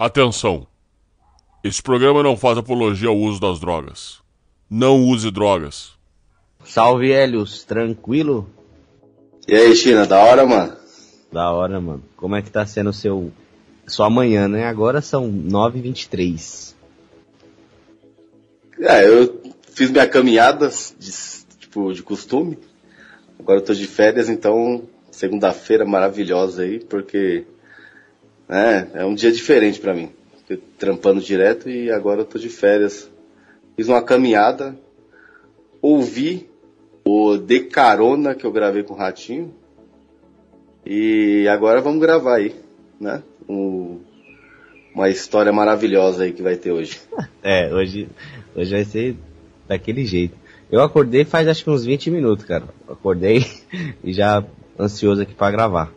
Atenção! Esse programa não faz apologia ao uso das drogas. Não use drogas. Salve, Helios. Tranquilo? E aí, China, da hora, mano? Da hora, mano. Como é que tá sendo o seu... Sua manhã, né? Agora são 9h23. É, eu fiz minha caminhada de, tipo, de costume. Agora eu tô de férias, então segunda-feira maravilhosa aí, porque é, é um dia diferente para mim. Eu trampando direto e agora eu tô de férias. Fiz uma caminhada, ouvi o De Carona que eu gravei com o Ratinho. E agora vamos gravar aí, né? Um, uma história maravilhosa aí que vai ter hoje. É, hoje, hoje vai ser daquele jeito. Eu acordei faz acho que uns 20 minutos, cara. Acordei e já ansioso aqui para gravar.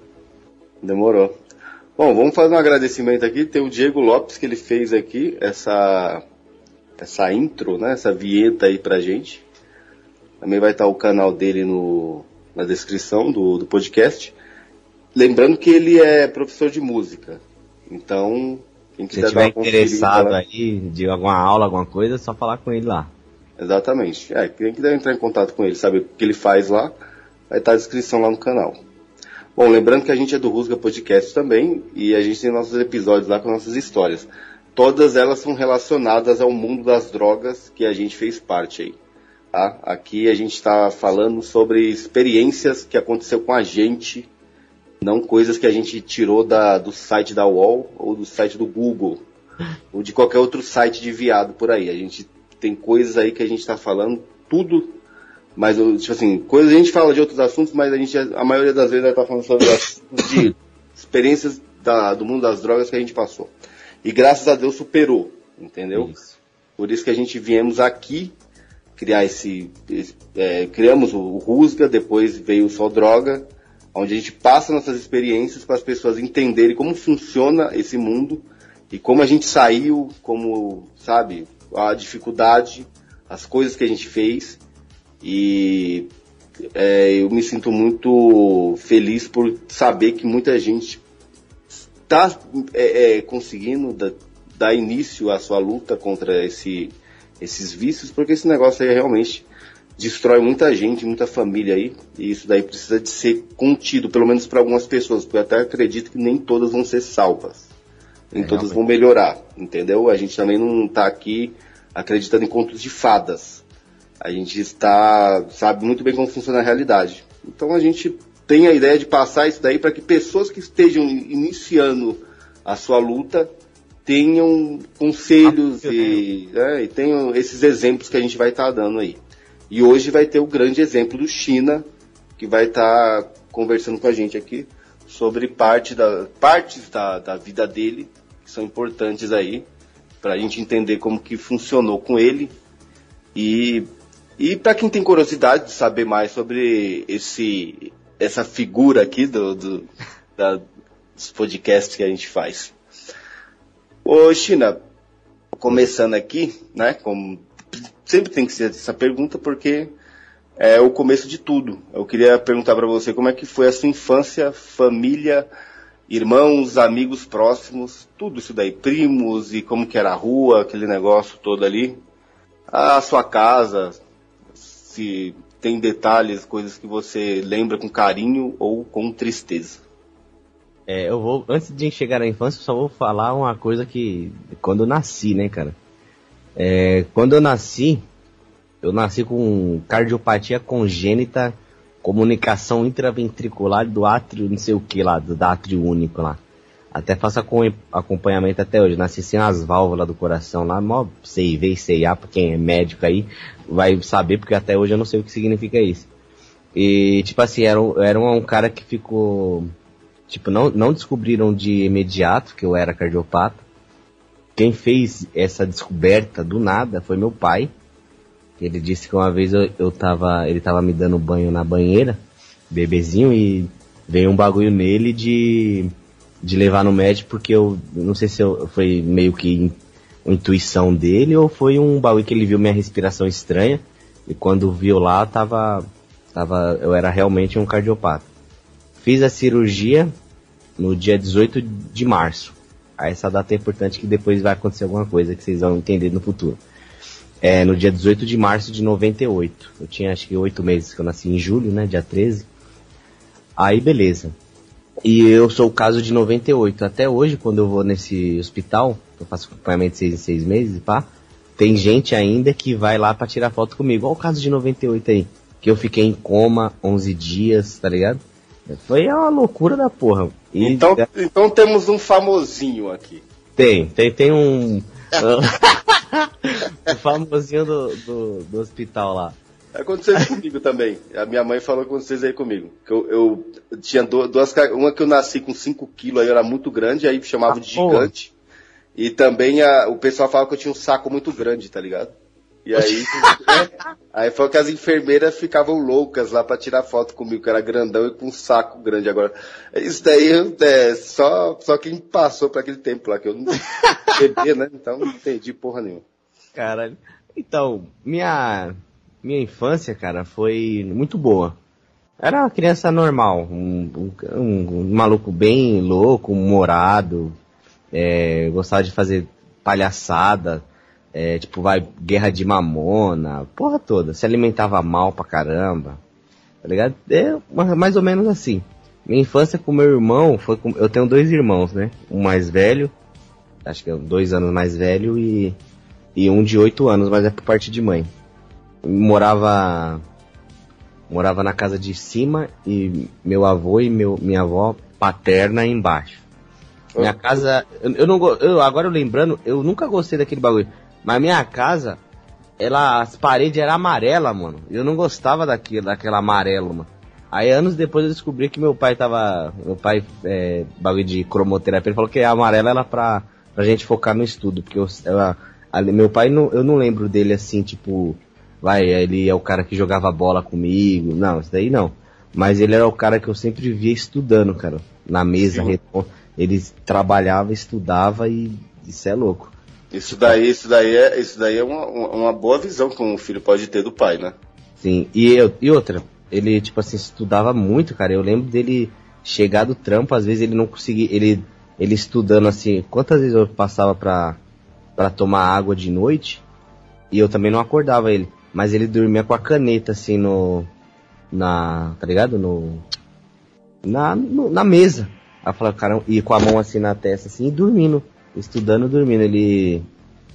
Demorou. Bom, vamos fazer um agradecimento aqui. Tem o Diego Lopes que ele fez aqui essa essa intro, né? Essa vinheta aí pra gente. Também vai estar o canal dele no, na descrição do, do podcast. Lembrando que ele é professor de música. Então, quem quiser Se tiver interessado lá... aí de alguma aula, alguma coisa, é só falar com ele lá. Exatamente. É, quem quiser entrar em contato com ele, saber o que ele faz lá, vai estar a descrição lá no canal. Bom, lembrando que a gente é do Rusga Podcast também e a gente tem nossos episódios lá com nossas histórias. Todas elas são relacionadas ao mundo das drogas que a gente fez parte aí. Tá? Aqui a gente está falando sobre experiências que aconteceu com a gente, não coisas que a gente tirou da, do site da UOL ou do site do Google ou de qualquer outro site de viado por aí. A gente tem coisas aí que a gente está falando, tudo mas, tipo assim, coisas a gente fala de outros assuntos, mas a gente, a maioria das vezes, vai estar falando sobre de experiências da, do mundo das drogas que a gente passou. E graças a Deus superou, entendeu? Isso. Por isso que a gente viemos aqui criar esse. esse é, criamos o, o Rusga, depois veio o Só Droga, onde a gente passa nossas experiências para as pessoas entenderem como funciona esse mundo e como a gente saiu, como, sabe, a dificuldade, as coisas que a gente fez e é, eu me sinto muito feliz por saber que muita gente está é, é, conseguindo da, dar início à sua luta contra esse, esses vícios, porque esse negócio aí realmente destrói muita gente, muita família aí, e isso daí precisa de ser contido, pelo menos para algumas pessoas, porque eu até acredito que nem todas vão ser salvas, nem é, todas realmente. vão melhorar, entendeu? A gente também não está aqui acreditando em contos de fadas. A gente está, sabe muito bem como funciona a realidade. Então a gente tem a ideia de passar isso daí para que pessoas que estejam iniciando a sua luta tenham conselhos e, é, e, tenham esses exemplos que a gente vai estar tá dando aí. E hoje vai ter o grande exemplo do China, que vai estar tá conversando com a gente aqui sobre parte da, partes da, da vida dele, que são importantes aí, para a gente entender como que funcionou com ele e e para quem tem curiosidade de saber mais sobre esse essa figura aqui do, do da, dos podcasts que a gente faz. Ô China, começando aqui, né? Como sempre tem que ser essa pergunta porque é o começo de tudo. Eu queria perguntar para você como é que foi a sua infância, família, irmãos, amigos próximos, tudo isso daí, primos e como que era a rua, aquele negócio todo ali. A sua casa, se tem detalhes, coisas que você lembra com carinho ou com tristeza. É, eu vou, antes de chegar à infância, só vou falar uma coisa que, quando eu nasci, né, cara? É, quando eu nasci, eu nasci com cardiopatia congênita, comunicação intraventricular do átrio, não sei o que lá, do átrio único lá. Até faço acompanhamento até hoje. Nasci sem as válvulas do coração lá, mó sei ver, sei a, pra quem é médico aí, vai saber, porque até hoje eu não sei o que significa isso. E, tipo assim, era, era um, um cara que ficou. Tipo, não, não descobriram de imediato que eu era cardiopata. Quem fez essa descoberta do nada foi meu pai. Ele disse que uma vez eu, eu tava. Ele tava me dando banho na banheira, bebezinho, e veio um bagulho nele de de levar no médico porque eu não sei se eu, foi meio que intuição dele ou foi um baú que ele viu minha respiração estranha e quando viu lá tava tava eu era realmente um cardiopata. Fiz a cirurgia no dia 18 de março. a essa data é importante que depois vai acontecer alguma coisa que vocês vão entender no futuro. É no dia 18 de março de 98. Eu tinha acho que oito meses que eu nasci em julho, né? Dia 13. Aí beleza. E eu sou o caso de 98. Até hoje, quando eu vou nesse hospital, eu faço acompanhamento de seis em seis meses, pá, tem gente ainda que vai lá para tirar foto comigo. Olha o caso de 98 aí. Que eu fiquei em coma 11 dias, tá ligado? Foi uma loucura da porra. E então, então temos um famosinho aqui. Tem, tem, tem um. o famosinho do, do, do hospital lá. Aconteceu isso comigo também. A minha mãe falou com vocês aí comigo. Que eu, eu tinha duas, uma que eu nasci com 5 quilos, aí eu era muito grande, aí chamava ah, de gigante. Porra. E também a, o pessoal falava que eu tinha um saco muito grande, tá ligado? E aí, aí foi que as enfermeiras ficavam loucas lá para tirar foto comigo, que era grandão e com um saco grande agora. Isso daí é só, só quem passou para aquele tempo lá, que eu não bebia, né? Então não entendi porra nenhuma. Caralho. Então, minha, minha infância, cara, foi muito boa. Era uma criança normal, um, um, um maluco bem louco, humorado, é, gostava de fazer palhaçada, é, tipo, vai, guerra de mamona, porra toda, se alimentava mal pra caramba, tá ligado? É mais ou menos assim. Minha infância com meu irmão foi com, eu tenho dois irmãos, né? Um mais velho, acho que é dois anos mais velho e, e um de oito anos, mas é por parte de mãe morava morava na casa de cima e meu avô e meu, minha avó paterna embaixo. Minha casa, eu, eu não eu, agora lembrando, eu nunca gostei daquele bagulho, mas minha casa, ela as paredes eram amarelas, mano. Eu não gostava daquilo, daquela amarelo, mano. Aí anos depois eu descobri que meu pai tava, meu pai é, bagulho de cromoterapia, ele falou que a amarela era pra, pra gente focar no estudo, porque eu, eu a, meu pai não, eu não lembro dele assim, tipo, vai, ele é o cara que jogava bola comigo. Não, isso daí não. Mas ele era o cara que eu sempre via estudando, cara. Na mesa, ele trabalhava, estudava e isso é louco. Isso daí, isso daí é, isso daí é uma, uma boa visão que um filho pode ter do pai, né? Sim, e, eu, e outra, ele, tipo assim, estudava muito, cara. Eu lembro dele chegar do trampo, às vezes ele não conseguia, ele, ele estudando assim, quantas vezes eu passava pra, pra tomar água de noite e eu também não acordava ele. Mas ele dormia com a caneta assim no. Na. Tá ligado? No. Na, no, na mesa. Aí falava, cara, e com a mão assim na testa, assim, e dormindo. Estudando dormindo. Ele.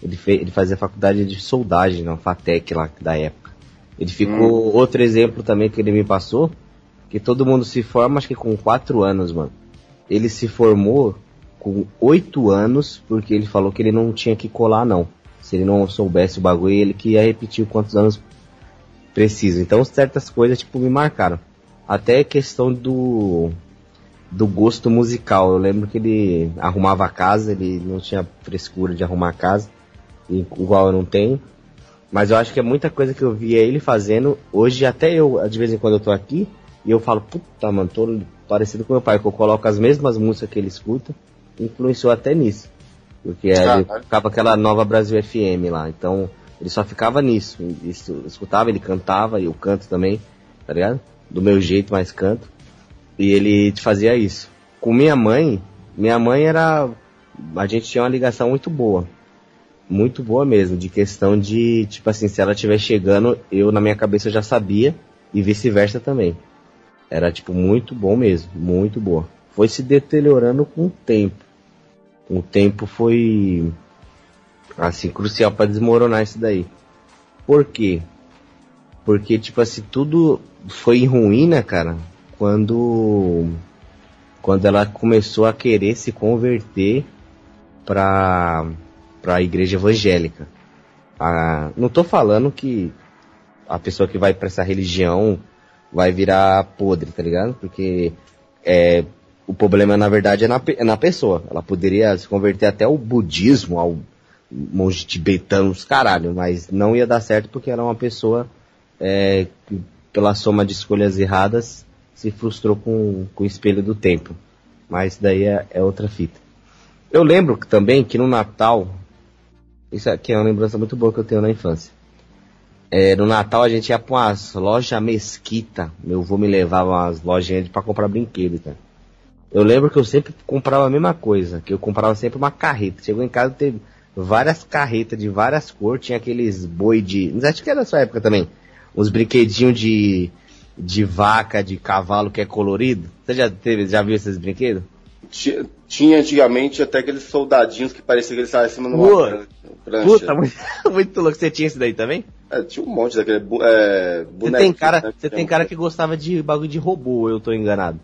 Ele, fez, ele fazia faculdade de soldagem na FATEC lá da época. Ele ficou. Hum. Outro exemplo também que ele me passou. Que todo mundo se forma, acho que com 4 anos, mano. Ele se formou com 8 anos, porque ele falou que ele não tinha que colar, não se ele não soubesse o bagulho, ele que ia repetir quantos anos precisa. Então certas coisas tipo me marcaram. Até questão do do gosto musical. Eu lembro que ele arrumava a casa, ele não tinha frescura de arrumar a casa, igual eu não tenho. Mas eu acho que é muita coisa que eu via ele fazendo. Hoje até eu, de vez em quando eu tô aqui, e eu falo, puta, mano, tô parecido com meu pai, que eu coloco as mesmas músicas que ele escuta, influenciou até nisso. Porque ele ficava aquela nova Brasil FM lá. Então, ele só ficava nisso. Isso, escutava, ele cantava, e eu canto também, tá ligado? Do meu jeito, mas canto. E ele fazia isso. Com minha mãe, minha mãe era. A gente tinha uma ligação muito boa. Muito boa mesmo, de questão de, tipo assim, se ela estiver chegando, eu na minha cabeça já sabia, e vice-versa também. Era, tipo, muito bom mesmo, muito boa. Foi se deteriorando com o tempo o tempo foi assim crucial para desmoronar isso daí. Por quê? Porque tipo assim, tudo foi em ruína, cara, quando quando ela começou a querer se converter para para a igreja evangélica. Ah, não tô falando que a pessoa que vai para essa religião vai virar podre, tá ligado? Porque é, o problema, na verdade, é na, é na pessoa. Ela poderia se converter até ao budismo, ao monge tibetano, os caralho, mas não ia dar certo porque era uma pessoa é, que, pela soma de escolhas erradas, se frustrou com, com o espelho do tempo. Mas daí é, é outra fita. Eu lembro também que no Natal, isso aqui é uma lembrança muito boa que eu tenho na infância. É, no Natal a gente ia pra umas lojas mesquita. Meu avô me levava umas lojinhas para comprar brinquedo, cara. Eu lembro que eu sempre comprava a mesma coisa, que eu comprava sempre uma carreta. Chegou em casa teve várias carretas de várias cores, tinha aqueles boi de. Acho que era da sua época também. Uns brinquedinhos de, de vaca, de cavalo que é colorido. Você já teve, já viu esses brinquedos? Tinha, antigamente até aqueles soldadinhos que parecia que eles estavam em cima de uma prancha. Puta, muito, muito louco. Você tinha esse daí também? É, tinha um monte daquele é, Você boneco. tem cara, né, você que tem cara que gostava de bagulho de robô, eu tô enganado.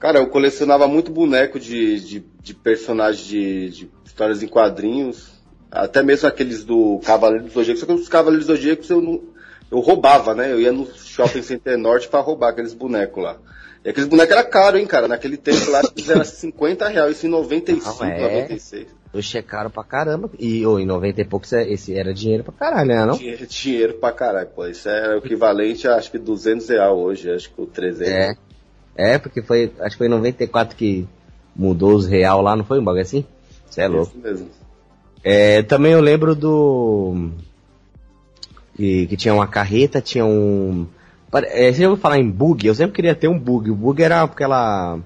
Cara, eu colecionava muito boneco de, de, de personagens de, de histórias em quadrinhos. Até mesmo aqueles do Cavaleiro do Zodíaco. Só que os Cavaleiros do Zodíaco eu não. Eu roubava, né? Eu ia no Shopping Center Norte pra roubar aqueles bonecos lá. E aqueles bonecos eram caros, hein, cara? Naquele tempo lá eles eram 50 reais, isso em 95, Não, é. 96. Oxe, é caro pra caramba. E ô, em 90 e poucos é- esse era dinheiro pra caralho, né? Não? Dinheiro, dinheiro pra caralho, pô. Isso era o equivalente a acho que 200 reais hoje, acho que o 300. É. É, porque foi. Acho que foi em 94 que mudou os real lá, não foi um bagulho assim? Você é louco. Isso mesmo. É, também eu lembro do. Que, que tinha uma carreta, tinha um. É, você já ouviu falar em bug? Eu sempre queria ter um bug. O bug era aquela.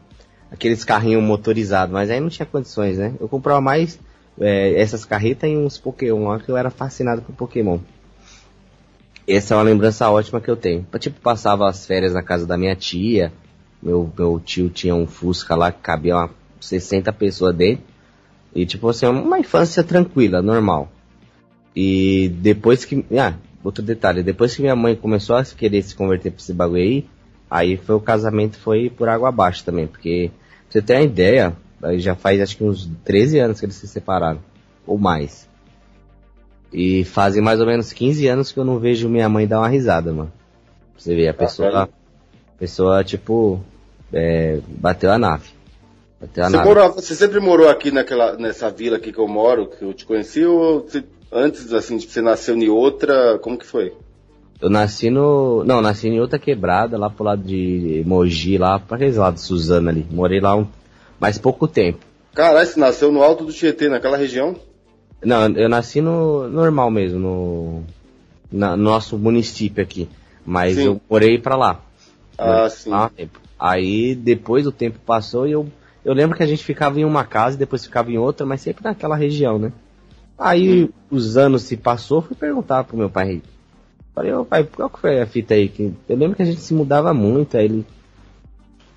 aqueles carrinhos motorizados, mas aí não tinha condições, né? Eu comprava mais é, essas carretas e uns Pokémon lá que eu era fascinado por Pokémon. Essa é uma lembrança ótima que eu tenho. Eu, Tipo, passava as férias na casa da minha tia. Meu, meu tio tinha um Fusca lá que cabia uma 60 pessoas dentro. E tipo assim, uma infância tranquila, normal. E depois que. Ah, outro detalhe, depois que minha mãe começou a querer se converter pra esse bagulho aí, aí foi o casamento foi por água abaixo também, porque pra você ter uma ideia, aí já faz acho que uns 13 anos que eles se separaram. Ou mais. E fazem mais ou menos 15 anos que eu não vejo minha mãe dar uma risada, mano. Pra você ver, a pessoa. velho. A pessoa, tipo, é, bateu a nave. Bateu a Você, nave. morava, você sempre morou aqui naquela, nessa vila aqui que eu moro, que eu te conheci, ou você- antes, assim, de você nasceu em outra, como que foi? Eu nasci no. Não, nasci em outra quebrada, lá pro lado de Mogi, lá pra aqueles lados de Suzano ali. Morei lá um, mais pouco tempo. Caralho, você nasceu no alto do Tietê, naquela região? Não, eu nasci no normal mesmo, no. Na, no nosso município aqui. Mas Sim. eu morei pra lá. Ah, sim. lá um tempo. Aí depois o tempo passou e eu. Eu lembro que a gente ficava em uma casa e depois ficava em outra, mas sempre naquela região, né? Aí os anos se passou, fui perguntar pro meu pai. Falei, ô pai, qual que foi a fita aí? Eu lembro que a gente se mudava muito, aí ele.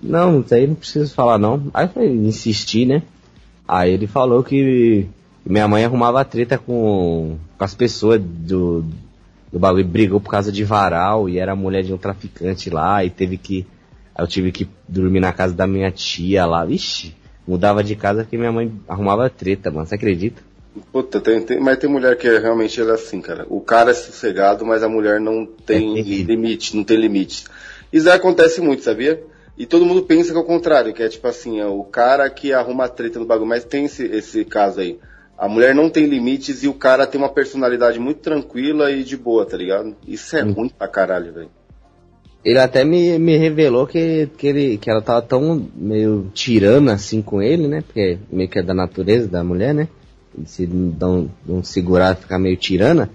Não, isso aí não preciso falar não. Aí foi insistir, né? Aí ele falou que minha mãe arrumava treta com, com as pessoas do, do bagulho, brigou por causa de varal e era mulher de um traficante lá e teve que. Eu tive que dormir na casa da minha tia lá. Vixe, mudava de casa porque minha mãe arrumava treta, mano. Você acredita? Puta, tem, tem- mas tem mulher que é, realmente ela é assim, cara. O cara é sossegado, mas a mulher não tem É limite, não tem limite. Isso aí acontece muito, sabia? E todo mundo pensa que é o contrário, que é tipo assim, é o cara que arruma a treta no bagulho, mas tem esse, esse caso aí. A mulher não tem limites e o cara tem uma personalidade muito tranquila e de boa, tá ligado? Isso é Hum. ruim pra caralho, velho. Ele até me, me revelou que, que, ele, que ela tava tão meio tirana assim com ele, né? Porque meio que é da natureza da mulher, né? Se não, não segurar, ficar meio tirana.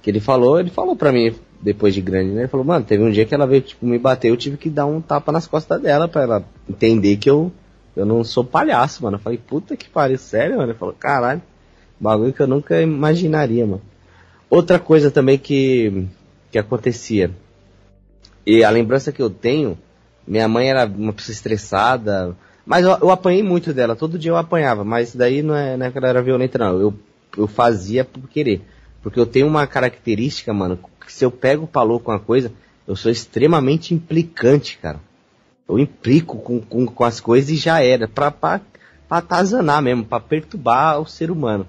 Que ele falou, ele falou pra mim, depois de grande, né? Ele falou, mano, teve um dia que ela veio, tipo, me bater, eu tive que dar um tapa nas costas dela pra ela entender que eu, eu não sou palhaço, mano. Eu falei, puta que pariu, sério, mano? Ele falou, caralho, bagulho que eu nunca imaginaria, mano. Outra coisa também que, que acontecia. E a lembrança que eu tenho, minha mãe era uma pessoa estressada, mas eu, eu apanhei muito dela, todo dia eu apanhava, mas daí não é, não é que ela era violenta não, eu, eu fazia por querer. Porque eu tenho uma característica, mano, que se eu pego pra louco uma coisa, eu sou extremamente implicante, cara. Eu implico com, com, com as coisas e já era, pra, pra, pra atazanar mesmo, pra perturbar o ser humano.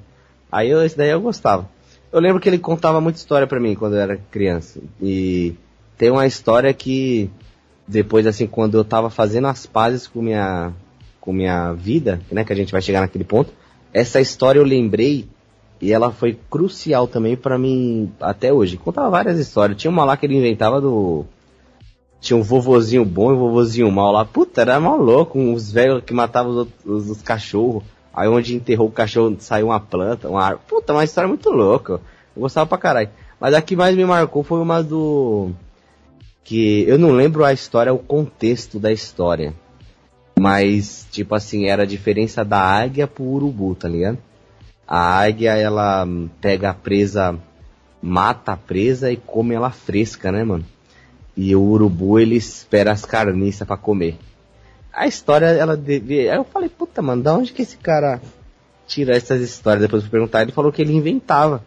Aí eu, esse daí eu gostava. Eu lembro que ele contava muita história pra mim quando eu era criança. E tem uma história que depois assim quando eu tava fazendo as pazes com minha com minha vida, né, que a gente vai chegar naquele ponto, essa história eu lembrei e ela foi crucial também pra mim até hoje. Contava várias histórias. Tinha uma lá que ele inventava do tinha um vovozinho bom e um vovozinho mal lá. Puta, era mal louco, uns velhos que matavam os, os, os cachorros. Aí onde enterrou o cachorro saiu uma planta, uma árvore. Puta, uma história muito louca. Eu gostava pra caralho. Mas a que mais me marcou foi uma do. Que eu não lembro a história, o contexto da história. Mas, tipo assim, era a diferença da águia pro urubu, tá ligado? A águia, ela pega a presa, mata a presa e come ela fresca, né, mano? E o urubu, ele espera as carniças para comer. A história, ela devia... Aí eu falei, puta, mano, da onde que esse cara tira essas histórias? Depois eu perguntar, ele falou que ele inventava.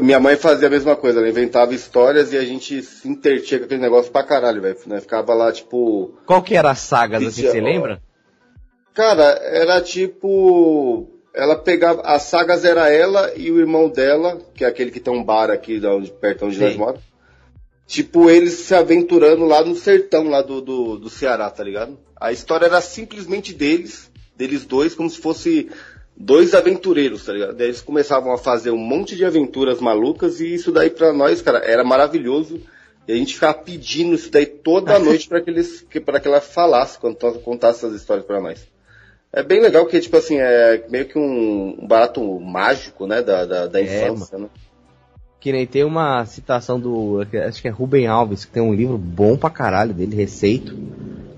Minha mãe fazia a mesma coisa, ela inventava histórias e a gente se intertia com aquele negócio pra caralho, velho. Né? Ficava lá, tipo. Qual que era as sagas, assim, você lembra? Cara, era tipo. Ela pegava. As sagas era ela e o irmão dela, que é aquele que tem um bar aqui da onde, perto onde Sim. nós moramos. Tipo, eles se aventurando lá no sertão lá do, do, do Ceará, tá ligado? A história era simplesmente deles, deles dois, como se fosse dois aventureiros, tá ligado? Daí eles começavam a fazer um monte de aventuras malucas e isso daí para nós, cara, era maravilhoso. E a gente ficava pedindo isso daí toda noite para que eles, para que ela falasse, quando contasse essas histórias para nós. É bem legal que, tipo assim, é meio que um, um barato mágico, né, da, da, da é, infância, né? Que nem tem uma citação do, acho que é Rubem Alves, que tem um livro bom pra caralho dele, receito.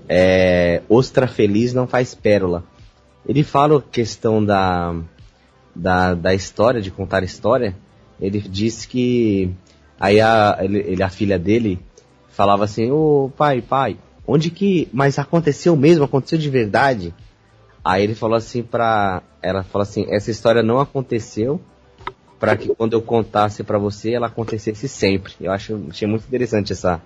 É, Ostra Feliz não faz pérola. Ele fala a questão da, da, da história, de contar história. Ele disse que aí a, ele, a filha dele falava assim, ô pai, pai, onde que. Mas aconteceu mesmo, aconteceu de verdade? Aí ele falou assim pra. Ela falou assim, essa história não aconteceu para que quando eu contasse para você ela acontecesse sempre. Eu acho, achei muito interessante essa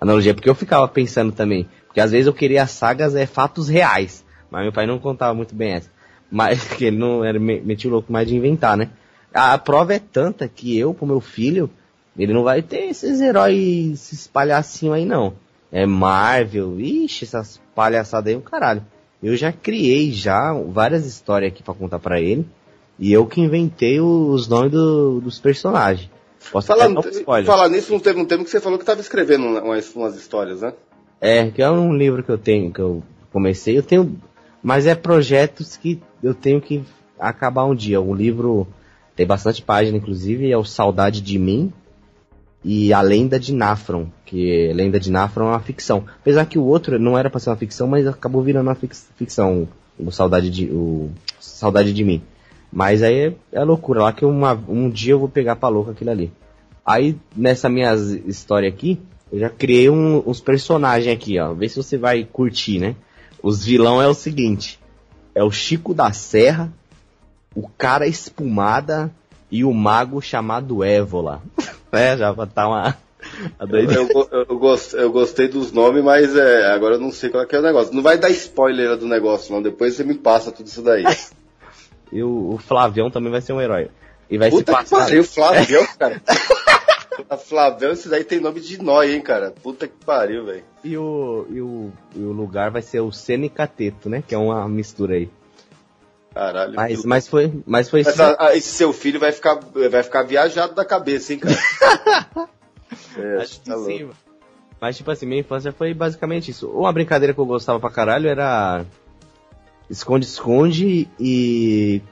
analogia, porque eu ficava pensando também, porque às vezes eu queria sagas é fatos reais. Mas meu pai não contava muito bem essa. Mas que ele não era metido louco mais de inventar, né? A, a prova é tanta que eu, pro meu filho, ele não vai ter esses heróis, esses palhacinhos aí, não. É Marvel, ixi, essas palhaçadas aí, o caralho. Eu já criei já várias histórias aqui para contar para ele. E eu que inventei os nomes do, dos personagens. Posso falar, falar nisso, não teve um tempo que você falou que estava escrevendo umas, umas histórias, né? É, que é um livro que eu tenho, que eu comecei. Eu tenho mas é projetos que eu tenho que acabar um dia. O livro tem bastante página, inclusive, é o Saudade de Mim e A Lenda de Nafron, que Lenda de Nafron é uma ficção. Apesar que o outro não era para ser uma ficção, mas acabou virando uma ficção, o Saudade de, o Saudade de Mim. Mas aí é, loucura, lá que uma, um dia eu vou pegar pra louco aquilo ali. Aí, nessa minha história aqui, eu já criei um, uns personagens aqui, ó. Vê se você vai curtir, né? Os vilão é o seguinte: é o Chico da Serra, o cara espumada e o mago chamado Évola. é, já tá uma. Eu, eu, eu, gost, eu, gostei dos nomes, mas é, agora eu não sei qual é, é o negócio. Não vai dar spoiler do negócio, não. Depois você me passa tudo isso daí. e o, o Flavião também vai ser um herói. E vai Puta se passar. Que pariu, Flavião, cara. A Flavião, isso daí tem nome de nóia, hein, cara. Puta que pariu, velho. E o, e, o, e o lugar vai ser o Senicateto, né? Que é uma mistura aí. Caralho. Mas, mas foi, mas foi. Mas a, a, esse seu filho vai ficar, vai ficar viajado da cabeça, hein, cara. é, Acho que tá sim. Mas tipo assim, minha infância foi basicamente isso. Uma brincadeira que eu gostava pra caralho era esconde-esconde e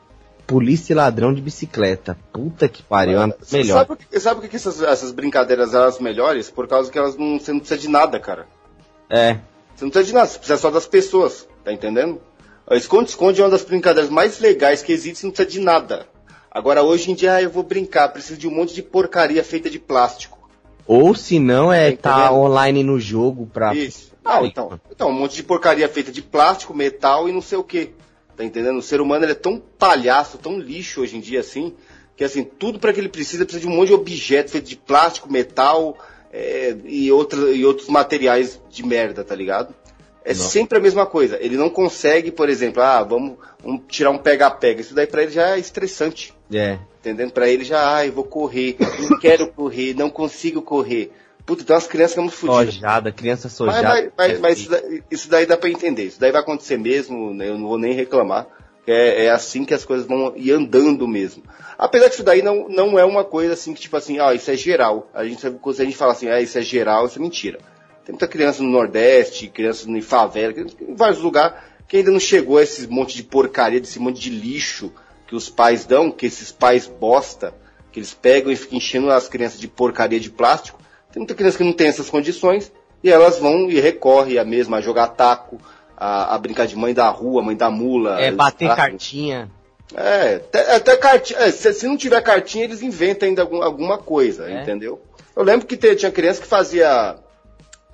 polícia e ladrão de bicicleta. Puta que pariu, é melhor. Sabe, sabe por que essas, essas brincadeiras eram as melhores? Por causa que elas não, você não precisa de nada, cara. É. Você não precisa de nada, você precisa só das pessoas, tá entendendo? Esconde-esconde é uma das brincadeiras mais legais que existe, você não precisa de nada. Agora, hoje em dia, ah, eu vou brincar, preciso de um monte de porcaria feita de plástico. Ou se não, é tá, tá online no jogo pra. Isso. Não, então, então, um monte de porcaria feita de plástico, metal e não sei o que. Tá entendendo? O ser humano é tão palhaço, tão lixo hoje em dia assim, que assim, tudo para que ele precisa, precisa de um monte de objeto feito de plástico, metal é, e, outra, e outros materiais de merda, tá ligado? É não. sempre a mesma coisa. Ele não consegue, por exemplo, ah, vamos, vamos tirar um pega-pega. Isso daí pra ele já é estressante. É. Entendendo? Pra ele já, ah, eu vou correr, não quero correr, não consigo correr. Puta, então as crianças ficam fodidas. Sojada, criança sojada. Mas, mas, mas, mas isso, daí, isso, daí, dá pra entender. Isso daí vai acontecer mesmo, né? eu não vou nem reclamar. É, é, assim que as coisas vão ir andando mesmo. Apesar que isso daí não, não é uma coisa assim que, tipo assim, ah, isso é geral. A gente, quando a gente fala assim, ah, isso é geral, isso é mentira. Tem muita criança no Nordeste, crianças em favela, em vários lugares, que ainda não chegou a esse monte de porcaria, desse monte de lixo que os pais dão, que esses pais bosta, que eles pegam e ficam enchendo as crianças de porcaria de plástico. Tem muita criança que não tem essas condições e elas vão e recorrem a mesma a jogar taco, a, a brincar de mãe da rua, mãe da mula. É, bater cartinha. É, até, até cartinha. é, se, se não tiver cartinha, eles inventam ainda algum- alguma coisa, É. entendeu? Eu lembro que te- tinha criança que fazia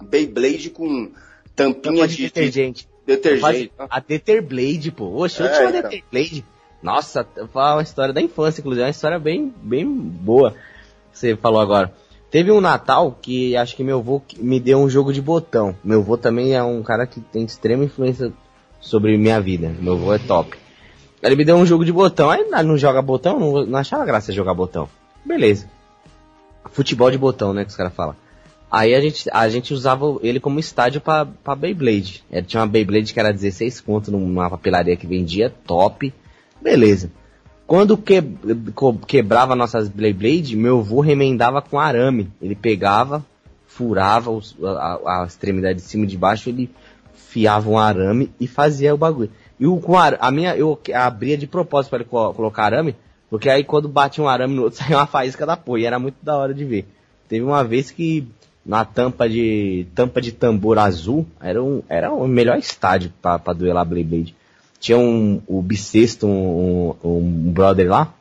Beyblade com tampinha de, de de detergente. detergente. A Deterblade, pô. Oxe, eu É, tinha uma então. Deterblade. Nossa, foi uma história da infância, inclusive. É uma história bem, bem boa. Você falou agora. Teve um Natal que acho que meu avô me deu um jogo de botão. Meu avô também é um cara que tem extrema influência sobre minha vida. Meu avô é top. Ele me deu um jogo de botão. Aí ah, não joga botão? Não, não achava graça jogar botão. Beleza. Futebol de botão, né? Que os caras falam. Aí a gente, a gente usava ele como estádio pra, pra Beyblade. É, tinha uma Beyblade que era 16 conto numa papelaria que vendia, top. Beleza. Quando que, quebrava nossas Beyblade, meu avô remendava com arame. Ele pegava, furava os- a, a extremidade de cima e de baixo, ele fiava um arame e fazia o bagulho. E o, com ar- a minha, eu abria de propósito para ele co- colocar arame, porque aí quando batia um arame no outro, saía uma faísca da porra, e era muito da hora de ver. Teve uma vez que na tampa de tampa de tambor azul era um era o melhor estádio pra duelar Beyblade. Tinha um o bissexto, um, um, brother lá,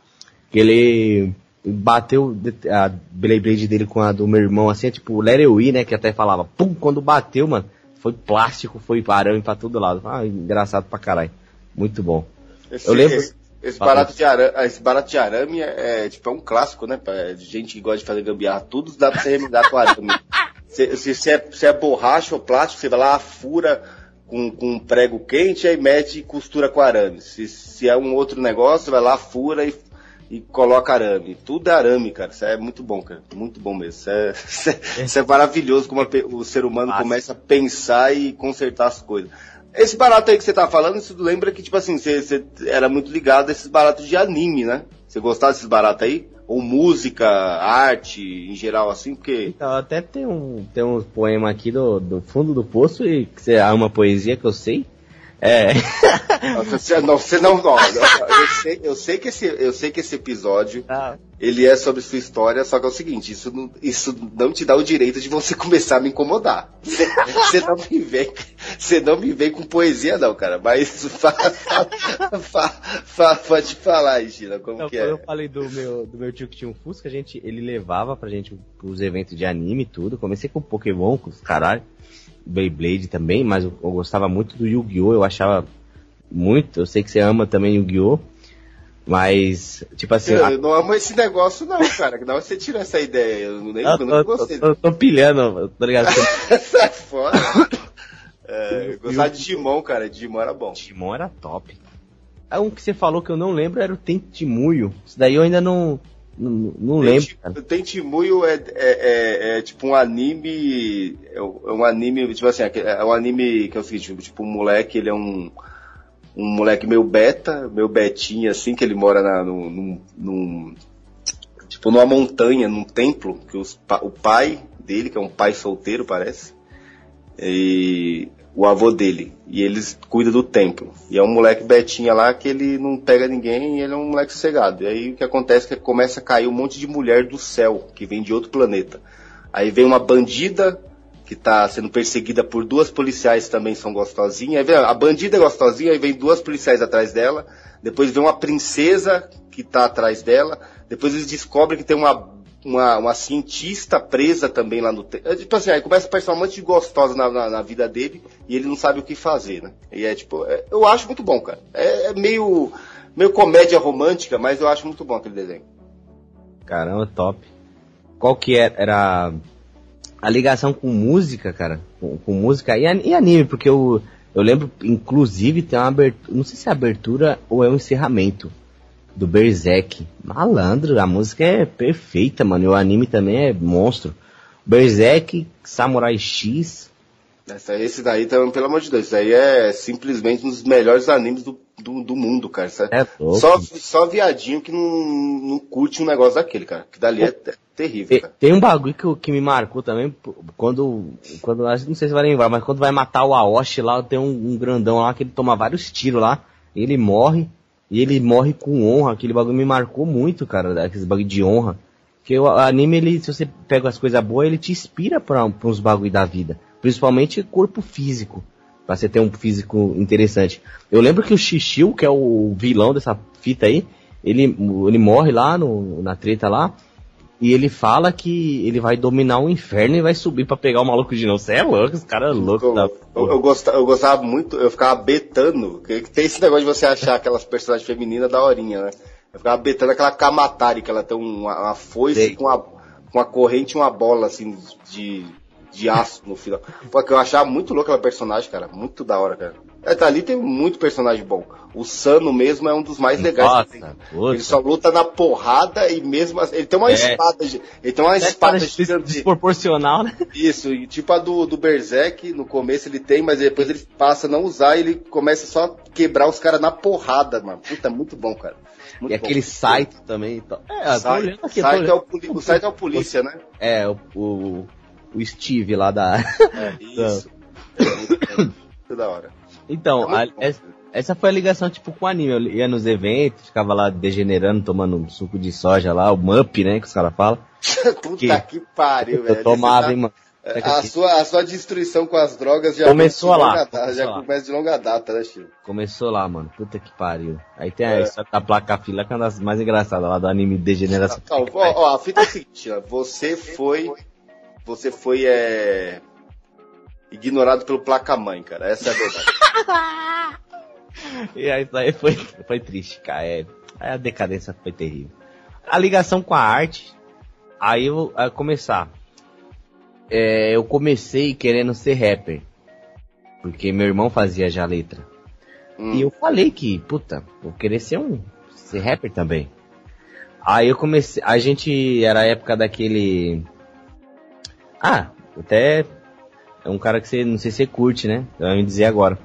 que ele bateu a Beyblade dele com a do meu irmão assim, é tipo Let It né, que até falava, pum, quando bateu, mano, foi plástico, foi arame pra todo lado. Ah, engraçado pra caralho. Muito bom. Esse, Eu lembro- Esse, esse barato de arame, esse barato de arame é, é, tipo, é um clássico, né? Pra gente que gosta de fazer gambiarra, tudo dá pra você remendar com arame. se, se, se é, se é borracha ou plástico, você vai lá, fura com, com um prego quente, aí mete e costura com arame. Se, se é um outro negócio, vai lá, fura e, e coloca arame. Tudo é arame, cara. Isso é muito bom, cara. Muito bom mesmo. Isso é, isso é, isso é maravilhoso como a o ser humano Fácil. começa a pensar e consertar as coisas. Esse barato aí que você tá falando, isso lembra que, tipo assim, você, você era muito ligado a esses baratos de anime, né? Você gostava desses baratos aí? Ou música, arte, em geral, assim, porque... Então, até tem um, tem um poema aqui do, do fundo do poço e que você ama poesia, que eu sei. É. Você não, você não, não, eu, sei, eu, sei que esse, eu sei que esse episódio, ele é sobre sua história, só que é o seguinte, isso não, isso não te dá o direito de você começar a me incomodar. Você, você não me vem, você não me vem com poesia não, cara, mas fa, fa, fa, fa, pode falar Gina, como Então, que quando é? eu falei do meu, do meu tio que tinha um Fusca, a gente, ele levava pra gente pros eventos de anime e tudo. Comecei com Pokémon, com os caralho. Beyblade também, mas eu, eu gostava muito do Yu-Gi-Oh! Eu achava muito. Eu sei que você ama também Yu-Gi-Oh! Mas, tipo assim. Eu, a- eu não amo esse negócio não, cara, que não você tirou essa ideia, eu nem, eu eu não gostei. tô- tô pilhando, tá ligado? Sai fora. É, eu gostava de Digimon, cara, Digimon era bom. Digimon era top. Aí um que você falou que eu não lembro era o Tentimuyo. Isso daí eu ainda não, não, não lembro. cara. Tentimuyo é, é, é, é tipo um anime. É um é anime, tipo assim, é um anime que é o seguinte, tipo, um moleque, ele é um. Um moleque meio beta, meio betinho, assim, que ele mora na, num, num- Tipo, numa montanha, num templo, que os o pai dele, que é um pai solteiro, parece, e o avô dele. E eles cuidam do templo. E é um moleque betinha lá que ele não pega ninguém e ele é um moleque sossegado. E aí o que acontece é que começa a cair um monte de mulher do céu, que vem de outro planeta. Aí vem uma bandida que tá sendo perseguida por duas policiais também são gostosinhas. Aí vem a bandida é gostosinha, aí vem duas policiais atrás dela. Depois vem uma princesa que tá atrás dela. Depois eles descobrem que tem uma, uma, uma cientista presa também lá no. Tipo assim, aí começa a aparecer um monte de gostosa na, na, na vida dele e ele não sabe o que fazer, né? E é tipo, é- eu acho muito bom, cara. É, é meio, meio comédia romântica, mas eu acho muito bom aquele desenho. Caramba, top. Qual que era, era a ligação com música, cara? Com, com música e, e anime, porque eu, eu lembro, inclusive, tem uma abertura, não sei se é abertura ou é um encerramento do Berserk. Malandro, a música é perfeita, mano, e o anime também é monstro. Berserk, Samurai X, Essa, esse daí, também, pelo amor de Deus, isso aí é simplesmente um dos melhores animes do, do, do mundo, cara. É- só, só viadinho que não, não curte um negócio daquele, cara. Que dali é te- terrível, Te- cara. Tem um bagulho que, que me marcou também, quando, quando, não sei se vai lembrar, mas quando vai matar o Aoshi lá, tem um, um grandão lá que ele toma vários tiros lá, ele morre, e ele morre com honra, aquele bagulho me marcou muito, cara, aqueles bagulho de honra. Porque o anime, ele, se você pega as coisas boas, ele te inspira pra uns bagulho da vida, principalmente corpo físico. Pra você ter um físico interessante. Eu lembro que o Xixiu, que é o vilão dessa fita aí, ele, ele morre lá no, na treta lá. E ele fala que ele vai dominar o inferno e vai subir para pegar o maluco de novo. Você é louco, os caras loucos eu, da eu, eu, gostava, eu gostava muito, eu ficava betando, que tem esse negócio de você achar aquelas personagens femininas da horinha, né? Eu ficava betando aquela Kamatari, que ela tem uma, uma foice com uma, uma corrente e uma bola, assim, de, de aço no final. Porque eu achava muito louco aquela personagem, cara. Muito da hora, cara. É, tá, ali tem muito personagem bom. O Sano mesmo é um dos mais legais Nossa, que tem. puta. Ele só luta na porrada e mesmo assim, ele tem uma É. espada, ele tem uma É espada gigante. desproporcional, né? Isso, e tipo a do, do Berserk, no começo ele tem, mas depois ele passa a não usar e ele começa só a quebrar os caras na porrada, mano. Puta, muito bom, cara. Muito E bom. aquele Saito também. Então. É, eu tô Sai- olhando aqui, Saito é o, o Saito é o polícia, né? É, o, o, o Steve lá da. É, isso. muito, muito da hora. Então, É a- essa, foi a ligação, tipo, com o anime. Eu ia nos eventos, ficava lá degenerando, tomando um suco de soja lá, o MUP, né, que os caras falam. Puta Que- que, pariu, velho. Eu tomava, hein, mano. tá- a, sua, a sua destruição com as drogas já Começou lá, começou já lá. começa de longa data, né, Chico? Começou lá, mano. Puta que pariu. Aí tem a É. história da placa fila, que é uma das mais engraçadas lá do anime Degeneração. Não, ó, ó, a fita é a seguinte, ó, você foi. Você foi é, ignorado pelo placa-mãe, cara. Essa é a verdade. E aí isso aí foi, foi triste, cara. É, aí a decadência foi terrível. A ligação com a arte, aí eu a começar. É, eu comecei querendo ser rapper. Porque meu irmão fazia já letra. Hum. E eu falei que, puta, vou querer ser um. ser rapper também. Aí eu comecei. A gente. Era a época daquele. Ah, até. É um cara que você. Não sei se você curte, né? Vai me dizer agora.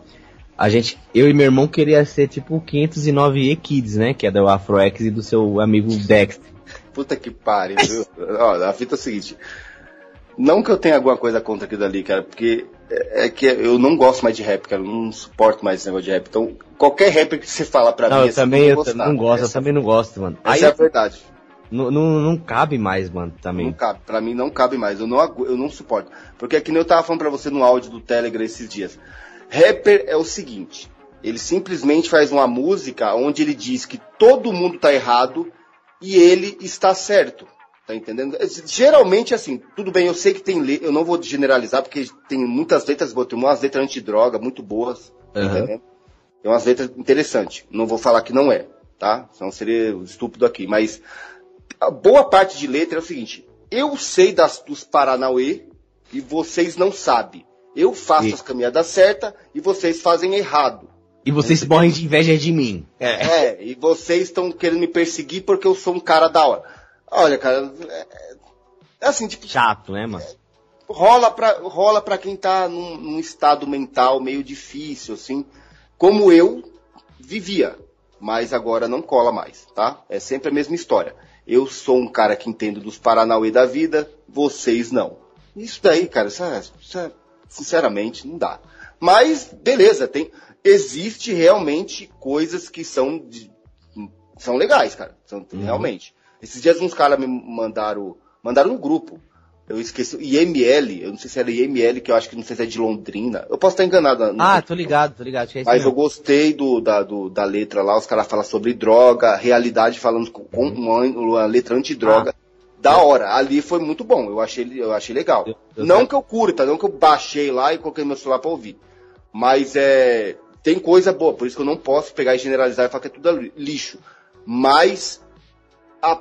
A gente. Eu e meu irmão queria ser tipo o 509 E Kids, né? Que é do AfroX e do seu amigo Dexter. Puta que pariu, viu? Ó, a fita é a seguinte. Não que eu tenha alguma coisa contra aquilo dali, cara, porque é é que eu não gosto mais de rap, cara. Eu não suporto mais esse negócio de rap. Então, qualquer rapper que você falar pra não, mim, eu assim, também eu não gosto, eu Essa- também não gosto, mano. Essa Aí é a verdade. Não, não, não cabe mais, mano, também. Não cabe, pra mim não cabe mais, eu não, eu não suporto. Porque é que nem eu tava falando pra você no áudio do Telegram esses dias. Rapper é o seguinte, ele simplesmente faz uma música onde ele diz que todo mundo tá errado e ele está certo. Tá entendendo? Geralmente assim, tudo bem, eu sei que tem le... eu não vou generalizar porque tem muitas letras, tem umas letras antidroga muito boas, tá Aham. entendendo? Tem umas letras interessantes. Não vou falar que não é, tá? Senão seria estúpido aqui, mas a boa parte de letra é o seguinte: eu sei das, dos Paranauê e vocês não sabem. Eu faço E- as caminhadas certas e vocês fazem errado. E vocês morrem de inveja de mim. É. É, e vocês estão querendo me perseguir porque eu sou um cara da hora. Olha, cara, é, é assim, tipo, Chato, né, mano? rola pra, rola pra quem tá num, num estado mental meio difícil, assim, como eu vivia, mas agora não cola mais, tá? É sempre a mesma história. Eu sou um cara que entendo dos Paranauê da vida, vocês não. Isso daí, cara, isso é- isso é- sinceramente, não dá. Mas, beleza, tem, existe realmente coisas que são, de- são legais, cara, são, Uhum. realmente. Esses dias uns caras me mandaram, mandaram no grupo, eu esqueci, IML, eu não sei se era IML, que eu acho que não sei se é de Londrina. Eu posso estar enganado. no- Ah, tô ligado, tô ligado. é Mas eu mesmo. gostei do, da, do- da letra lá, os caras falam sobre droga, realidade falando com, com Uhum. uma, uma letra antidroga. Da hora, ali foi muito bom, eu achei, eu achei legal. Eu- eu não sei. que eu curta, não que eu baixei lá e coloquei meu celular pra ouvir. Mas é. Tem coisa boa, por isso que eu não posso pegar e generalizar e falar que é tudo lixo. Mas, a,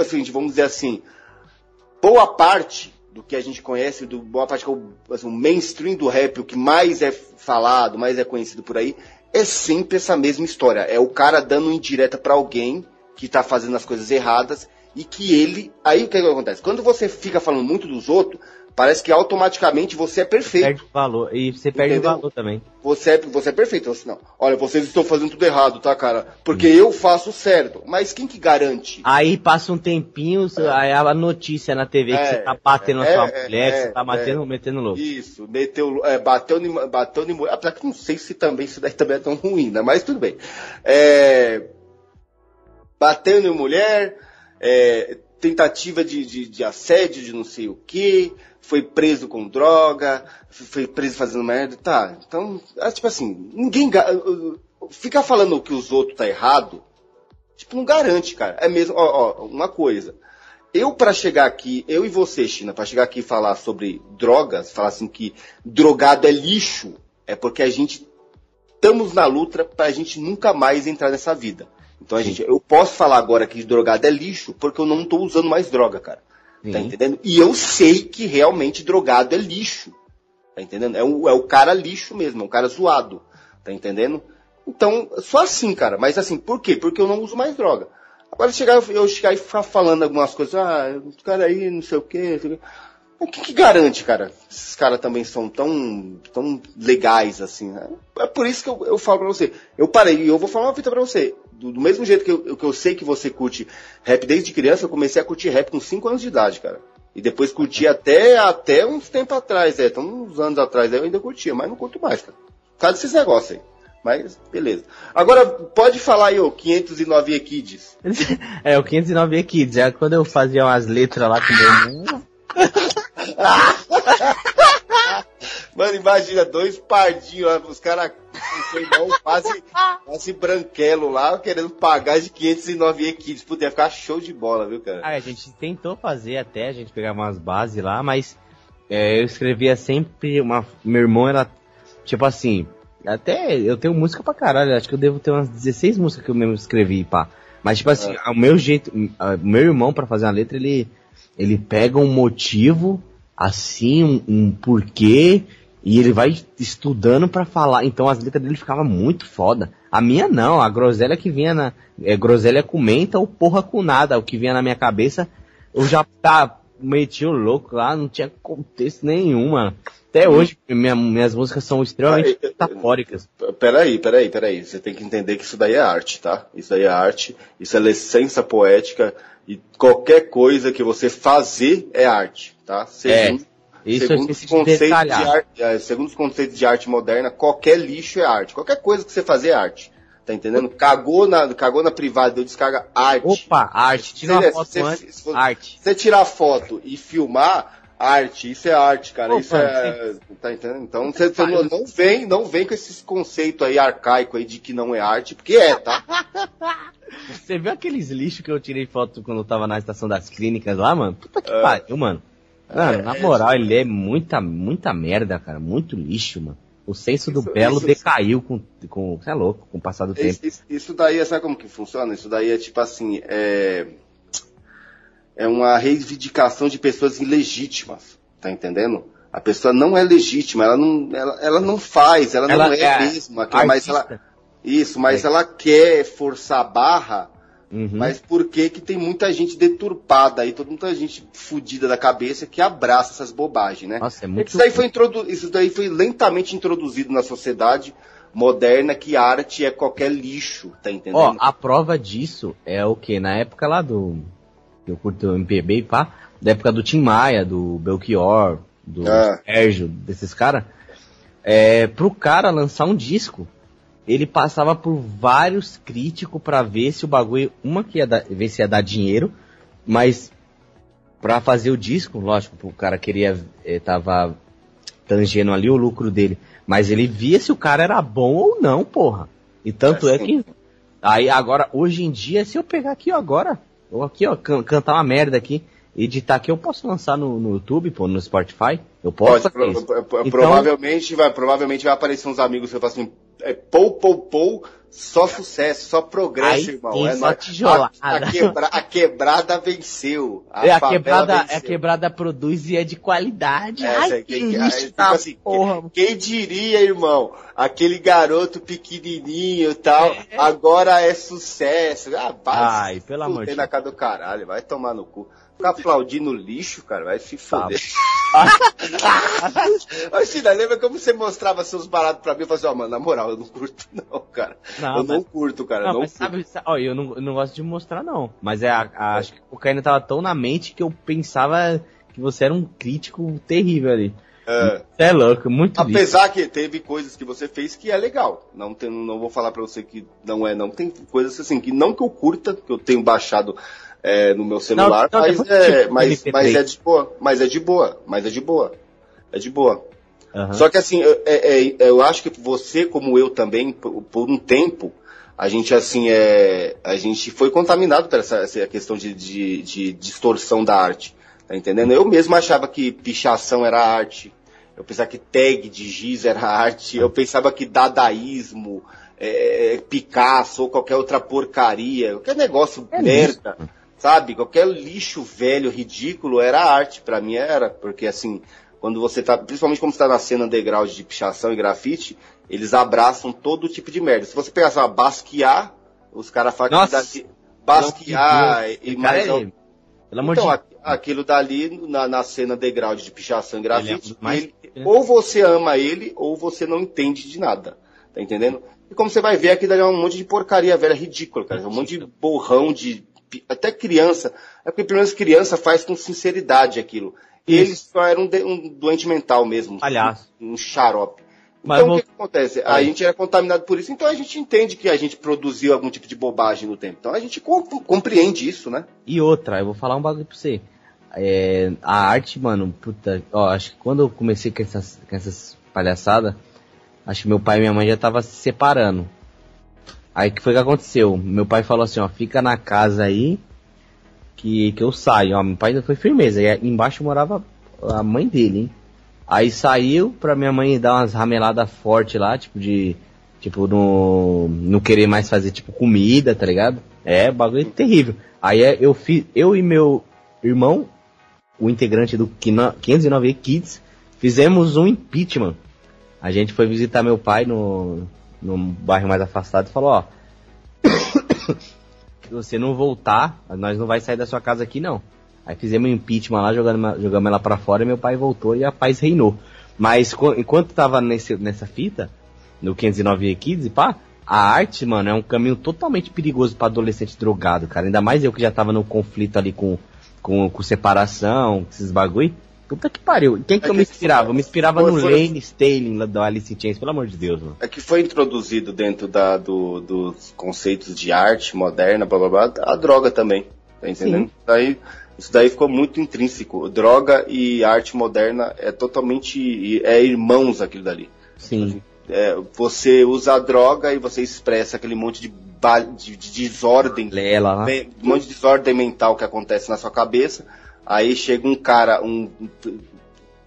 assim, vamos dizer assim, boa parte do que a gente conhece, do boa parte que é o, assim, o mainstream do rap, o que mais é falado, mais é conhecido por aí, é sempre essa mesma história. É o cara dando indireta pra alguém que tá fazendo as coisas erradas e que ele. Aí o que, que acontece? Quando você fica falando muito dos outros, parece que automaticamente você é perfeito. Perde valor. E você perde Entendeu? valor também. Você é, você é perfeito. Assim, não. Olha, vocês estão fazendo tudo errado, tá, cara? Porque eu faço certo. Mas quem que garante? Aí passa um tempinho, aí a notícia na TV que É, você tá batendo é, na sua é, mulher, que é, você tá batendo, metendo louco. Isso, meteu, é, bateu, em, bateu em mulher. Apesar que não sei se também isso daí também é tão ruim, né? Mas tudo bem. É, bateu em mulher, é, tentativa de, de, de assédio de não sei o que, foi preso com droga, foi preso fazendo merda, tá. Então, é, tipo assim, ninguém. Ficar falando que os outros tá errado, tipo, não garante, cara. É mesmo, ó, ó uma coisa. Eu, para chegar aqui, eu e você, China, para chegar aqui e falar sobre drogas, falar assim que drogado é lixo, é porque a gente estamos na luta para a gente nunca mais entrar nessa vida. Então a gente, eu posso falar agora que drogado é lixo porque eu não estou usando mais droga, cara. Sim. Tá entendendo? E eu sei que realmente drogado é lixo. Tá entendendo? É o, é o cara lixo mesmo, é um cara zoado. Tá entendendo? Então, só assim, cara. Mas assim, por quê? Porque eu não uso mais droga. Agora chegar, eu chegar e ficar falando algumas coisas, ah, os caras aí, não sei o quê. O que, que garante, cara? Esses caras também são tão, tão legais assim. Né? É por isso que eu, eu falo pra você. Eu parei e eu vou falar uma fita pra você. Do, do mesmo jeito que eu, que eu sei que você curte rap desde criança, eu comecei a curtir rap com 5 anos de idade, cara. E depois curti até, até uns tempos atrás, é, então uns anos atrás eu ainda curtia, mas não curto mais, cara. Por causa desses negócios aí. Mas, beleza. Agora, pode falar aí, ô, 509 Equids. é, o 509 Equids. É quando eu fazia umas letras lá com meu... Mano, imagina, dois pardinhos, os caras quase, quase branquelo lá, querendo pagar de 509 Equids. Podia ficar show de bola, viu, cara? Ah, a gente tentou fazer até, a gente pegava umas bases lá, mas é, eu escrevia sempre uma. Meu irmão era tipo assim, até eu tenho música pra caralho, acho que eu devo ter umas 16 músicas que eu mesmo escrevi, pá. Mas, tipo assim, é. o meu jeito, o meu irmão, para fazer uma letra, ele, ele pega um motivo, assim, um, um porquê, e ele vai estudando para falar. Então as letras dele ficavam muito foda. A minha não, a groselha que vinha na. É, groselha com menta ou porra com nada. O que vinha na minha cabeça, eu já tá meti o louco lá, não tinha contexto nenhum, mano. Até hoje, minha, minhas músicas são extremamente metafóricas. Peraí, peraí, peraí. Você tem que entender que isso daí é arte, tá? Isso daí é arte, isso é licença poética, e qualquer coisa que você fazer é arte, tá? Segundo, é, isso segundo, os conceitos de arte, é, segundo os conceitos de arte moderna, qualquer lixo é arte. Qualquer coisa que você fazer é arte. Tá entendendo? Cagou na, cagou na privada, deu descarga arte. Opa, arte. Tira uma foto antes, se, arte. Você tirar foto e filmar, arte, isso é arte, cara. Opa, isso é. Sim. Tá entendendo? Então você, você não, não, vem, não vem com esses conceitos aí arcaico aí de que não é arte, porque é, tá? Você viu aqueles lixos que eu tirei foto quando eu tava na estação das clínicas lá, mano? Puta que é. pariu, mano. Mano, é, na moral, ele é muita, muita merda, cara. Muito lixo, mano. O senso do isso, belo isso, decaiu com, com. Você é louco, com o passar do isso, tempo. Isso, daí, sabe como que funciona? Isso daí é tipo assim, é é uma reivindicação de pessoas ilegítimas, tá entendendo? A pessoa não é legítima, ela não, ela, ela não faz, ela, ela não é, é mesma, mas ela, isso, mas é. ela quer forçar a barra, uhum. mas por que que tem muita gente deturpada aí, toda muita gente fudida da cabeça que abraça essas bobagens, né? Nossa, é muito isso, daí foi introdu isso daí foi lentamente introduzido na sociedade moderna que arte é qualquer lixo, tá entendendo? Ó, a prova disso é o que? Na época lá do eu curto MPB e pá, da época do Tim Maia, do Belchior, do ah. Sérgio, desses caras, é, pro cara lançar um disco, ele passava por vários críticos para ver se o bagulho, uma que ia dar, ver se ia dar dinheiro, mas para fazer o disco, lógico, o cara queria, eh, tava tangendo ali o lucro dele, mas ele via se o cara era bom ou não, porra. E tanto é, é que aí agora hoje em dia, se eu pegar aqui agora, ou aqui, ó, can cantar uma merda aqui, editar aqui, eu posso lançar no, no YouTube, pô, no Spotify? Eu posso? Pode, pro, pro, então... provavelmente, vai, provavelmente vai aparecer uns amigos que eu falo assim, é pou, pou, pou, só sucesso, só progresso, Aí, irmão. Sim, é só tijolada. A, a, quebra, a, quebrada venceu. A, é, a quebrada, venceu. a quebrada produz e é de qualidade. É, Ai, que quem, lixo tipo assim, porra. Quem, quem, diria, irmão? Aquele garoto pequenininho e tal, é. agora é sucesso. Ah, Ai, pelo amor de Deus. na cara do caralho, vai tomar no cu. Ficar aplaudindo lixo, cara, vai se tá. foder. Ô, China, lembra como você mostrava seus baratos pra mim? Eu falei assim, ó, oh, mano, na moral, eu não curto não, cara. Não, eu mas... não curto, cara. Não, não mas curto. sabe, ó, eu não, eu não gosto de mostrar não. Mas é, a, a, acho que a cocaína tava tão na mente que eu pensava que você era um crítico terrível ali. É, é louco, muito Apesar lixo. que teve coisas que você fez que é legal. Não, tem, não vou falar pra você que não é, não. Tem coisas assim, que não que eu curta, que eu tenho baixado é, no meu celular, não, não, mas, é, mas, mas, é de boa, mas é de boa, mas é de boa, é de boa. Uhum. Só que assim, é, é, eu acho que você, como eu também, por, por, um tempo, a gente assim é, a gente foi contaminado por essa, essa questão de, de, de distorção da arte, tá entendendo? Eu mesmo achava que pichação era arte, eu pensava que tag de giz era arte, eu pensava que dadaísmo, é, Picasso ou qualquer outra porcaria, qualquer negócio é merda, isso. Sabe? Qualquer lixo velho, ridículo, era arte, para mim era, porque assim, quando você tá, principalmente quando você tá na cena underground de pichação e grafite, eles abraçam todo tipo de merda. Se você pegar, sei lá, Basquiat, os caras falam que daqui, Basquiat e mais... É, pelo amor então, de... aquilo dali, na, na cena underground de pichação e grafite, ele é mais... ele, ou você ama ele, ou você não entende de nada. Tá entendendo? E como você vai ver, aqui dali é um monte de porcaria velha ridícula, cara. É um monte de borrão de. Até criança. É porque pelo menos criança faz com sinceridade aquilo. Ele só era um, um doente mental mesmo. Aliás. Um, um xarope. Mas então, vou... o que, acontece? A gente era contaminado por isso, então a gente entende que a gente produziu algum tipo de bobagem no tempo. Então a gente compreende isso, né? E outra, eu vou falar um bagulho pra você. É, a arte, mano, puta, ó, acho que quando eu comecei com essas, com essas palhaçadas, acho que meu pai e minha mãe já tava se separando. Aí que foi que aconteceu? Meu pai falou assim, ó, fica na casa aí, que, que eu saio. Ó, meu pai foi firmeza. E embaixo morava a mãe dele, hein? Aí saiu pra minha mãe dar umas rameladas fortes lá, tipo de. Tipo, no. Não querer mais fazer, tipo, comida, tá ligado? É, bagulho terrível. Aí é, eu fiz. Eu e meu irmão, o integrante do 509 Kids, fizemos um impeachment. A gente foi visitar meu pai no, no bairro mais afastado e falou, ó. se você não voltar, nós não vai sair da sua casa aqui não. Aí fizemos um impeachment lá, jogando, jogamos ela para fora e meu pai voltou e a paz reinou. Mas enquanto tava nesse, nessa fita, no 509 Kids e pá, a arte, mano, é um caminho totalmente perigoso para adolescente drogado, cara. Ainda mais eu que já tava no conflito ali com, com, com separação, esses bagulho. Puta que pariu. Quem que é eu me inspirava? Eu me inspirava foi, no foi... Lane Staley do Alice in Chains, pelo amor de Deus, mano. É que foi introduzido dentro da, do, dos conceitos de arte moderna, blá blá blá, a droga também. Tá entendendo? Sim. Daí, isso daí ficou muito intrínseco. Droga e arte moderna é totalmente. é irmãos aquilo dali. Sim. É, você usa a droga e você expressa aquele monte de, de, de desordem. Lela, né? Um monte de desordem mental que acontece na sua cabeça Aí chega um cara, um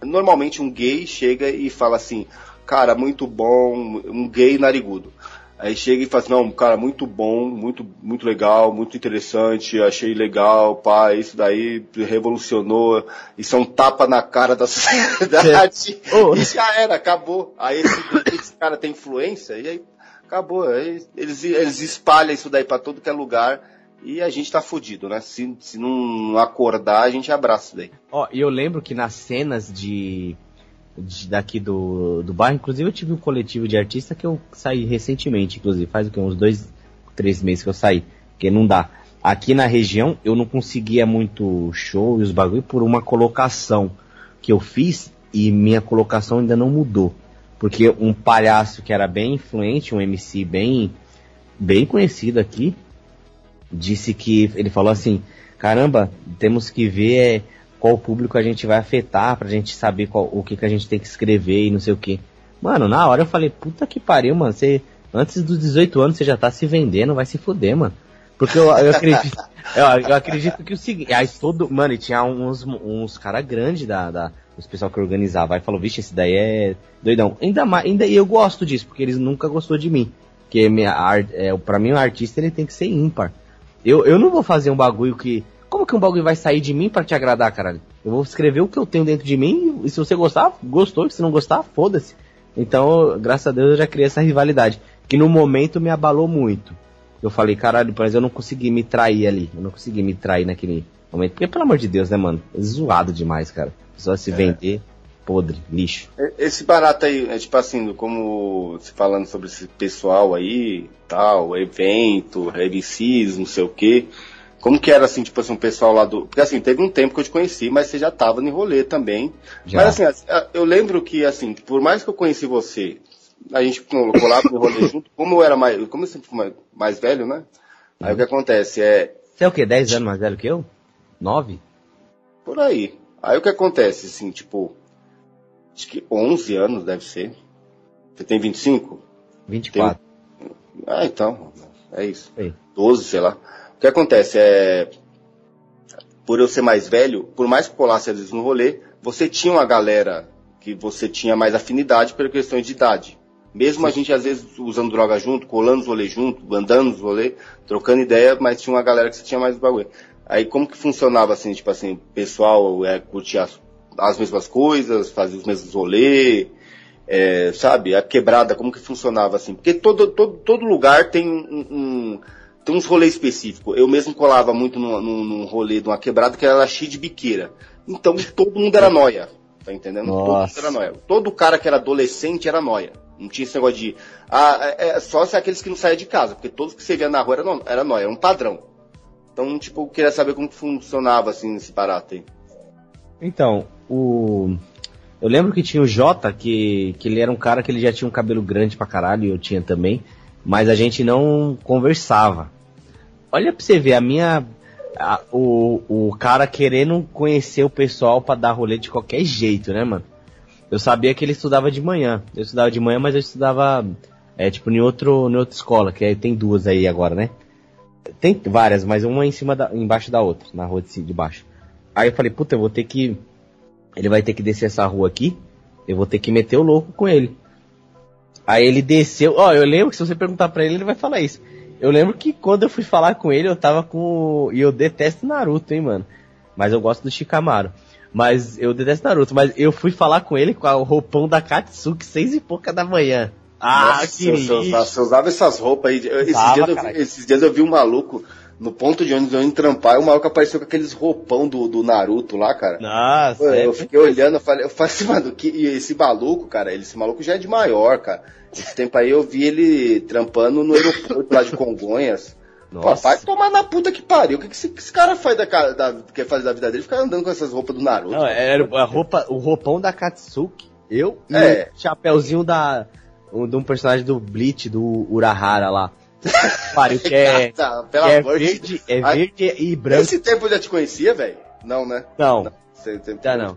normalmente um gay chega e fala assim, cara, muito bom, um gay narigudo. Aí chega e fala assim, não, cara, muito bom, muito, muito legal, muito interessante, achei legal, pá, isso daí revolucionou, isso é um tapa na cara da sociedade. Oh. E já era, acabou. Aí esse, esse, cara tem influência, e aí acabou. Aí eles, eles espalham isso daí para todo que é lugar e a gente tá fudido, né? Se, se não acordar, a gente abraça daí. Ó, e eu lembro que nas cenas de, de, daqui do, do bairro, inclusive eu tive um coletivo de artista que eu saí recentemente, inclusive, faz o que? Uns dois, três meses que eu saí, porque não dá. Aqui na região eu não conseguia muito show e os bagulho por uma colocação que eu fiz e minha colocação ainda não mudou. Porque um palhaço que era bem influente, um MC bem, bem conhecido aqui, disse que ele falou assim: caramba, temos que ver é, qual público a gente vai afetar pra gente saber qual, o que, que a gente tem que escrever e não sei o que. Mano, na hora eu falei, puta que pariu, mano, você antes dos 18 anos você já tá se vendendo, vai se fuder, mano. Porque eu, eu acredito, eu, eu, acredito que o seguinte, aí todo, mano, e tinha uns, uns cara grande da, da, os pessoal que organizava, aí falou, vixe, esse daí é doidão. Ainda mais, ainda eu gosto disso, porque eles nunca gostou de mim. Porque minha, é, pra mim o artista ele tem que ser ímpar. Eu, eu não vou fazer um bagulho que. Como que um bagulho vai sair de mim para te agradar, caralho? Eu vou escrever o que eu tenho dentro de mim e se você gostar, gostou. Se não gostar, foda-se. Então, graças a Deus, eu já criei essa rivalidade. Que no momento me abalou muito. Eu falei, caralho, mas eu não consegui me trair ali. Eu não consegui me trair naquele momento. Porque, pelo amor de Deus, né, mano? É zoado demais, cara. Só se é. vender podre, lixo. Esse barato aí, é tipo assim, como se falando sobre esse pessoal aí, tal, evento, revicis, não sei o quê. Como que era assim, tipo assim, um pessoal lá do. Porque assim, teve um tempo que eu te conheci, mas você já tava no rolê também. Já. Mas assim, eu lembro que, assim, por mais que eu conheci você, a gente colava no rolê junto, como eu era mais. Como eu sempre fui mais, mais velho, né? Aí o que acontece? É. Você é o quê? 10 anos mais velho que eu? 9? Por aí. Aí o que acontece, assim, tipo, acho que 11 anos deve ser. Você tem 25? 24. Tem... Ah, então, é isso. Ei. 12, sei lá. O que acontece é, por eu ser mais velho, por mais que colasse às vezes no rolê, você tinha uma galera que você tinha mais afinidade por questões de idade. Mesmo a gente, às vezes, usando droga junto, colando os rolês junto, andando os rolês, trocando ideia, mas tinha uma galera que você tinha mais bagulho. Aí como que funcionava assim, tipo assim, o pessoal é, curtia as, as mesmas coisas, fazia os mesmos rolês, é, sabe? A quebrada, como que funcionava assim? Porque todo, todo, todo lugar tem um, um tem uns rolês específicos. Eu mesmo colava muito num, num, num rolê de uma quebrada que era cheia de biqueira. Então todo mundo era noia. Tá entendendo? Nossa. Todo mundo era noia. Todo cara que era adolescente era noia. Não tinha esse negócio de. Ah, é, é só se aqueles que não saíam de casa, porque todos que você via na rua era, era nóia, era um padrão. Então, tipo, eu queria saber como que funcionava assim esse barato aí. Então, o. Eu lembro que tinha o Jota, que, que ele era um cara que ele já tinha um cabelo grande pra caralho, e eu tinha também, mas a gente não conversava. Olha pra você ver, a minha. a- o, o cara querendo conhecer o pessoal pra dar rolê de qualquer jeito, né, mano? Eu sabia que ele estudava de manhã. Eu estudava de manhã, mas eu estudava, é, tipo, em, outro, em outra escola, que aí tem duas aí agora, né? Tem várias, mas uma em cima da, embaixo da outra, na rua de, de baixo. Aí eu falei, puta, eu vou ter que. Ele vai ter que descer essa rua aqui. Eu vou ter que meter o louco com ele. Aí ele desceu. Ó, eu lembro que se você perguntar pra ele, ele vai falar isso. Eu lembro que quando eu fui falar com ele, eu tava com. E eu detesto Naruto, hein, mano. Mas eu gosto do Shikamaru. Mas eu detesto Naruto. Mas eu fui falar com ele com o roupão da Katsuki, seis e pouca da manhã. Ah, Nossa, que você, usava, você usava essas roupas aí. Esses, dias eu, esses dias eu vi um maluco no ponto de ônibus eu indo trampar, e o maluco apareceu com aqueles roupão do, do Naruto lá, cara. Nossa, Pô, é, eu fiquei olhando, eu falei, eu falei assim, mano, que, e esse maluco, cara, ele, esse maluco já é de maior, cara. Esse tempo aí eu vi ele trampando no aeroporto lá de Congonhas. Pô, Nossa. vai tomar na puta que pariu. O que, que, esse, que esse cara faz da, da, quer fazer da vida dele? Ficar andando com essas roupas do Naruto. Não, era a roupa, o roupão da Katsuki, eu e É. o chapéuzinho da um, de um personagem do Bleach, do Urahara lá. Pariu, que é, pelo é amor de verde, é Ai. verde e branco. Esse tempo eu já te conhecia, velho? Não, né? Não, Esse tempo- já não.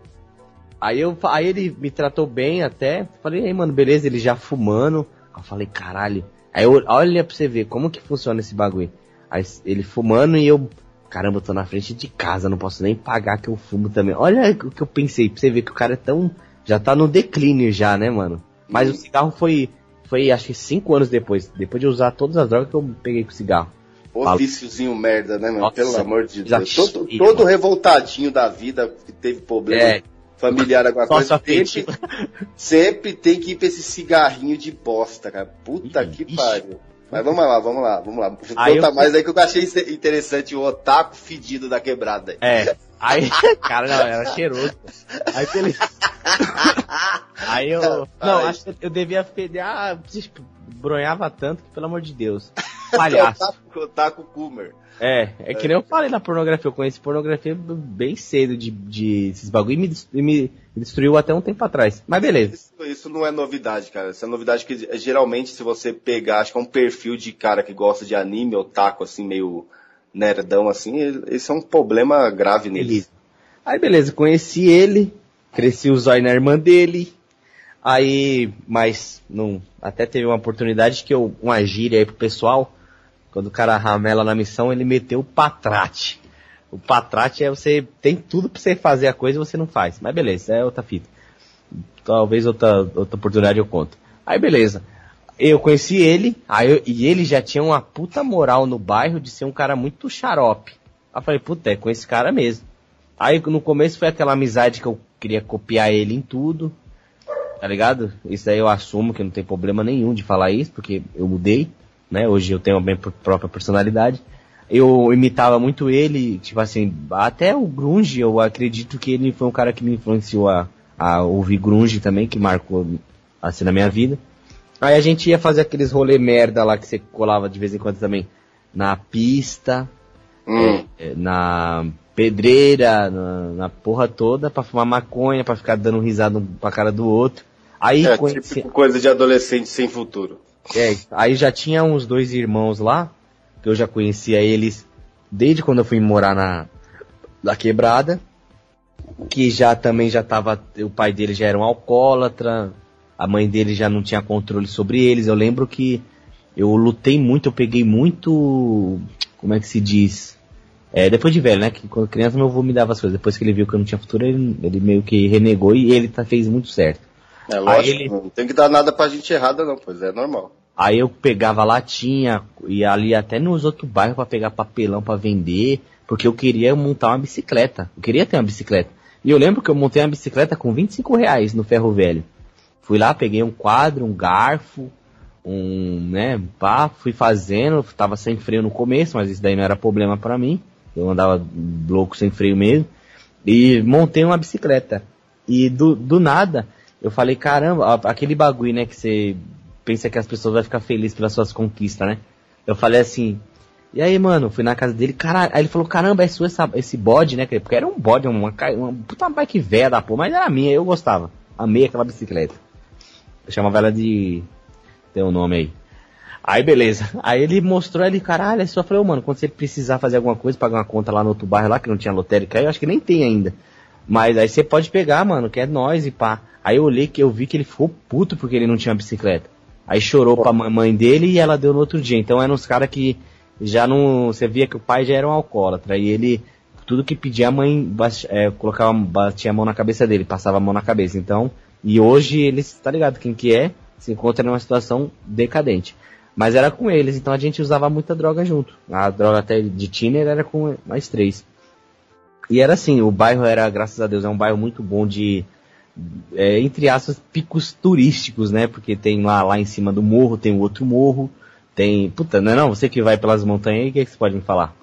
Aí, eu, aí ele me tratou bem até. Falei, aí, mano, beleza, ele já fumando. Eu falei, caralho. Aí eu, olha pra você ver como que funciona esse bagulho. Aí ele fumando e eu, caramba, eu tô na frente de casa, não posso nem pagar que eu fumo também. Olha o que eu pensei, pra você ver que o cara é tão. Já tá no declínio já, né, mano? Mas Uhum. o cigarro foi, foi acho que cinco anos depois. Depois de usar todas as drogas que eu peguei com cigarro. Ô viciozinho merda, né, meu? Nossa, Pelo amor de Deus. Todo, todo revoltadinho da vida que teve problema É. familiar, alguma Sócio coisa, sempre, sempre tem que ir pra esse cigarrinho de bosta, cara. Puta Ih, que ixi. pariu. Mas vamos lá, vamos lá, vamos lá. Aí Conta eu- mais aí que eu achei interessante o otaku fedido da quebrada. aí. É. Aí, cara, não, era cheiroso. Aí beleza. Aí eu. Não, Ai. acho que eu devia feder. Ah, bronhava tanto que, pelo amor de Deus. Palhaço. Otaku, otaku Coomer. É, é que nem eu falei na pornografia. Eu conheci pornografia bem cedo de, de esses bagulho e me, e me destruiu até um tempo atrás. Mas beleza. Isso, isso não é novidade, cara. Isso é novidade que geralmente se você pegar, acho que é um perfil de cara que gosta de anime, otaku, assim, meio nerdão, assim, esse é um problema grave neles. Beleza. Aí beleza, conheci ele, cresci o zóio na irmã dele. Aí, mas não, até teve uma oportunidade que eu, uma gíria aí pro pessoal, quando o cara ramela na missão, ele meteu o patrate. O patrate é você tem tudo pra você fazer a coisa e você não faz. Mas beleza, é outra fita. Talvez outra, outra oportunidade eu conto. Aí beleza. Eu conheci ele, aí eu- e ele já tinha uma puta moral no bairro de ser um cara muito xarope. Aí eu falei, puta, é com esse cara mesmo. Aí no começo foi aquela amizade que eu queria copiar ele em tudo. Tá ligado? Isso aí eu assumo que não tem problema nenhum de falar isso, porque eu mudei, né? Hoje eu tenho a minha pr- própria personalidade. Eu imitava muito ele, tipo assim, até o grunge, eu acredito que ele foi um cara que me influenciou a, a ouvir grunge também, que marcou assim na minha vida. Aí a gente ia fazer aqueles rolê merda lá que você colava de vez em quando também na pista, Hum. é, na pedreira, na, na porra toda, pra fumar maconha, pra ficar dando risada um pra cara do outro. Aí, É, conheci- tipo coisa de adolescente sem futuro. é, aí já tinha uns dois irmãos lá, que eu já conhecia eles desde quando eu fui morar na, na quebrada, que já também já tava, o pai dele já era um alcoólatra, a mãe dele já não tinha controle sobre eles. Eu lembro que eu lutei muito, eu peguei muito, como é que se diz? É, depois de velho, né? Que quando criança meu avô me dava as coisas. Depois que ele viu que eu não tinha futuro, ele, ele meio que renegou e ele tá, fez muito certo. É lógico, ele... não tem que dar nada pra gente errada não, pois é normal. Aí eu pegava latinha, ia ali até nos outros bairros para pegar papelão para vender, porque eu queria montar uma bicicleta. Eu queria ter uma bicicleta. E eu lembro que eu montei uma bicicleta com 25 reais no ferro velho. Fui lá, peguei um quadro, um garfo, um, né, pá, fui fazendo, tava sem freio no começo, mas isso daí não era problema para mim. Eu andava louco sem freio mesmo. E montei uma bicicleta. E do, do nada, eu falei, caramba, aquele bagulho, né, que você pensa que as pessoas vão ficar felizes pelas suas conquistas, né? Eu falei assim, e aí, mano, fui na casa dele, caralho, aí ele falou, caramba, é sua essa, esse bode, né? Porque era um bode, uma, uma puta bike velha da porra, mas era minha, eu gostava. Amei aquela bicicleta. Eu chamava ela de. Tem um nome aí. Aí beleza. Aí ele mostrou ali, caralho, aí só falei, oh, mano, quando você precisar fazer alguma coisa, pagar uma conta lá no outro bairro lá, que não tinha lotérica, eu acho que nem tem ainda. Mas aí você pode pegar, mano, que é nós e pá. Aí eu olhei que eu vi que ele ficou puto porque ele não tinha bicicleta. Aí chorou pra mãe dele e ela deu no outro dia. Então eram uns caras que já não. Você via que o pai já era um alcoólatra. E ele, tudo que pedia, a mãe é, colocava, batia a mão na cabeça dele, passava a mão na cabeça. Então, e hoje eles, tá ligado quem que é, se encontra numa situação decadente. Mas era com eles, então a gente usava muita droga junto. A droga até de tiner era com mais três. E era assim, o bairro era, graças a Deus, é um bairro muito bom de é, entre aspas, picos turísticos, né? Porque tem lá, lá em cima do morro, tem o outro morro, tem. Puta, não é não? Você que vai pelas montanhas aí, o que, é que você pode me falar?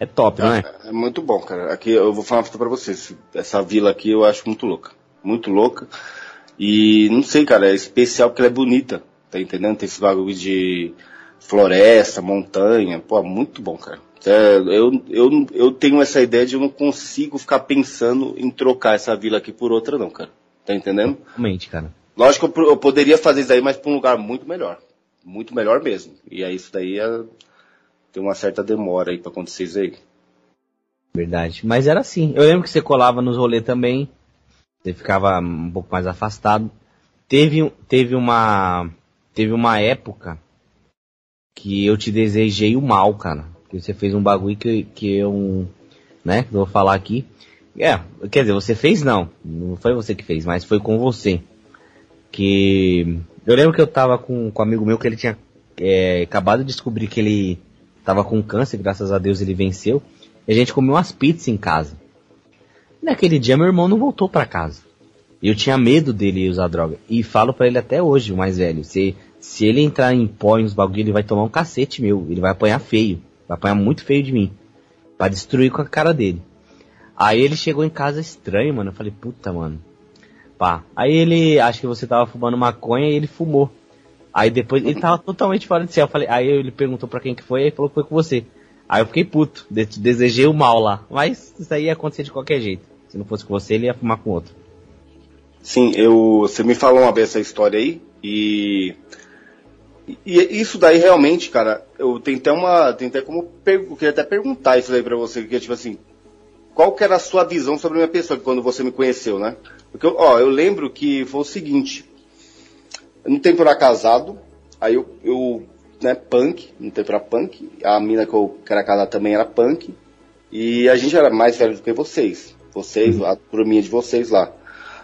É top, não é? É, é muito bom, cara. Aqui eu vou falar pra vocês. Essa vila aqui eu acho muito louca. Muito louca. E não sei, cara, é especial porque ela é bonita. Tá entendendo? Tem esse bagulho de floresta, montanha. Pô, muito bom, cara. É, eu, eu, eu tenho essa ideia de eu não consigo ficar pensando em trocar essa vila aqui por outra, não, cara. Tá entendendo? Realmente, cara. Lógico que eu, eu poderia fazer isso aí, mas pra um lugar muito melhor. Muito melhor mesmo. E aí isso daí é, tem uma certa demora aí pra acontecer isso aí. Verdade. Mas era assim. Eu lembro que você colava nos rolês também. Você ficava um pouco mais afastado. Teve, teve uma. Teve uma época que eu te desejei o mal, cara. Que você fez um bagulho que, que eu. Né? Vou falar aqui. É, quer dizer, você fez não. Não foi você que fez, mas foi com você. Que. Eu lembro que eu tava com, com um amigo meu que ele tinha é, acabado de descobrir que ele tava com câncer, graças a Deus ele venceu. E a gente comeu umas pizzas em casa. Naquele dia meu irmão não voltou para casa. Eu tinha medo dele usar droga. E falo para ele até hoje, o mais velho. Se, se ele entrar em pó uns bagulho, ele vai tomar um cacete meu. Ele vai apanhar feio. Vai apanhar muito feio de mim. Pra destruir com a cara dele. Aí ele chegou em casa estranho, mano. Eu falei, puta, mano. Pá. Aí ele, acho que você tava fumando maconha e ele fumou. Aí depois, ele tava totalmente fora de céu. Eu falei, aí ele perguntou pra quem que foi e falou que foi com você. Aí eu fiquei puto. Desejei o mal lá. Mas isso aí ia acontecer de qualquer jeito. Se não fosse com você, ele ia fumar com outro. Sim, eu, você me falou uma vez essa história aí e e isso daí realmente, cara, eu tenho até uma. Tenho até como. Eu queria até perguntar isso daí pra você, que é tipo assim. Qual que era a sua visão sobre a minha pessoa quando você me conheceu, né? Porque, ó, eu lembro que foi o seguinte. No tempo era casado, aí eu, eu né, punk, no tempo era punk, a mina que eu que era casada também era punk, e a gente era mais velho do que vocês. Vocês, a turminha de vocês lá.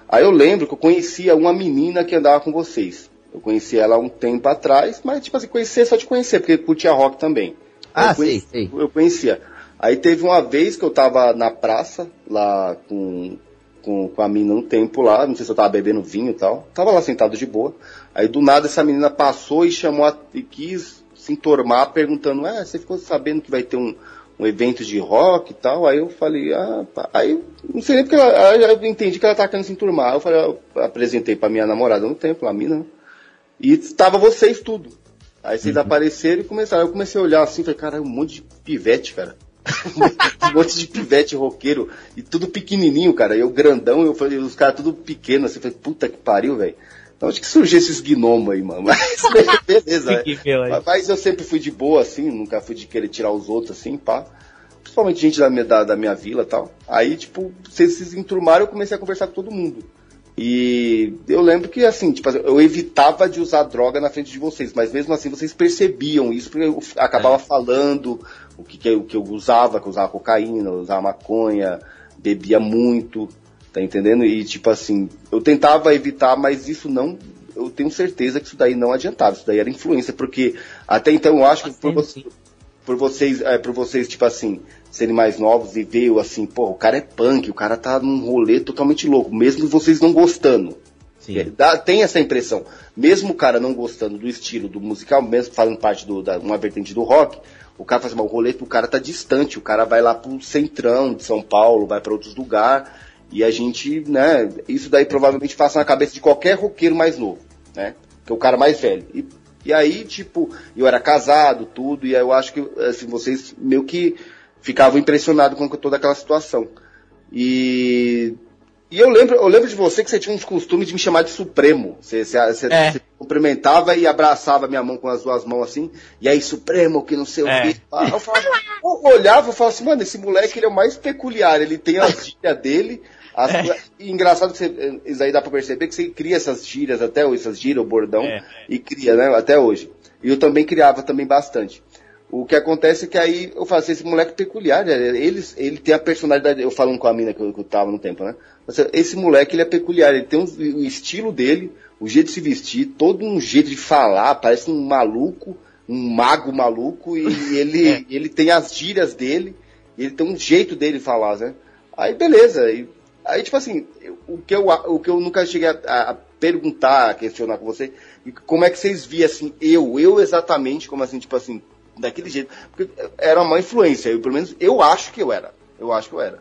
Aí eu lembro que eu conhecia uma menina que andava com vocês. Eu conheci ela há um tempo atrás, mas tipo assim, conhecer só de conhecer, porque curtia rock também. Ah, eu conheci, sei, sei. Eu conhecia. Aí teve uma vez que eu tava na praça, lá com, com, com a menina um tempo lá, não sei se eu tava bebendo vinho e tal. Tava lá sentado de boa. Aí do nada essa menina passou e chamou a, e quis se entormar perguntando, ah, você ficou sabendo que vai ter um, um evento de rock e tal? Aí eu falei, ah, tá. Aí não sei nem porque ela, eu entendi que ela tá querendo se enturmar. Eu falei, eu apresentei pra minha namorada no tempo, a mina, né? E estava vocês tudo. Aí vocês uhum. apareceram e começaram. Eu comecei a olhar assim, falei, cara, um monte de pivete, cara. um monte de pivete roqueiro. E tudo pequenininho, cara. Eu grandão, eu falei, os caras tudo pequeno, assim, falei, puta que pariu, velho. Então acho que surgiu esses gnomos aí, mano. Mas beleza. né? Mas eu sempre fui de boa, assim, nunca fui de querer tirar os outros, assim, pá. principalmente gente da minha, da, da minha vila e tal. Aí, tipo, vocês se enturmaram eu comecei a conversar com todo mundo. E eu lembro que, assim, tipo, eu evitava de usar droga na frente de vocês, mas mesmo assim vocês percebiam isso, porque eu acabava é. falando o que, que, eu, que eu usava, que eu usava cocaína, eu usava maconha, bebia muito, tá entendendo? E, tipo assim, eu tentava evitar, mas isso não. Eu tenho certeza que isso daí não adiantava, isso daí era influência, porque até então eu acho que por, você, por vocês, é, por vocês, tipo assim, serem mais novos e ver assim, pô, o cara é punk, o cara tá num rolê totalmente louco, mesmo vocês não gostando. Sim. É, dá, tem essa impressão. Mesmo o cara não gostando do estilo do musical, mesmo fazendo parte do, da uma vertente do rock, o cara faz assim, o rolê, o cara tá distante, o cara vai lá pro centrão de São Paulo, vai para outros lugares, e a gente, né, isso daí provavelmente passa na cabeça de qualquer roqueiro mais novo, né? Que é o cara mais velho. E, e aí, tipo, eu era casado, tudo, e aí eu acho que, assim, vocês meio que ficavam impressionados com toda aquela situação. E, e eu lembro, eu lembro de você que você tinha uns costumes de me chamar de Supremo. Você, você, você, é. você cumprimentava e abraçava minha mão com as duas mãos assim, e aí, Supremo, que não sei é. o quê. Eu, falava, eu olhava e falava assim, mano, esse moleque ele é o mais peculiar, ele tem a gíria dele. As, é. E engraçado que você, isso aí dá pra perceber que você cria essas gírias até hoje, essas gírias, o bordão, é. e cria, né, até hoje. E eu também criava também bastante. O que acontece é que aí eu falo assim, esse moleque peculiar, né? ele, ele tem a personalidade, eu falando com a mina que eu, que eu tava no tempo, né? Esse moleque, ele é peculiar, ele tem um, o estilo dele, o jeito de se vestir, todo um jeito de falar, parece um maluco, um mago maluco, e ele, é. ele tem as gírias dele, ele tem um jeito dele de falar, né? Aí beleza, e, aí tipo assim, o que eu, o que eu nunca cheguei a, a perguntar, a questionar com você, como é que vocês viam assim, eu, eu exatamente, como assim, tipo assim, daquele jeito. Porque era uma influência, eu, pelo menos eu acho que eu era. Eu acho que eu era.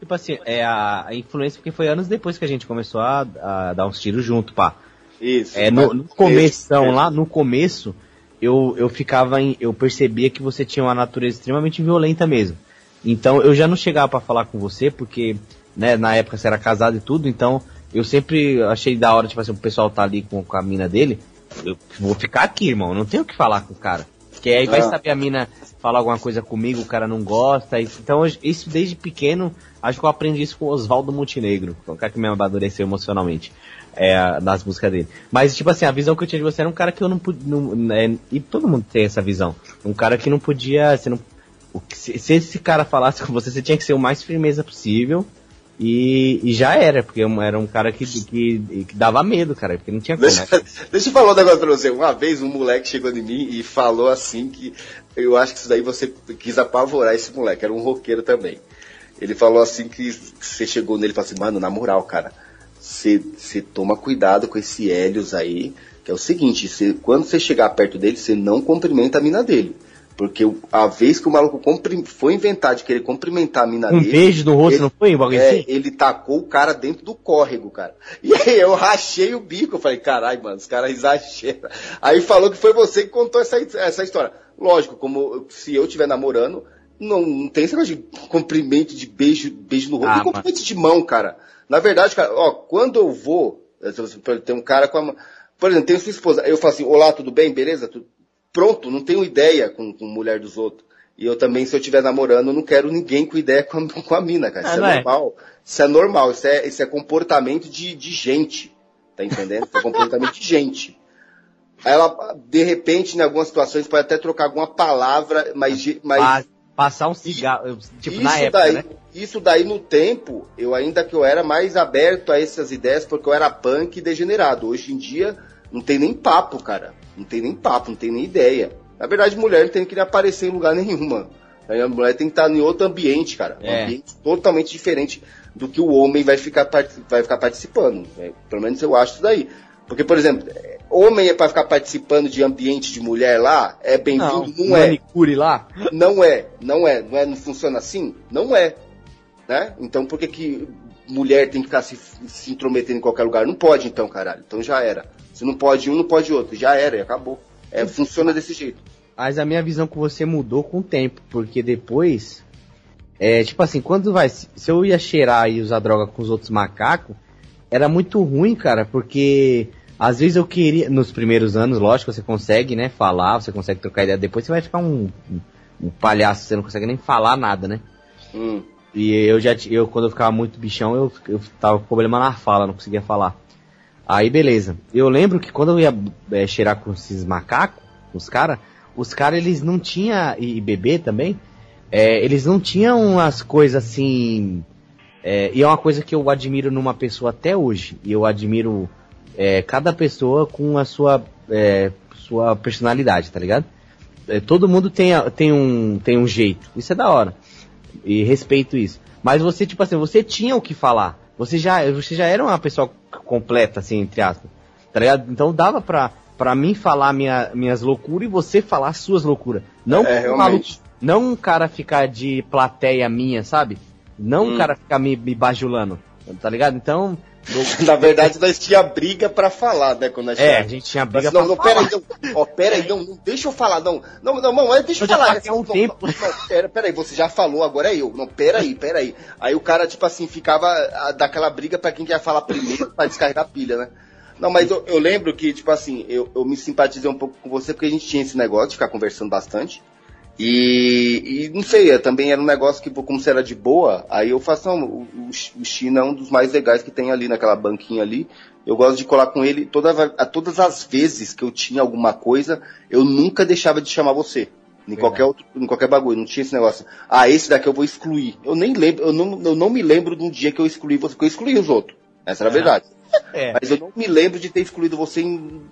Tipo assim, é a, a influência porque foi anos depois que a gente começou a, a dar uns tiros junto, pá. Isso. É, no, no começão, lá no começo, eu, eu ficava em, eu percebia que você tinha uma natureza extremamente violenta mesmo. Então eu já não chegava para falar com você, porque né, na época você era casado e tudo, então eu sempre achei da hora, tipo assim, o pessoal tá ali com, com a mina dele, eu vou ficar aqui, irmão, não tenho o que falar com o cara. Porque aí vai ah. saber a mina falar alguma coisa comigo, o cara não gosta. Então, isso desde pequeno, acho que eu aprendi isso com o Oswaldo Montenegro, que é um cara que me amadureceu emocionalmente é, nas músicas dele. Mas, tipo assim, a visão que eu tinha de você era um cara que eu não podia. É, e todo mundo tem essa visão. Um cara que não podia. Você não, se, se esse cara falasse com você, você tinha que ser o mais firmeza possível e, e, já era, porque era um cara que, que, que, dava medo, cara, porque não tinha como. Deixa, deixa eu falar um negócio pra você. Uma vez um moleque chegou em mim e falou assim que eu acho que isso daí você quis apavorar esse moleque, era um roqueiro também. Ele falou assim que você chegou nele e falou assim, mano, na moral, cara, você toma cuidado com esse Hélios aí, que é o seguinte, cê, quando você chegar perto dele, você não cumprimenta a mina dele. Porque a vez que o maluco foi inventar de querer cumprimentar a mina um dele. Um beijo no rosto, ele, não foi? Um é, assim? ele tacou o cara dentro do córrego, cara. E aí eu rachei o bico. Eu falei, caralho, mano, os caras exageram. Aí falou que foi você que contou essa, essa história. Lógico, como se eu estiver namorando, não, não tem esse negócio de cumprimento, de beijo, beijo no rosto. Ah, tem cumprimento de mão, cara. Na verdade, cara, ó, quando eu vou, tem um cara com a. Por exemplo, tem sua esposa. Eu falo assim, olá, tudo bem? Beleza? Tudo pronto, não tenho ideia com, com mulher dos outros. E eu também, se eu estiver namorando, eu não quero ninguém com ideia com a, com a mina, cara. Isso ah, é, é normal. Isso é normal. Isso é, isso é comportamento de, de gente. Tá entendendo? Isso é comportamento de gente. Ela, de repente, em algumas situações, pode até trocar alguma palavra, mas. mas Passar um cigarro, tipo, isso na época, daí, né? Isso daí, no tempo, eu ainda que eu era mais aberto a essas ideias, porque eu era punk e degenerado. Hoje em dia, não tem nem papo, cara. Não tem nem papo, não tem nem ideia. Na verdade, mulher não tem que aparecer em lugar nenhum, A mulher tem que estar em outro ambiente, cara. Um é. ambiente totalmente diferente do que o homem vai ficar, vai ficar participando. Né? Pelo menos eu acho isso daí. Porque, por exemplo, homem é para ficar participando de ambiente de mulher lá, é bem-vindo, não, não é. Manicure lá? Não é, não é, não é, não funciona assim? Não é. Né? Então por que, que mulher tem que ficar se, se intrometendo em qualquer lugar? Não pode então, caralho. Então já era. Se não pode um, não pode outro. Já era, e acabou. É, funciona desse jeito. Mas a minha visão com você mudou com o tempo, porque depois. É, tipo assim, quando vai. Se eu ia cheirar e usar droga com os outros macacos, era muito ruim, cara, porque às vezes eu queria. Nos primeiros anos, lógico, você consegue, né, falar, você consegue trocar ideia. Depois você vai ficar um, um, um palhaço, você não consegue nem falar nada, né? Hum. E eu já, eu, quando eu ficava muito bichão, eu, eu tava com problema na fala, não conseguia falar. Aí beleza. Eu lembro que quando eu ia é, cheirar com esses macacos, os caras, os caras eles não tinham, e, e bebê também, é, eles não tinham as coisas assim. É, e é uma coisa que eu admiro numa pessoa até hoje. E eu admiro é, cada pessoa com a sua, é, sua personalidade, tá ligado? É, todo mundo tem, tem, um, tem um jeito. Isso é da hora. E respeito isso. Mas você, tipo assim, você tinha o que falar. Você já, você já era uma pessoa completa, assim, entre aspas. Tá ligado? Então dava pra, pra mim falar minha, minhas loucuras e você falar suas loucuras. Não, é, realmente. não um cara ficar de plateia minha, sabe? Não hum. um cara ficar me, me bajulando. Tá ligado? Então, Na verdade, nós tinha briga para falar, né? Quando nós é, a gente tinha briga Mas, não, não, pera aí, não, ó, pera aí, não, não, deixa eu falar, não, não, não, não, deixa eu, eu falar. Já um não, tempo. Não, não, pera, pera aí, você já falou, agora é eu. Não, pera aí, pera aí. Aí o cara, tipo assim, ficava a, daquela briga para quem quer falar primeiro para descarregar a pilha, né? Não, mas eu, eu, lembro que, tipo assim, eu, eu me simpatizei um pouco com você porque a gente tinha esse negócio de ficar conversando bastante. E, e, não sei, também era um negócio que, como se era de boa, aí eu faço, não, o, o, China é um dos mais legais que tem ali naquela banquinha ali. Eu gosto de colar com ele toda, a, todas as vezes que eu tinha alguma coisa, eu nunca deixava de chamar você. Em qualquer outro, em qualquer bagulho, não tinha esse negócio. Ah, esse daqui eu vou excluir. Eu nem lembro, eu não, eu não me lembro de um dia que eu excluí você, porque eu excluí os outros. Essa era a verdade. É. Mas eu não me lembro de ter excluído você em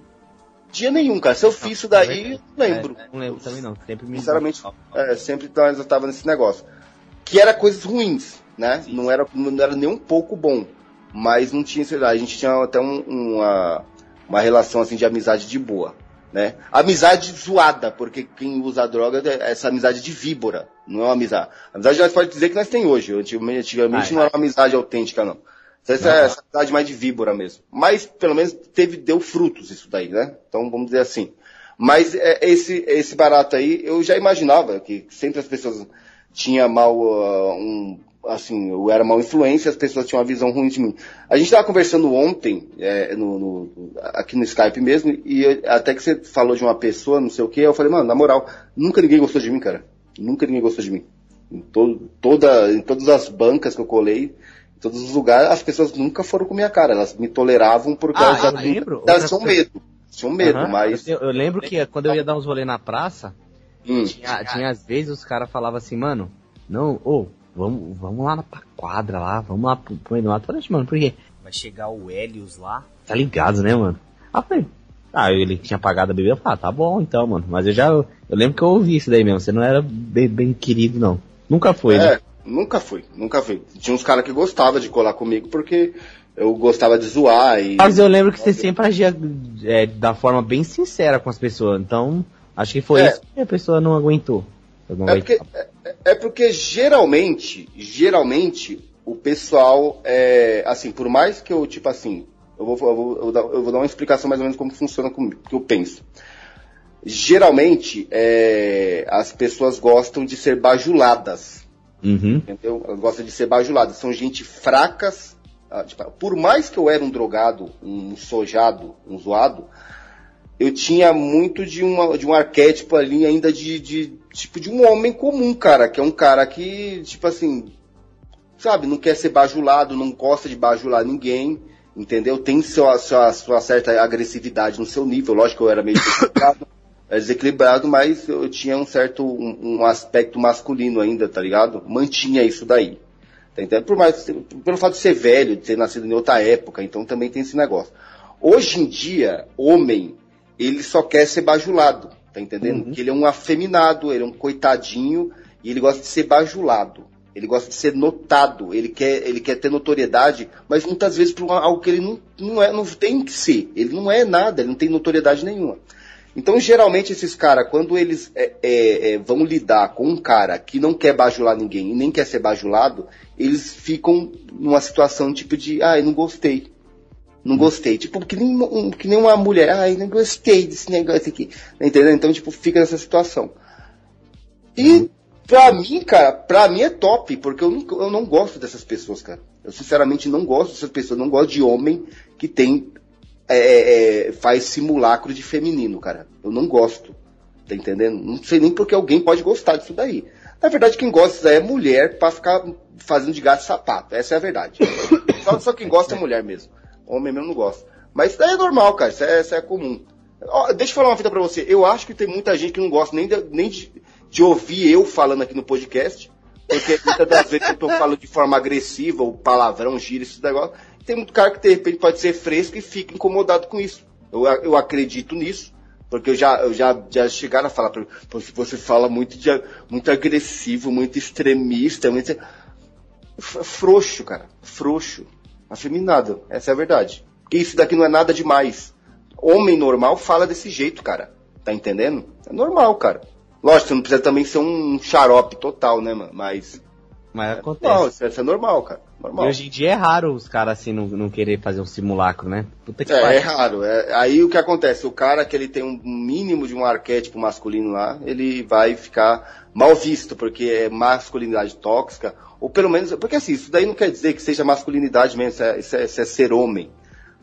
dia nenhum, cara. Se eu fiz isso daí, não lembro. É, não lembro também não. Sempre me Sinceramente, é, sempre eu tava nesse negócio. Que era coisas ruins, né? Não era, não era nem um pouco bom. Mas não tinha, sei lá, a gente tinha até um, uma, uma relação assim de amizade de boa. Né? Amizade zoada, porque quem usa droga é essa amizade de víbora, não é uma amizade. A amizade nós pode dizer que nós tem hoje. Antigamente, antigamente não era uma amizade autêntica, não. Essa é essa cidade mais de víbora mesmo. Mas pelo menos teve, deu frutos isso daí, né? Então vamos dizer assim. Mas é, esse, esse barato aí, eu já imaginava que sempre as pessoas tinham mal, uh, um, assim, eu era mal influência, as pessoas tinham uma visão ruim de mim. A gente estava conversando ontem, é, no, no, aqui no Skype mesmo, e eu, até que você falou de uma pessoa, não sei o que, eu falei, mano, na moral, nunca ninguém gostou de mim, cara. Nunca ninguém gostou de mim. Em, to, toda, em todas as bancas que eu colei, todos os lugares, as pessoas nunca foram com minha cara, elas me toleravam por causa ah, eu lembro. Elas tinham medo. Tinham medo, uhum. mas. Eu, eu, lembro que quando eu ia dar uns rolês na praça, hum. tinha, tinha às vezes os caras falavam assim, mano, não, ô, oh, vamos, vamos lá na quadra lá, vamos lá pro, pro lá. Falei, mano, por quê? Vai chegar o Helios lá. Tá ligado, né, mano? Eu falei, ah, ele tinha pagado a bebida, eu falei, ah, tá bom então, mano. Mas eu já, eu, eu lembro que eu ouvi isso daí mesmo, você não era bem, bem querido, não. Nunca foi, né? é. né? Nunca fui, nunca fui. Tinha uns caras que gostavam de colar comigo porque eu gostava de zoar e. Mas eu lembro que você sempre agia é, da forma bem sincera com as pessoas, então acho que foi é. isso que a pessoa não aguentou. Não é, porque, é, é, porque geralmente, geralmente, o pessoal, é, assim, por mais que eu, tipo assim, eu vou, eu vou, eu dar, eu vou dar uma explicação mais ou menos como funciona comigo, que eu penso. Geralmente, é, as pessoas gostam de ser bajuladas Uhum. Entendeu? Elas gostam de ser bajuladas. São gente fracas. Ah, tipo, por mais que eu era um drogado, um sojado, um zoado, eu tinha muito de, uma, de um arquétipo ali ainda de, de tipo de um homem comum, cara, que é um cara que, tipo assim, sabe, não quer ser bajulado, não gosta de bajular ninguém, entendeu? Tem sua, sua, sua certa agressividade no seu nível, lógico que eu era meio é desequilibrado, mas eu tinha um certo um, um, aspecto masculino ainda, tá ligado? Mantinha isso daí. Tá entendendo? Por mais, pelo fato de ser velho, de ter nascido em outra época, então também tem esse negócio. Hoje em dia, homem, ele só quer ser bajulado, tá entendendo? Uhum. Que ele é um afeminado, ele é um coitadinho, e ele gosta de ser bajulado. Ele gosta de ser notado, ele quer, ele quer ter notoriedade, mas muitas vezes por algo que ele não, não, é, não tem que ser. Ele não é nada, ele não tem notoriedade nenhuma. Então, geralmente, esses caras, quando eles é, é, é, vão lidar com um cara que não quer bajular ninguém e nem quer ser bajulado, eles ficam numa situação tipo de, ai, ah, não gostei. Não gostei. Tipo, que nem, um, que nem uma mulher, ai, não gostei desse negócio aqui. Entendeu? Então, tipo, fica nessa situação. E, pra mim, cara, pra mim é top, porque eu não, eu não gosto dessas pessoas, cara. Eu, sinceramente, não gosto dessas pessoas. Não gosto de homem que tem é, é, é, faz simulacro de feminino, cara. Eu não gosto. Tá entendendo? Não sei nem porque alguém pode gostar disso daí. Na verdade, quem gosta disso aí é mulher pra ficar fazendo de gato sapato. Essa é a verdade. só, só quem gosta é mulher mesmo. Homem mesmo não gosta. Mas isso daí é normal, cara. Isso é, isso é comum. Ó, deixa eu falar uma fita pra você. Eu acho que tem muita gente que não gosta nem, de, nem de, de ouvir eu falando aqui no podcast. Porque muitas das vezes eu tô falando de forma agressiva, ou palavrão, gira, esse negócio. Tem muito cara que de repente pode ser fresco e fica incomodado com isso. Eu, eu acredito nisso. Porque eu já, eu já, já chegaram a falar mim, você fala muito, de, muito agressivo, muito extremista, muito... Frouxo, cara. Frouxo. Afeminado. Essa é a verdade. Porque isso daqui não é nada demais. Homem normal fala desse jeito, cara. Tá entendendo? É normal, cara. Lógico, você não precisa também ser um xarope total, né, mano? Mas. Mas acontece. Não, isso é normal, cara. Normal. E hoje em dia é raro os caras assim não, não querer fazer um simulacro, né? Puta que é, é raro. É, aí o que acontece? O cara que ele tem um mínimo de um arquétipo masculino lá, ele vai ficar mal visto, porque é masculinidade tóxica, ou pelo menos. Porque assim, isso daí não quer dizer que seja masculinidade mesmo, isso é, isso é, isso é ser homem.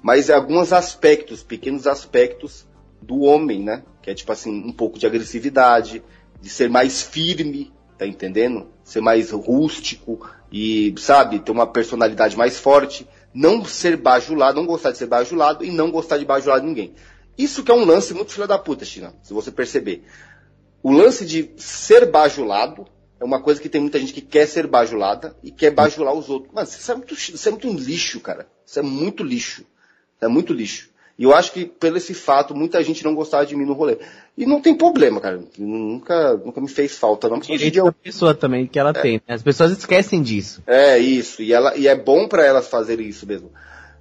Mas é alguns aspectos, pequenos aspectos do homem, né? Que é tipo assim, um pouco de agressividade, de ser mais firme, tá entendendo? Ser mais rústico e, sabe, ter uma personalidade mais forte, não ser bajulado, não gostar de ser bajulado e não gostar de bajular ninguém. Isso que é um lance muito filho da puta, China, se você perceber. O lance de ser bajulado é uma coisa que tem muita gente que quer ser bajulada e quer bajular os outros. Mas isso é muito, isso é muito lixo, cara. Isso é muito lixo. É muito lixo. E eu acho que, pelo esse fato, muita gente não gostava de mim no rolê. E não tem problema, cara. Nunca, nunca me fez falta, não. Porque hoje dia pessoa também que ela é. tem. Né? As pessoas esquecem disso. É, isso. E, ela, e é bom para elas fazerem isso mesmo.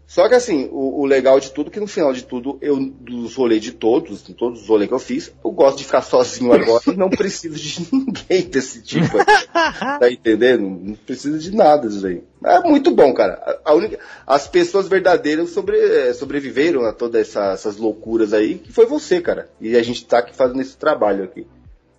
Só que assim, o, o, legal de tudo, é que no final de tudo, eu, dos rolês de todos, de todos os rolês que eu fiz, eu gosto de ficar sozinho agora e não preciso de ninguém desse tipo. tá entendendo? Não preciso de nada disso aí. É muito bom, cara. A única, as pessoas verdadeiras sobre, é, sobreviveram a todas essa, essas loucuras aí, que foi você, cara. E a gente tá aqui fazendo esse trabalho aqui.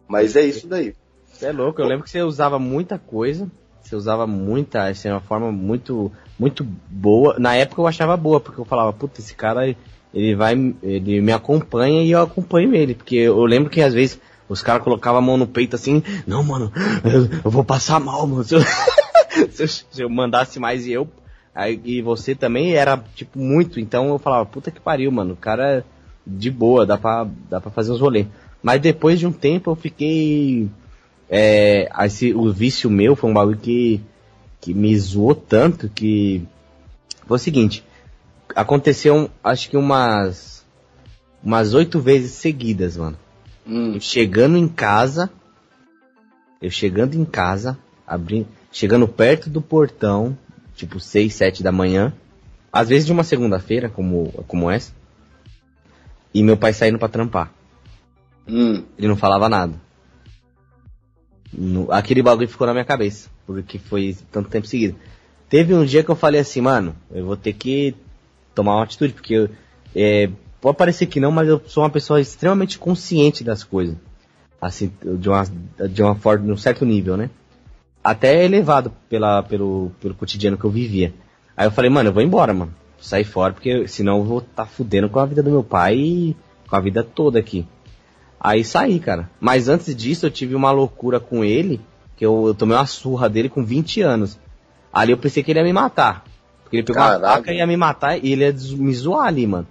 Mas é isso daí. Você é louco, eu lembro que você usava muita coisa. Você usava muita, assim, uma forma muito muito boa. Na época eu achava boa, porque eu falava, puta, esse cara, ele vai, ele me acompanha e eu acompanho ele. Porque eu lembro que às vezes os caras colocavam a mão no peito assim, não, mano, eu, eu vou passar mal, mano. Se eu, se, eu, se eu, mandasse mais e eu, aí, e você também era, tipo, muito. Então eu falava, puta que pariu, mano, o cara de boa, dá pra, dá pra fazer os rolês. Mas depois de um tempo eu fiquei. É, esse, o vício meu foi um bagulho que que me zoou tanto que foi o seguinte, aconteceu acho que umas umas oito vezes seguidas, mano. Hum. Eu chegando em casa, eu chegando em casa, abrindo, chegando perto do portão, tipo seis, sete da manhã, às vezes de uma segunda-feira, como como essa, e meu pai saindo para trampar. Hum. Ele não falava nada. No, aquele bagulho ficou na minha cabeça, porque foi tanto tempo seguido. Teve um dia que eu falei assim, mano, eu vou ter que tomar uma atitude, porque eu, é, pode parecer que não, mas eu sou uma pessoa extremamente consciente das coisas. Assim, de uma, de uma forma, de um certo nível, né? Até elevado pela, pelo, pelo cotidiano que eu vivia. Aí eu falei, mano, eu vou embora, mano. Sair fora, porque senão eu vou estar tá fudendo com a vida do meu pai e com a vida toda aqui. Aí saí, cara. Mas antes disso eu tive uma loucura com ele, que eu, eu tomei uma surra dele com 20 anos. Ali eu pensei que ele ia me matar. Porque ele pegou Caraca. uma faca e ia me matar e ele ia me zoar ali, mano.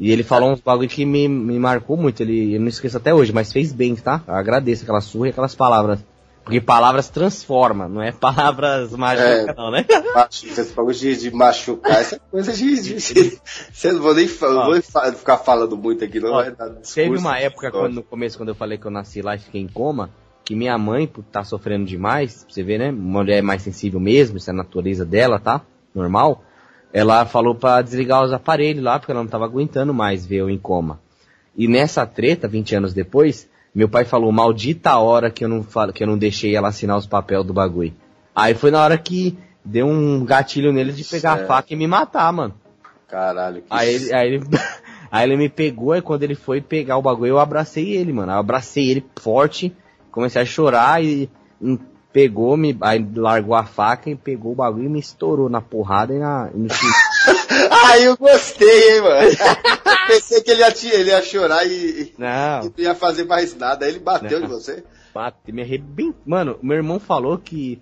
E ele falou uns bagulho que me, me marcou muito, ele, eu não esqueço até hoje, mas fez bem, tá? Eu agradeço aquela surra e aquelas palavras. Porque palavras transforma, não é palavras mágicas, é, não, né? Esse bagulho de, de machucar, essa coisa de. de, de você não vou nem ah. vou ficar falando muito aqui, não Ó, vai dar Teve uma época, quando, no começo, quando eu falei que eu nasci lá e fiquei em coma, que minha mãe, por estar tá sofrendo demais, você vê, né? Mulher é mais sensível mesmo, isso é a natureza dela, tá? Normal. Ela falou para desligar os aparelhos lá, porque ela não tava aguentando mais ver eu em coma. E nessa treta, 20 anos depois, meu pai falou, maldita hora que eu não, falo, que eu não deixei ela assinar os papéis do bagulho. Aí foi na hora que deu um gatilho nele de pegar certo. a faca e me matar, mano. Caralho, que aí, ele, aí, ele, aí ele me pegou, e quando ele foi pegar o bagulho, eu abracei ele, mano. Eu abracei ele forte, comecei a chorar e pegou, me, aí largou a faca e pegou o bagulho e me estourou na porrada e, na, e no Aí eu gostei, hein, mano. Pensei que ele ia, ele ia chorar e não. não ia fazer mais nada. Aí ele bateu não. em você. Bate, me arrebentou. Mano, meu irmão falou que,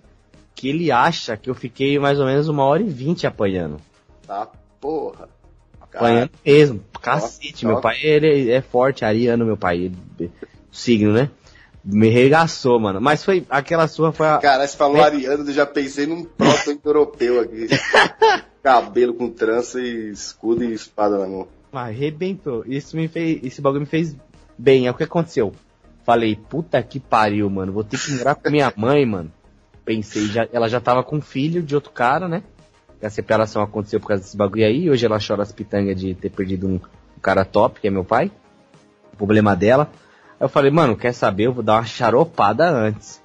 que ele acha que eu fiquei mais ou menos uma hora e vinte apanhando. Tá, porra. Apanhando mesmo, cacete. Meu pai ele é forte, ariano, meu pai. Ele, signo, né? Me regaçou, mano. Mas foi. Aquela sua foi a. Cara, você falou é... ariano, eu já pensei num proto-europeu aqui. Cabelo com trança e escudo e espada na mão. Arrebentou. Isso me fez. Esse bagulho me fez bem. É o que aconteceu. Falei, puta que pariu, mano. Vou ter que morar com minha mãe, mano. Pensei, já, ela já tava com filho de outro cara, né? A separação aconteceu por causa desse bagulho aí. Hoje ela chora as pitangas de ter perdido um, um cara top, que é meu pai. O problema dela. Eu falei, mano, quer saber? Eu vou dar uma charopada antes.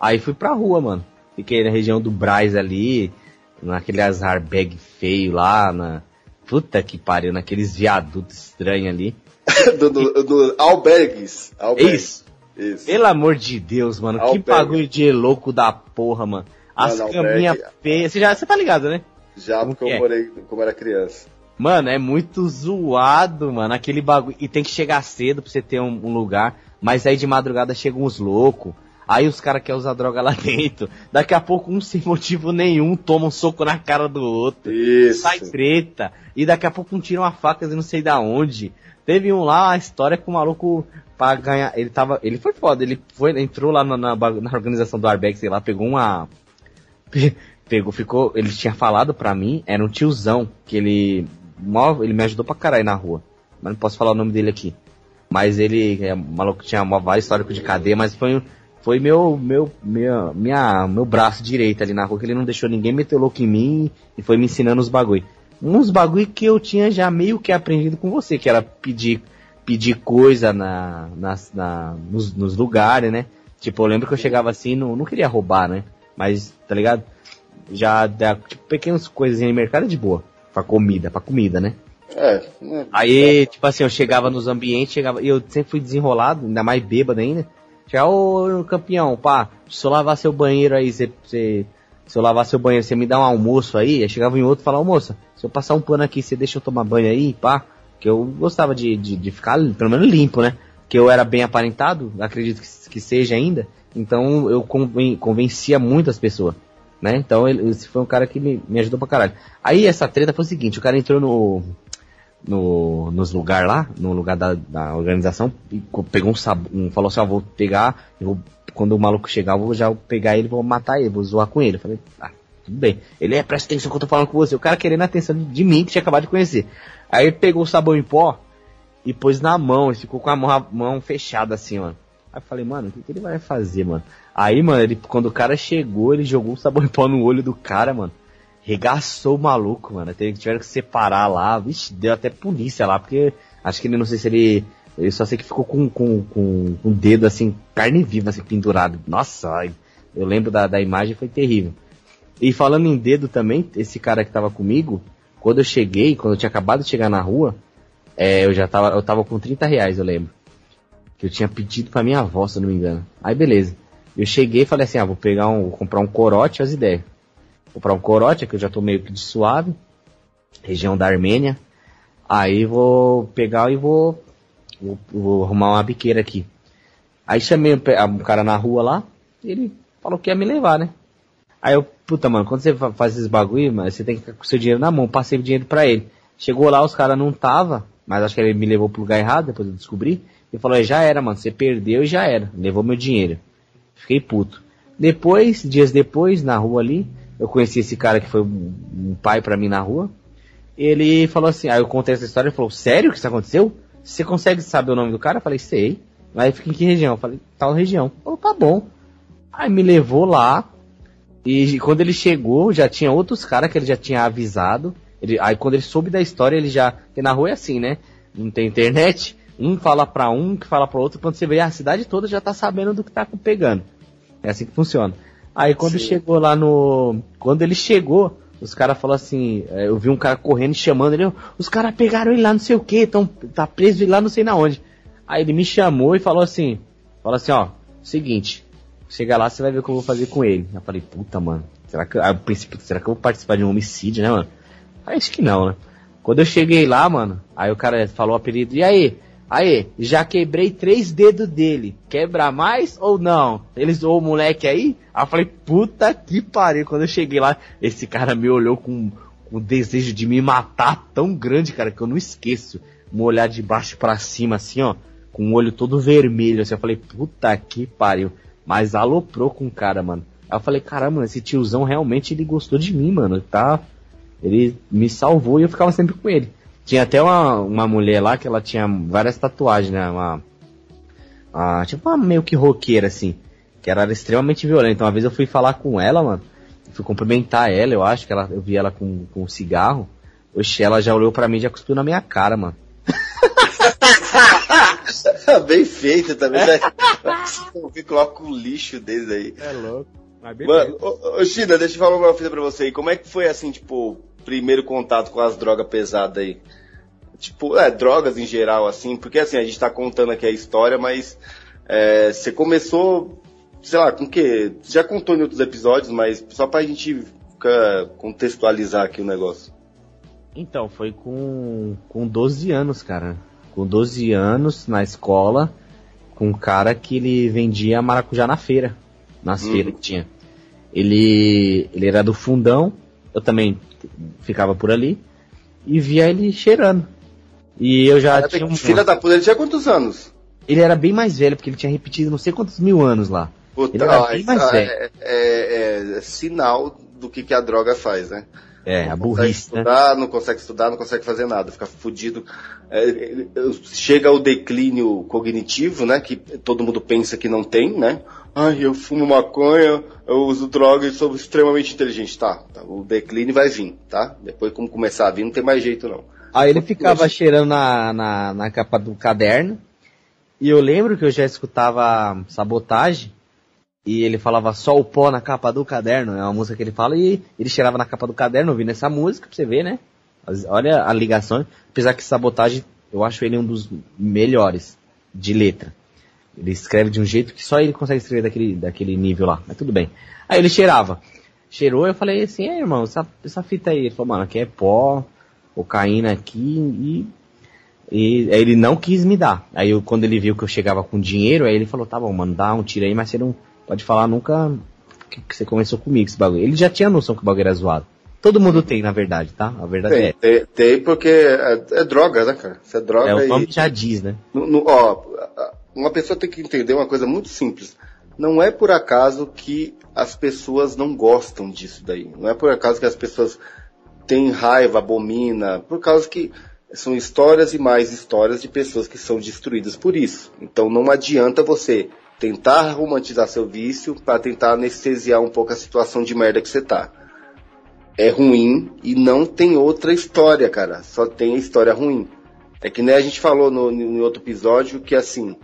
Aí fui pra rua, mano. Fiquei na região do Braz ali, naquele azar bag feio lá, na. Puta que pariu, naqueles viadutos estranhos ali. do, do, do albergues. albergues. Isso. Isso. Pelo amor de Deus, mano. Albergue. Que bagulho de louco da porra, mano. As caminhas feias. Você, já, você tá ligado, né? Já, como porque eu é? morei como era criança. Mano, é muito zoado, mano, aquele bagulho. E tem que chegar cedo pra você ter um, um lugar. Mas aí de madrugada chegam uns loucos. Aí os caras querem usar droga lá dentro. Daqui a pouco, um sem motivo nenhum, toma um soco na cara do outro. Isso. Sai treta. E daqui a pouco um tira uma faca e não sei da onde. Teve um lá, a história que o maluco pra ganhar. Ele tava. Ele foi foda, ele foi, entrou lá na, na, na organização do Arbex, sei lá, pegou uma. Pegou, ficou. Ele tinha falado pra mim, era um tiozão, que ele ele me ajudou pra caralho na rua. Mas não posso falar o nome dele aqui. Mas ele, é, maluco, tinha uma várias histórico de cadeia, mas foi, foi meu, meu, minha, minha, meu braço direito ali na rua, que ele não deixou ninguém meter louco em mim e foi me ensinando os bagulho. Uns bagulho que eu tinha já meio que aprendido com você, que era pedir, pedir coisa na, na, na nos, nos, lugares, né? Tipo, eu lembro que eu chegava assim, não, não queria roubar, né? Mas, tá ligado? Já, tipo, pequenas coisas em mercado de boa. Pra comida, pra comida, né? É. Né? Aí, tipo assim, eu chegava nos ambientes, chegava, e eu sempre fui desenrolado, ainda mais bêbado ainda. Chegava, ô campeão, pá, se eu lavar seu banheiro aí, você, se eu lavar seu banheiro, você me dá um almoço aí? Aí chegava em outro e falava, moça, se eu passar um pano aqui, você deixa eu tomar banho aí, pá? Que eu gostava de, de, de ficar, pelo menos, limpo, né? Que eu era bem aparentado, acredito que, que seja ainda. Então eu conven, convencia muitas pessoas né? Então ele, esse foi um cara que me, me ajudou pra caralho. Aí essa treta foi o seguinte, o cara entrou no, no nos lugar lá, no lugar da, da organização, e pegou um sabão, falou assim, ó, vou pegar, vou, quando o maluco chegar, eu vou já pegar ele, vou matar ele, vou zoar com ele. Eu falei, ah, tudo bem. Ele é, presta atenção que eu tô falando com você. O cara querendo a atenção de, mim, que tinha acabado de conhecer. Aí ele pegou o sabão em pó e pôs na mão, e ficou com a mão, a mão fechada assim, ó. Aí eu falei, mano, o que, que ele vai fazer, mano? Aí, mano, ele, quando o cara chegou, ele jogou um sabão em pó no olho do cara, mano. Regaçou o maluco, mano. Tiveram que separar lá. Vixe, deu até polícia lá, porque acho que ele, não sei se ele. Eu só sei que ficou com, com, com, com o dedo assim, carne viva, assim, pendurado. Nossa, eu lembro da, da imagem, foi terrível. E falando em dedo também, esse cara que tava comigo, quando eu cheguei, quando eu tinha acabado de chegar na rua, é, eu já tava, eu tava com 30 reais, eu lembro. Que eu tinha pedido pra minha avó, se eu não me engano. Aí beleza. Eu cheguei e falei assim, ah, vou pegar um, vou comprar um corote, as ideias. Vou comprar um corote, que eu já tô meio que de suave, região da Armênia. Aí vou pegar e vou, vou, vou arrumar uma biqueira aqui. Aí chamei um cara na rua lá, ele falou que ia me levar, né? Aí eu, puta, mano, quando você faz esses bagulho, mano, você tem que ficar com seu dinheiro na mão. Passei o dinheiro pra ele. Chegou lá, os caras não tava, mas acho que ele me levou pro lugar errado, depois eu descobri. Ele falou, já era, mano, você perdeu e já era. Levou meu dinheiro. Fiquei puto. Depois, dias depois, na rua ali, eu conheci esse cara que foi um pai para mim na rua. Ele falou assim, aí eu contei essa história, ele falou, sério que isso aconteceu? Você consegue saber o nome do cara? Eu falei, sei. Aí fica em que região? Eu falei, tal região. Falou, tá bom. Aí me levou lá, e quando ele chegou, já tinha outros caras que ele já tinha avisado. Ele, aí quando ele soube da história, ele já. Porque na rua é assim, né? Não tem internet. Um fala pra um, que fala pra outro. Quando você vê, a cidade toda já tá sabendo do que tá pegando. É assim que funciona. Aí quando Sim. chegou lá no. Quando ele chegou, os caras falaram assim. É, eu vi um cara correndo e chamando ele. Os caras pegaram ele lá não sei o que, tão, tá preso lá não sei na onde. Aí ele me chamou e falou assim. Falou assim, ó, seguinte, chega lá, você vai ver o que eu vou fazer com ele. Eu falei, puta, mano, será que. Aí, princípio, será que eu vou participar de um homicídio, né, mano? Aí acho que não, né? Quando eu cheguei lá, mano, aí o cara falou o apelido, e aí? Aí, já quebrei três dedos dele. Quebra mais ou não? Eles, ou o moleque aí? Aí eu falei, puta que pariu. Quando eu cheguei lá, esse cara me olhou com, um desejo de me matar tão grande, cara, que eu não esqueço. Um olhar de baixo para cima, assim, ó. Com o olho todo vermelho, assim. Eu falei, puta que pariu. Mas aloprou com o cara, mano. Aí eu falei, caramba, esse tiozão realmente ele gostou de mim, mano. Tá. Ele me salvou e eu ficava sempre com ele. Tinha até uma, uma mulher lá que ela tinha várias tatuagens, né? Uma, uma, tipo uma meio que roqueira, assim. Que era extremamente violenta. Uma vez eu fui falar com ela, mano. Fui cumprimentar ela, eu acho que ela, eu vi ela com, com um cigarro. Oxe, ela já olhou pra mim e já cuspiu na minha cara, mano. Bem feito também, né? Eu fico com o lixo deles aí. É louco. Mano, ô, ô, China, deixa eu falar uma coisa pra você aí. Como é que foi assim, tipo, primeiro contato com as drogas pesadas aí? Tipo, é, drogas em geral, assim, porque assim, a gente tá contando aqui a história, mas é, você começou, sei lá, com o quê? Já contou em outros episódios, mas só pra gente ficar, contextualizar aqui o negócio. Então, foi com, com 12 anos, cara. Com 12 anos, na escola, com um cara que ele vendia maracujá na feira. Nas Uhum. feiras que tinha. Ele, ele era do fundão, eu também ficava por ali, e via ele cheirando. E eu já Cara, tinha um... Filha da puta, ele tinha quantos anos? Ele era bem mais velho, porque ele tinha repetido não sei quantos mil anos lá. Puta, Ele era ó, bem mais velho. é, é- é sinal do que, que a droga faz, né? É, a Não consegue burrice, né? estudar, não consegue estudar, não consegue fazer nada, fica fudido. É, é, é, chega o declínio cognitivo, né? Que todo mundo pensa que não tem, né? Ai, eu fumo maconha, eu uso droga e sou extremamente inteligente. Tá, tá, o declínio vai vir, tá? Depois, como começar a vir, não tem mais jeito, não. Aí ele ficava cheirando na, na, na capa do caderno. E eu lembro que eu já escutava sabotagem. E ele falava só o pó na capa do caderno. É uma música que ele fala. E ele cheirava na capa do caderno ouvindo essa música, pra você ver, né? Olha a ligação. Apesar que sabotagem, eu acho ele um dos melhores de letra. Ele escreve de um jeito que só ele consegue escrever daquele, daquele nível lá. Mas tudo bem. Aí ele cheirava. Cheirou, eu falei assim, é irmão, essa, essa fita aí. Ele falou, mano, aqui é pó, cocaína aqui e, e aí ele não quis me dar. Aí eu, quando ele viu que eu chegava com dinheiro, aí ele falou, tá bom, mano, dá um tiro aí, mas você não pode falar nunca que, que você começou comigo esse bagulho. Ele já tinha noção que o bagulho era zoado. Todo mundo tem, na verdade, tá? A verdade Tem, é. tem, tem porque é, é droga, né, cara? Isso é droga É, o e- nome já diz, né? No- no- ó, uma pessoa tem que entender uma coisa muito simples. Não é por acaso que as pessoas não gostam disso daí. Não é por acaso que as pessoas têm raiva, abomina, por causa que são histórias e mais histórias de pessoas que são destruídas por isso. Então não adianta você tentar romantizar seu vício para tentar anestesiar um pouco a situação de merda que você tá. É ruim e não tem outra história, cara. Só tem a história ruim. É que nem a gente falou no, no outro episódio que assim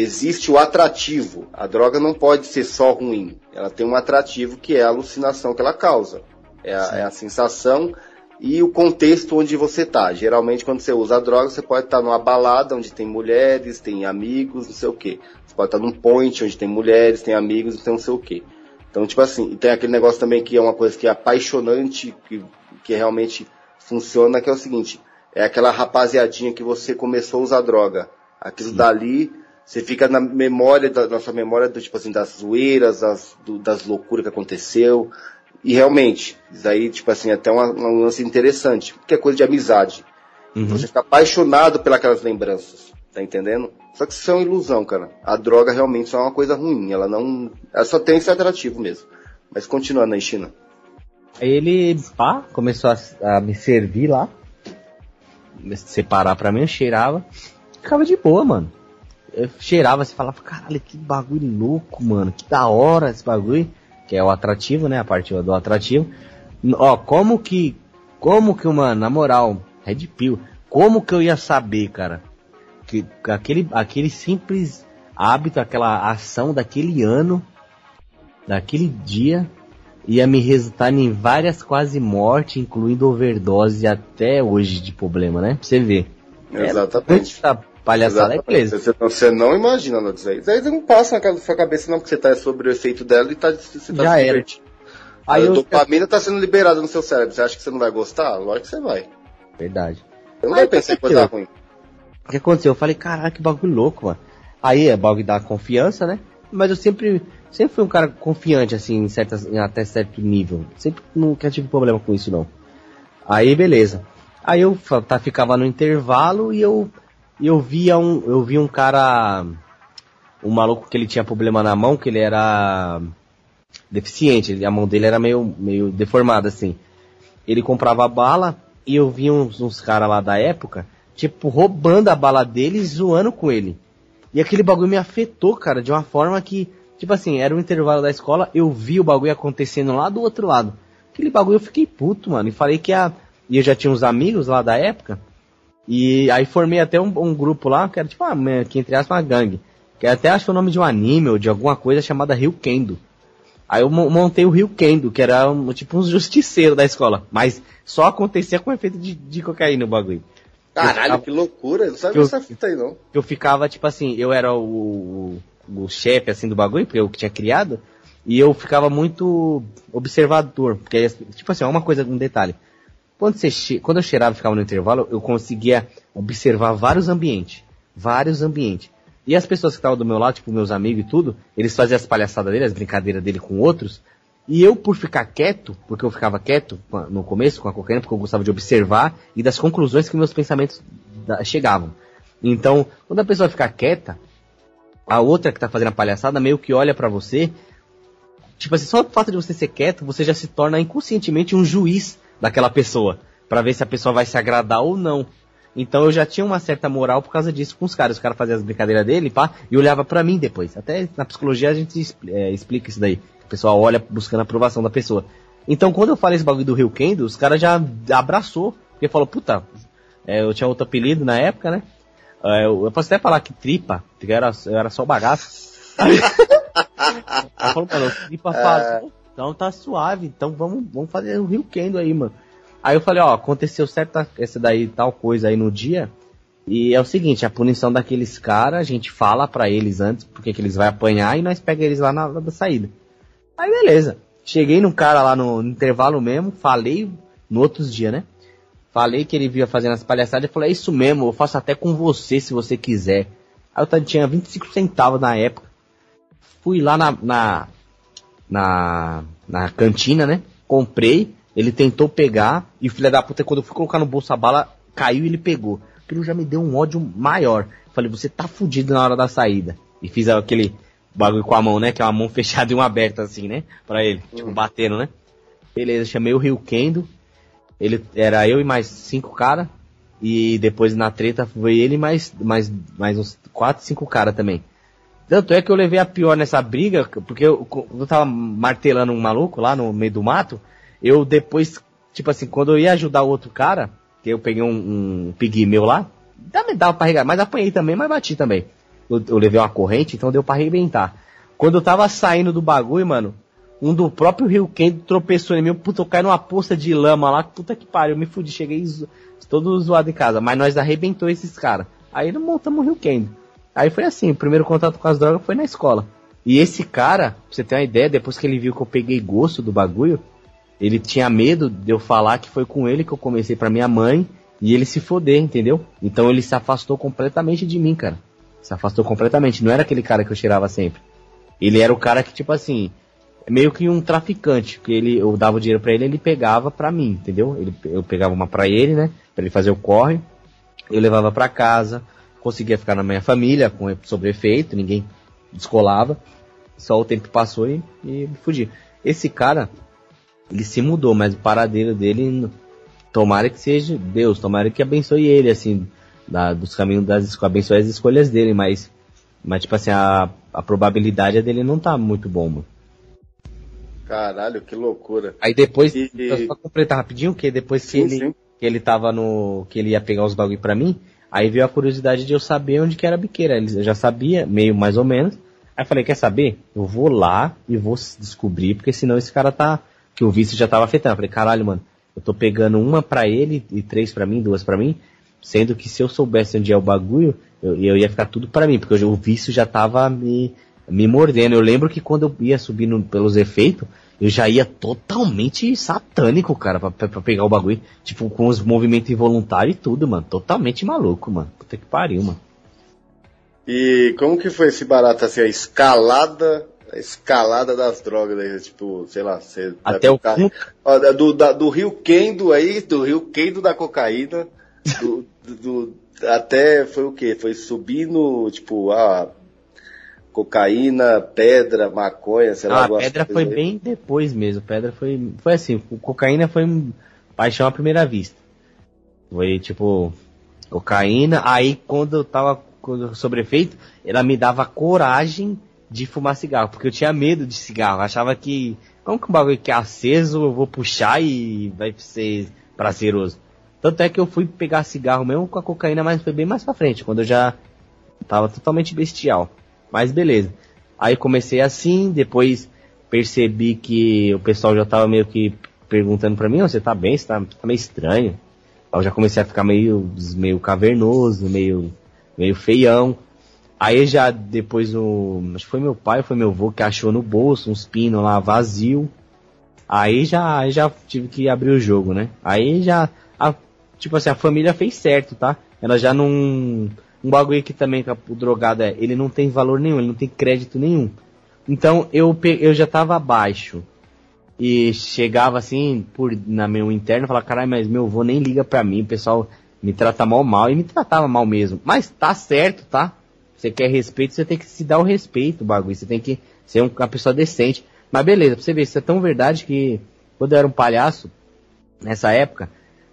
existe o atrativo. A droga não pode ser só ruim. Ela tem um atrativo que é a alucinação que ela causa. É a, é a sensação e o contexto onde você tá. Geralmente quando você usa a droga, você pode estar numa balada onde tem mulheres, tem amigos, não sei o quê. Você pode estar num point onde tem mulheres, tem amigos, tem não sei o quê. Então, tipo assim, e tem aquele negócio também que é uma coisa que é apaixonante, que, que realmente funciona, que é o seguinte, é aquela rapaziadinha que você começou a usar droga. Aquilo dali, você fica na memória, da nossa memória, do, tipo assim, das zoeiras, das, do- das loucuras que aconteceu. E realmente, isso aí, tipo assim, é até uma, um lance interessante, porque é coisa de amizade. Uhum. Você fica apaixonado pelas lembranças, tá entendendo? Só que isso é uma ilusão, cara. A droga realmente só é uma coisa ruim, ela não. Ela só tem esse atrativo mesmo. Mas continuando aí, China. Aí ele, pá, começou a, a me servir lá. Separar pra mim, eu cheirava. Ficava de boa, mano. Eu cheirava, você falava, caralho, que bagulho louco, mano. Que da hora esse bagulho. Que é o atrativo, né? A parte do atrativo. Ó, como que. Como que, mano, na moral, Red Pill, como que eu ia saber, cara? Que que aquele, aquele simples hábito, aquela ação daquele ano, daquele dia, ia me resultar em várias quase mortes, incluindo overdose até hoje de problema, né? Pra você ver. Exatamente. Essa palhaçada é beleza. Você, você não imagina não, disso aí. Isso aí não passa na sua cabeça, não, porque você tá sobre o efeito dela e tá, você tá Já se divertindo. Aí a eu... dopamina tá sendo liberada no seu cérebro. Você acha que você não vai gostar? Lógico que você vai. Verdade. Você não Aí vai pensar em coisa ruim. O que aconteceu? Eu falei, caraca, que bagulho louco, mano. Aí é bagulho da confiança, né? Mas eu sempre, sempre fui um cara confiante, assim, em certas, em até certo nível. Sempre nunca tive problema com isso, não. Aí, beleza. Aí eu tá, ficava no intervalo e eu, eu via um, eu via um cara, um maluco que ele tinha problema na mão, que ele era deficiente, a mão dele era meio, meio deformada, assim. Ele comprava bala e eu vi uns, uns caras lá da época, tipo, roubando a bala dele e zoando com ele. E aquele bagulho me afetou, cara, de uma forma que, tipo assim, era um intervalo da escola, eu vi o bagulho acontecendo lá do outro lado. Aquele bagulho eu fiquei puto, mano, e falei que a. E eu já tinha uns amigos lá da época, e aí formei até um, um grupo lá, que era tipo, uma, que entre aspas, uma gangue. Que até acho que o nome de um anime ou de alguma coisa chamada Rio Kendo. Aí eu montei o Rio Kendo, que era um, tipo um justiceiro da escola. Mas só acontecia com efeito de, de cocaína o bagulho. Caralho, ficava, que loucura. Não sabe essa fita aí, não. Eu ficava, tipo assim, eu era o, o, o chefe, assim, do bagulho, porque eu que tinha criado. E eu ficava muito observador. Porque, tipo assim, uma coisa, um detalhe. Quando, você, quando eu cheirava e ficava no intervalo, eu conseguia observar vários ambientes. Vários ambientes. E as pessoas que estavam do meu lado, tipo meus amigos e tudo, eles faziam as palhaçadas dele, as brincadeiras dele com outros. E eu, por ficar quieto, porque eu ficava quieto no começo com a cocaína, porque eu gostava de observar e das conclusões que meus pensamentos chegavam. Então, quando a pessoa fica quieta, a outra que tá fazendo a palhaçada meio que olha para você. Tipo assim, só o fato de você ser quieto, você já se torna inconscientemente um juiz daquela pessoa. para ver se a pessoa vai se agradar ou não. Então eu já tinha uma certa moral por causa disso com os caras. Os caras faziam as brincadeiras dele, pá, e olhava para mim depois. Até na psicologia a gente é, explica isso daí. O pessoal olha buscando a aprovação da pessoa. Então quando eu falei esse bagulho do Rio Kendo, os caras já abraçou. Porque falou, puta, é, eu tinha outro apelido na época, né? É, eu, eu, posso até falar que tripa, porque eu era, eu era só bagaço. Aí falou, mano, tripa faz. Então tá suave, então vamos, vamos fazer o Rio Kendo aí, mano. Aí eu falei, ó, aconteceu certa essa daí tal coisa aí no dia. E é o seguinte, a punição daqueles caras, a gente fala para eles antes porque que eles vão apanhar e nós pega eles lá na da saída. Aí beleza. Cheguei no cara lá no, no intervalo mesmo, falei no outros dia, né? Falei que ele via fazendo as palhaçadas e falei, é isso mesmo, eu faço até com você se você quiser. Aí eu tinha 25 centavos na época. Fui lá na, na, na, na cantina, né? Comprei, ele tentou pegar e o filho da puta, quando eu fui colocar no bolso a bala, caiu e ele pegou. Aquilo já me deu um ódio maior. Falei, você tá fudido na hora da saída. E fiz aquele bagulho com a mão, né? Que é uma mão fechada e uma aberta assim, né? Pra ele, tipo, batendo, né? Beleza, chamei o Rio Kendo. Ele era eu e mais cinco caras. E depois na treta foi ele mais, mais, mais uns quatro, cinco caras também. Tanto é que eu levei a pior nessa briga, porque eu, eu tava martelando um maluco lá no meio do mato eu depois, tipo assim, quando eu ia ajudar o outro cara, que eu peguei um, um pigmeu lá, também dava pra arregar, mas apanhei também, mas bati também. Eu, eu, levei uma corrente, então deu pra arrebentar. Quando eu tava saindo do bagulho, mano, um do próprio Rio Quente tropeçou em mim, puta, eu caí numa poça de lama lá, puta que pariu, eu me fudi, cheguei todo zoado em casa, mas nós arrebentou esses caras. Aí montamos o Rio Quente. Aí foi assim, o primeiro contato com as drogas foi na escola. E esse cara, pra você ter uma ideia, depois que ele viu que eu peguei gosto do bagulho, ele tinha medo de eu falar que foi com ele que eu comecei para minha mãe e ele se foder, entendeu? Então ele se afastou completamente de mim, cara. Se afastou completamente. Não era aquele cara que eu cheirava sempre. Ele era o cara que, tipo assim, meio que um traficante, que ele, eu dava o dinheiro para ele, ele pegava para mim, entendeu? Ele, eu pegava uma para ele, né? Para ele fazer o corre. Eu levava para casa, conseguia ficar na minha família com sobre efeito, ninguém descolava. Só o tempo passou e, e fugi. Esse cara, ele se mudou, mas o paradeiro dele, tomara que seja Deus, tomara que abençoe ele, assim, da, dos caminhos das abençoe as escolhas dele, mas, mas tipo assim, a, a probabilidade dele não tá muito bom, mano. Caralho, que loucura. Aí depois, e, só completar rapidinho, que depois sim, que, ele, que ele tava no. que ele ia pegar os bagulho pra mim, aí veio a curiosidade de eu saber onde que era a biqueira. Ele já sabia, meio mais ou menos. Aí eu falei, quer saber? Eu vou lá e vou descobrir, porque senão esse cara tá que o vício já tava afetando. Eu falei, caralho, mano, eu tô pegando uma pra ele e três pra mim, duas pra mim, sendo que se eu soubesse onde é o bagulho, eu, eu ia ficar tudo pra mim, porque o vício já tava me, me mordendo. Eu lembro que quando eu ia subindo pelos efeitos, eu já ia totalmente satânico, cara, pra, pra, pegar o bagulho. Tipo, com os movimentos involuntários e tudo, mano. Totalmente maluco, mano. Puta que pariu, mano. E como que foi esse barato, assim, a escalada, a escalada das drogas aí, tipo, sei lá, você... Até o carro, ó, do, da, do Rio Kendo aí, do Rio Kendo da cocaína, do, do, do, até foi o quê? Foi subindo, tipo, a cocaína, pedra, maconha, sei lá. Ah, pedra foi aí. bem depois mesmo. Pedra foi, foi assim, cocaína foi paixão à primeira vista. Foi tipo cocaína. Aí quando eu tava sobre efeito, ela me dava coragem de fumar cigarro, porque eu tinha medo de cigarro. Achava que como que um bagulho que é aceso eu vou puxar e vai ser prazeroso. Tanto é que eu fui pegar cigarro mesmo com a cocaína, mas foi bem mais pra frente, quando eu já tava totalmente bestial. Mas beleza. Aí comecei assim, depois percebi que o pessoal já tava meio que perguntando pra mim, você tá bem? Você tá, tá meio estranho. Aí eu já comecei a ficar meio, meio cavernoso, meio, meio feião. Aí já depois o. Acho que foi meu pai, foi meu avô que achou no bolso uns pinos lá vazio. Aí já, já tive que abrir o jogo, né? Aí já. A, tipo assim, a família fez certo, tá? Ela já não um bagulho que também o drogado é, ele não tem valor nenhum, ele não tem crédito nenhum. Então eu, eu já tava abaixo. E chegava assim, por na meu interno, falava, caralho, mas meu avô nem liga pra mim, o pessoal me trata mal mal, e me tratava mal mesmo. Mas tá certo, tá? Você quer respeito, você tem que se dar o respeito, o bagulho. Você tem que ser uma pessoa decente. Mas beleza, pra você ver, isso é tão verdade que quando eu era um palhaço, nessa época,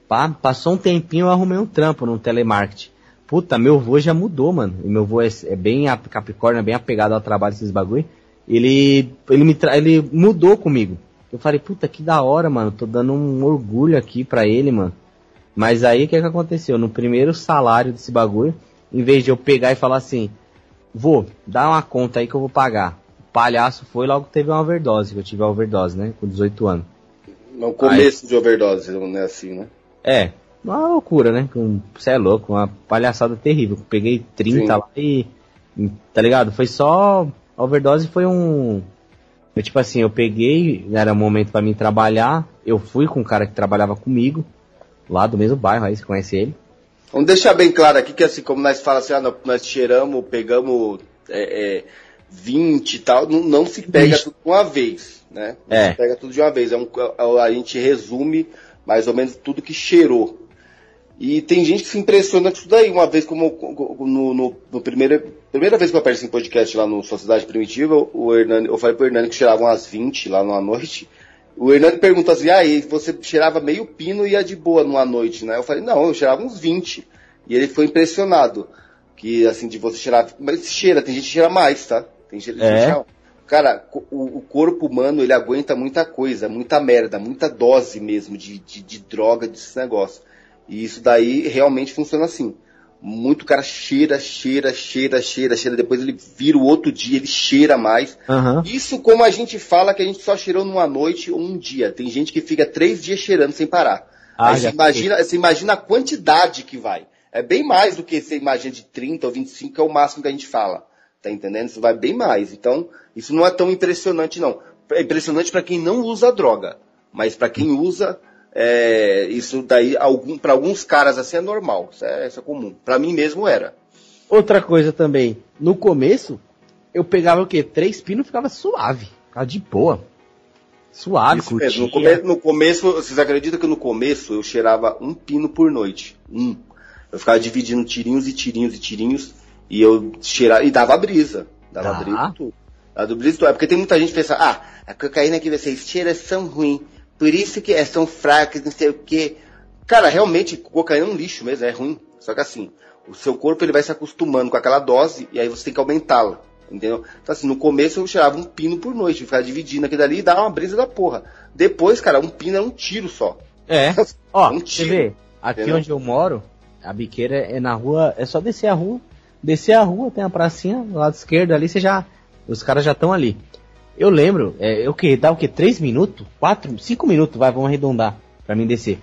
pá, passou um tempinho eu arrumei um trampo no telemarketing. Puta, meu avô já mudou, mano. E meu avô é, é bem Capricórnio, é bem apegado ao trabalho desses bagulho. Ele, ele, me ele mudou comigo. Eu falei, puta, que da hora, mano. Tô dando um orgulho aqui pra ele, mano. Mas aí o que, que aconteceu? No primeiro salário desse bagulho, em vez de eu pegar e falar assim, vou, dá uma conta aí que eu vou pagar. O palhaço foi logo teve uma overdose, que eu tive a overdose, né? Com 18 anos. No começo aí, de overdose, não é assim, né? É, uma loucura, né? Você é louco, uma palhaçada terrível. Peguei 30 Sim. lá e. Tá ligado? Foi só. A overdose foi um. Foi tipo assim, eu peguei, era um momento para mim trabalhar. Eu fui com um cara que trabalhava comigo, lá do mesmo bairro, aí você conhece ele. Vamos deixar bem claro aqui que assim, como nós falamos assim, ah, nós cheiramos, pegamos é, é, 20 e tal, não, não se pega tudo de uma vez, né? Não é. se pega tudo de uma vez. É um, a gente resume mais ou menos tudo que cheirou. E tem gente que se impressiona com isso daí. Uma vez, como no, no, no primeira, primeira vez que eu apareci em podcast lá no Sociedade Primitiva, o Hernani, eu falei pro Hernani que cheirava umas 20 lá numa noite. O Hernani perguntou assim, ah, e você cheirava meio pino e ia de boa numa noite, né? Eu falei, não, eu cheirava uns 20. E ele foi impressionado. Que, assim, de você cheirar... Mas cheira, tem gente que cheira mais, tá? Tem gente que é. cheira... Cara, o, o, corpo humano, ele aguenta muita coisa, muita merda, muita dose mesmo de, de, de droga, desse negócio. E isso daí realmente funciona assim. Muito cara cheira, cheira, cheira, cheira, cheira. Depois ele vira o outro dia, ele cheira mais. Uhum. Isso como a gente fala que a gente só cheirou numa noite ou um dia. Tem gente que fica três dias cheirando sem parar. Ah, Aí você imagina, você imagina a quantidade que vai. É bem mais do que você imagina de 30 ou 25, que é o máximo que a gente fala. Tá entendendo? Isso vai bem mais. Então, isso não é tão impressionante, não. É impressionante para quem não usa droga. Mas para quem usa, é, isso daí, algum, para alguns caras assim é normal, isso é, isso é comum. Para mim mesmo era. Outra coisa também, no começo, eu pegava o quê? Três pinos ficava suave, ficava de boa. Suave, Isso mesmo. No, come, no começo, vocês acreditam que no começo eu cheirava um pino por noite? Um. Eu ficava dividindo tirinhos e tirinhos e tirinhos e eu cheirava, e dava brisa. Dava tá. brisa tudo. Dava brisa tudo. É porque tem muita gente que pensa, ah, a cocaína que vocês cheiram são ruim. Por isso que é, são fracas, não sei o quê. Cara, realmente, cocaína é um lixo mesmo, é ruim. Só que assim, o seu corpo ele vai se acostumando com aquela dose e aí você tem que aumentá-la. Entendeu? Então assim, no começo eu cheirava um pino por noite, ficava dividindo aquilo ali e dava uma brisa da porra. Depois, cara, um pino é um tiro só. É. Ó, um tiro, você vê, aqui entendeu? onde eu moro, a biqueira é na rua, é só descer a rua. Descer a rua, tem a pracinha, do lado esquerdo ali, você já. Os caras já estão ali. Eu lembro, é, o que? Dá o que? 3 minutos? 4, 5 minutos, vai, vamos arredondar pra mim descer.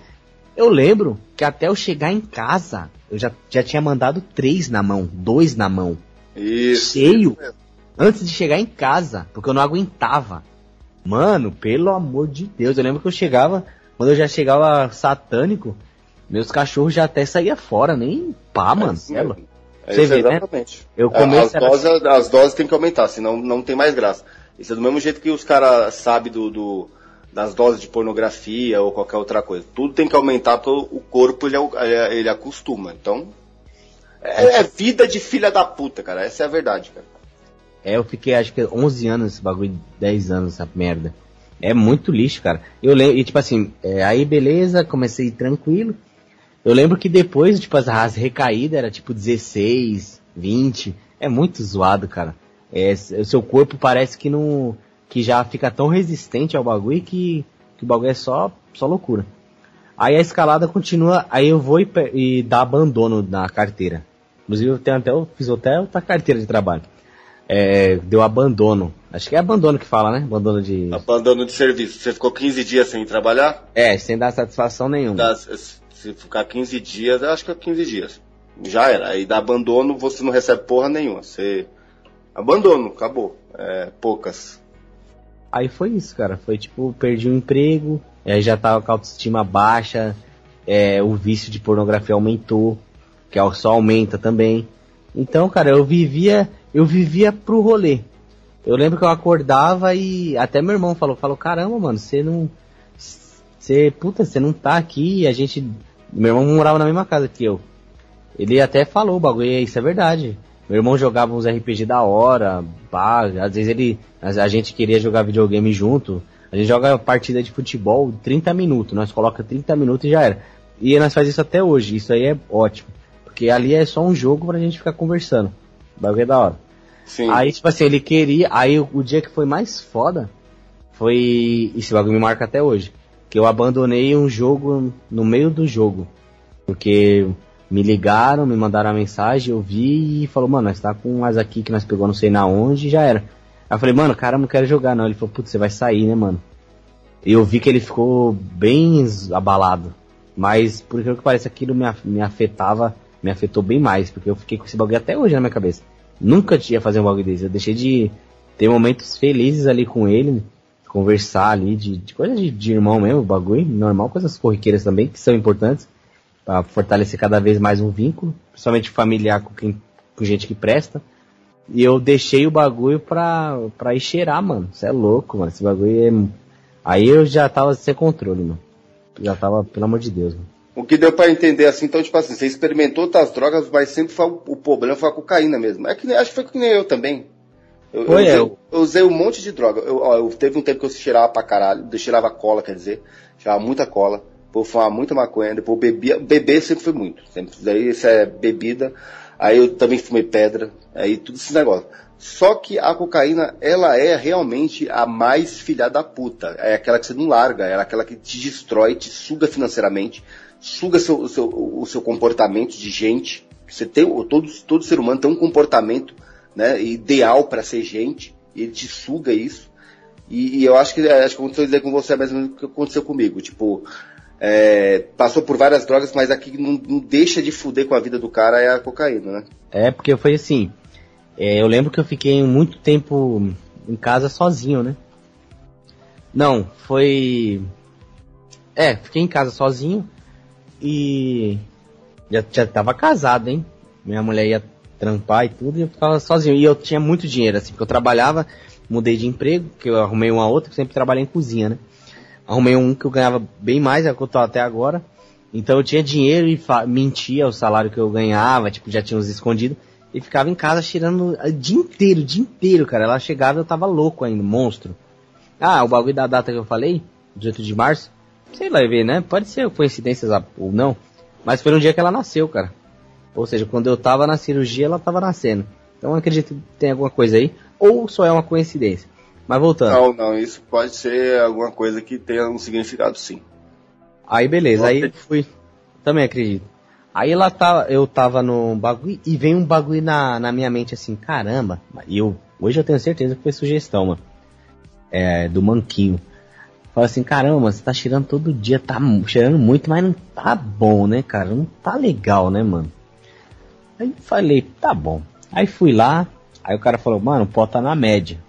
Eu lembro que até eu chegar em casa, eu já, já tinha mandado três na mão, dois na mão. Isso. Cheio. Antes de chegar em casa, porque eu não aguentava. Mano, pelo amor de Deus, eu lembro que eu chegava, quando eu já chegava satânico, meus cachorros já até saía fora, nem pá, mano. É, é, é Você vê, né? exatamente. Né? Eu comecei as, doses, as doses tem que aumentar, senão não tem mais graça. Isso é do mesmo jeito que os caras sabem do, do, das doses de pornografia ou qualquer outra coisa. Tudo tem que aumentar o corpo ele, ele acostuma. Então, é, é, vida de filha da puta, cara. Essa é a verdade, cara. É, eu fiquei acho que 11 anos, esse bagulho, 10 anos, essa merda. É muito lixo, cara. Eu lembro, e tipo assim, é, aí beleza, comecei tranquilo. Eu lembro que depois, tipo, as, as recaídas era tipo 16, 20. É muito zoado, cara. É, o seu corpo parece que não. que já fica tão resistente ao bagulho que, que o bagulho é só, só loucura. Aí a escalada continua, aí eu vou e, e dar abandono na carteira. Inclusive eu tenho até, eu fiz até outra carteira de trabalho. É, deu abandono. Acho que é abandono que fala, né? Abandono de. Abandono de serviço. Você ficou 15 dias sem trabalhar? É, sem dar satisfação nenhuma. Dá, se ficar 15 dias, acho que é 15 dias. Já era. Aí dá abandono, você não recebe porra nenhuma. Você. Abandono, acabou. É, poucas. Aí foi isso, cara. Foi tipo, perdi o emprego, aí já tava com a autoestima baixa, é, o vício de pornografia aumentou, que é só aumenta também. Então, cara, eu vivia, eu vivia pro rolê. Eu lembro que eu acordava e até meu irmão falou, falou, caramba, mano, você não, você, puta, você não tá aqui, a gente, meu irmão morava na mesma casa que eu. Ele até falou o bagulho, isso é verdade. Meu irmão jogava uns RPG da hora, pá, às vezes ele, a gente queria jogar videogame junto. A gente joga partida de futebol 30 minutos, nós coloca 30 minutos e já era. E nós faz isso até hoje, isso aí é ótimo. Porque ali é só um jogo pra gente ficar conversando. O bagulho é da hora. Sim. Aí, tipo assim, ele queria. Aí o, o dia que foi mais foda foi. Esse bagulho me marca até hoje. Que eu abandonei um jogo no meio do jogo. Porque me ligaram, me mandaram a mensagem, eu vi e falou, mano, nós tá com as aqui que nós pegou não sei na onde e já era. Aí eu falei, mano, cara, não quero jogar não. Ele falou, putz, você vai sair, né, mano? E eu vi que ele ficou bem abalado. Mas, por que que parece, aquilo me, me afetava, me afetou bem mais, porque eu fiquei com esse bagulho até hoje na minha cabeça. Nunca tinha fazer um bagulho desse. Eu deixei de ter momentos felizes ali com ele, conversar ali, de, de coisa de, de irmão mesmo, bagulho, normal, coisas corriqueiras também, que são importantes para fortalecer cada vez mais um vínculo, principalmente familiar com, quem, com gente que presta. E eu deixei o bagulho pra, pra ir cheirar, mano. Você é louco, mano. Esse bagulho é. Aí eu já tava sem controle, mano. Já tava, pelo amor de Deus, mano. O que deu para entender assim, então, tipo assim, você experimentou outras drogas, mas sempre foi, o problema foi a cocaína mesmo. É que acho que foi que nem eu também. Eu, foi eu, usei, eu usei um monte de droga. Eu, ó, eu, teve um tempo que eu cheirava pra caralho, eu cheirava cola, quer dizer, cheirava muita cola por fumar muita maconha, depois bebia, beber sempre foi muito, sempre, daí isso é bebida, aí eu também fumei pedra, aí tudo esse negócio. Só que a cocaína, ela é realmente a mais filha da puta, é aquela que você não larga, é aquela que te destrói, te suga financeiramente, suga seu, o, seu, o seu comportamento de gente, você tem, todo, todo ser humano tem um comportamento né, ideal para ser gente, ele te suga isso, e, e eu acho que acho que aconteceu com você é mais ou menos o que aconteceu comigo. Tipo, é, passou por várias drogas, mas aqui não, não, deixa de fuder com a vida do cara é a cocaína, né? É, porque foi assim. É, eu lembro que eu fiquei muito tempo em casa sozinho, né? Não, foi. É, fiquei em casa sozinho e. Já, já tava casado, hein? Minha mulher ia trampar e tudo e eu ficava sozinho. E eu tinha muito dinheiro, assim, porque eu trabalhava, mudei de emprego, que eu arrumei uma outra, que sempre trabalhei em cozinha, né? Arrumei um que eu ganhava bem mais, é que eu tô até agora. Então eu tinha dinheiro e mentia o salário que eu ganhava, tipo, já tinha uns escondidos. E ficava em casa tirando o dia inteiro, o dia inteiro, cara. Ela chegava e eu tava louco ainda, monstro. Ah, o bagulho da data que eu falei, 18 de março, sei lá ver, né? Pode ser coincidências ou não. Mas foi no dia que ela nasceu, cara. Ou seja, quando eu tava na cirurgia, ela tava nascendo. Então acredito que tem alguma coisa aí. Ou só é uma coincidência. Mas voltando. Não, não, isso pode ser alguma coisa que tenha um significado sim. Aí beleza, aí fui. Também acredito. Aí lá tá, eu tava no bagulho e vem um bagulho na, na minha mente assim, caramba. E eu, hoje eu tenho certeza que foi sugestão, mano. É, do manquinho. Fala assim, caramba, você tá cheirando todo dia, tá cheirando muito, mas não tá bom, né, cara? Não tá legal, né, mano? Aí falei, tá bom. Aí fui lá, aí o cara falou, mano, o pó tá na média.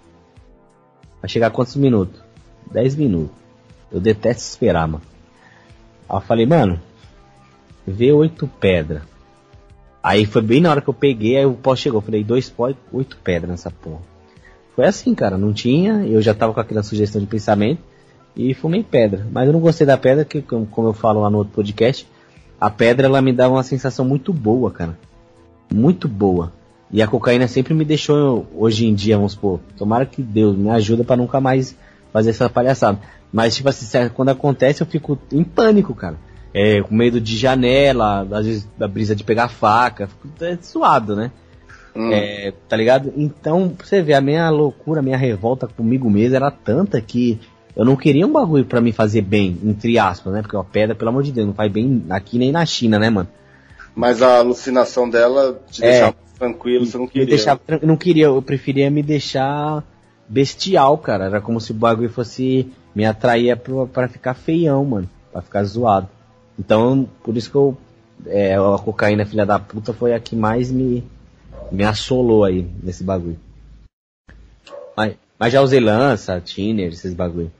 Vai chegar quantos minutos? 10 minutos. Eu detesto esperar, mano. Aí eu falei, mano, vê oito pedras. Aí foi bem na hora que eu peguei, aí o pó chegou. Falei, dois pó e oito pedras nessa porra. Foi assim, cara, não tinha, eu já tava com aquela sugestão de pensamento e fumei pedra. Mas eu não gostei da pedra, que como eu falo lá no outro podcast, a pedra ela me dava uma sensação muito boa, cara. Muito boa. E a cocaína sempre me deixou, hoje em dia, vamos supor, tomara que Deus me ajuda para nunca mais fazer essa palhaçada. Mas, tipo assim, quando acontece eu fico em pânico, cara. É, com medo de janela, às vezes da brisa de pegar faca, fico é, suado, né? Hum. É, tá ligado? Então, pra você ver, a minha loucura, a minha revolta comigo mesmo era tanta que eu não queria um bagulho para me fazer bem, entre aspas, né? Porque a pedra, pelo amor de Deus, não faz bem aqui nem na China, né, mano? Mas a alucinação dela te é, deixava tranquilo, você não queria. Deixava, eu não queria, eu preferia me deixar bestial, cara. Era como se o bagulho fosse me atrair para ficar feião, mano. Pra ficar zoado. Então, por isso que eu. É, a cocaína, filha da puta, foi a que mais me, me assolou aí nesse bagulho. Mas, mas já usei lança, tiner, esses bagulho.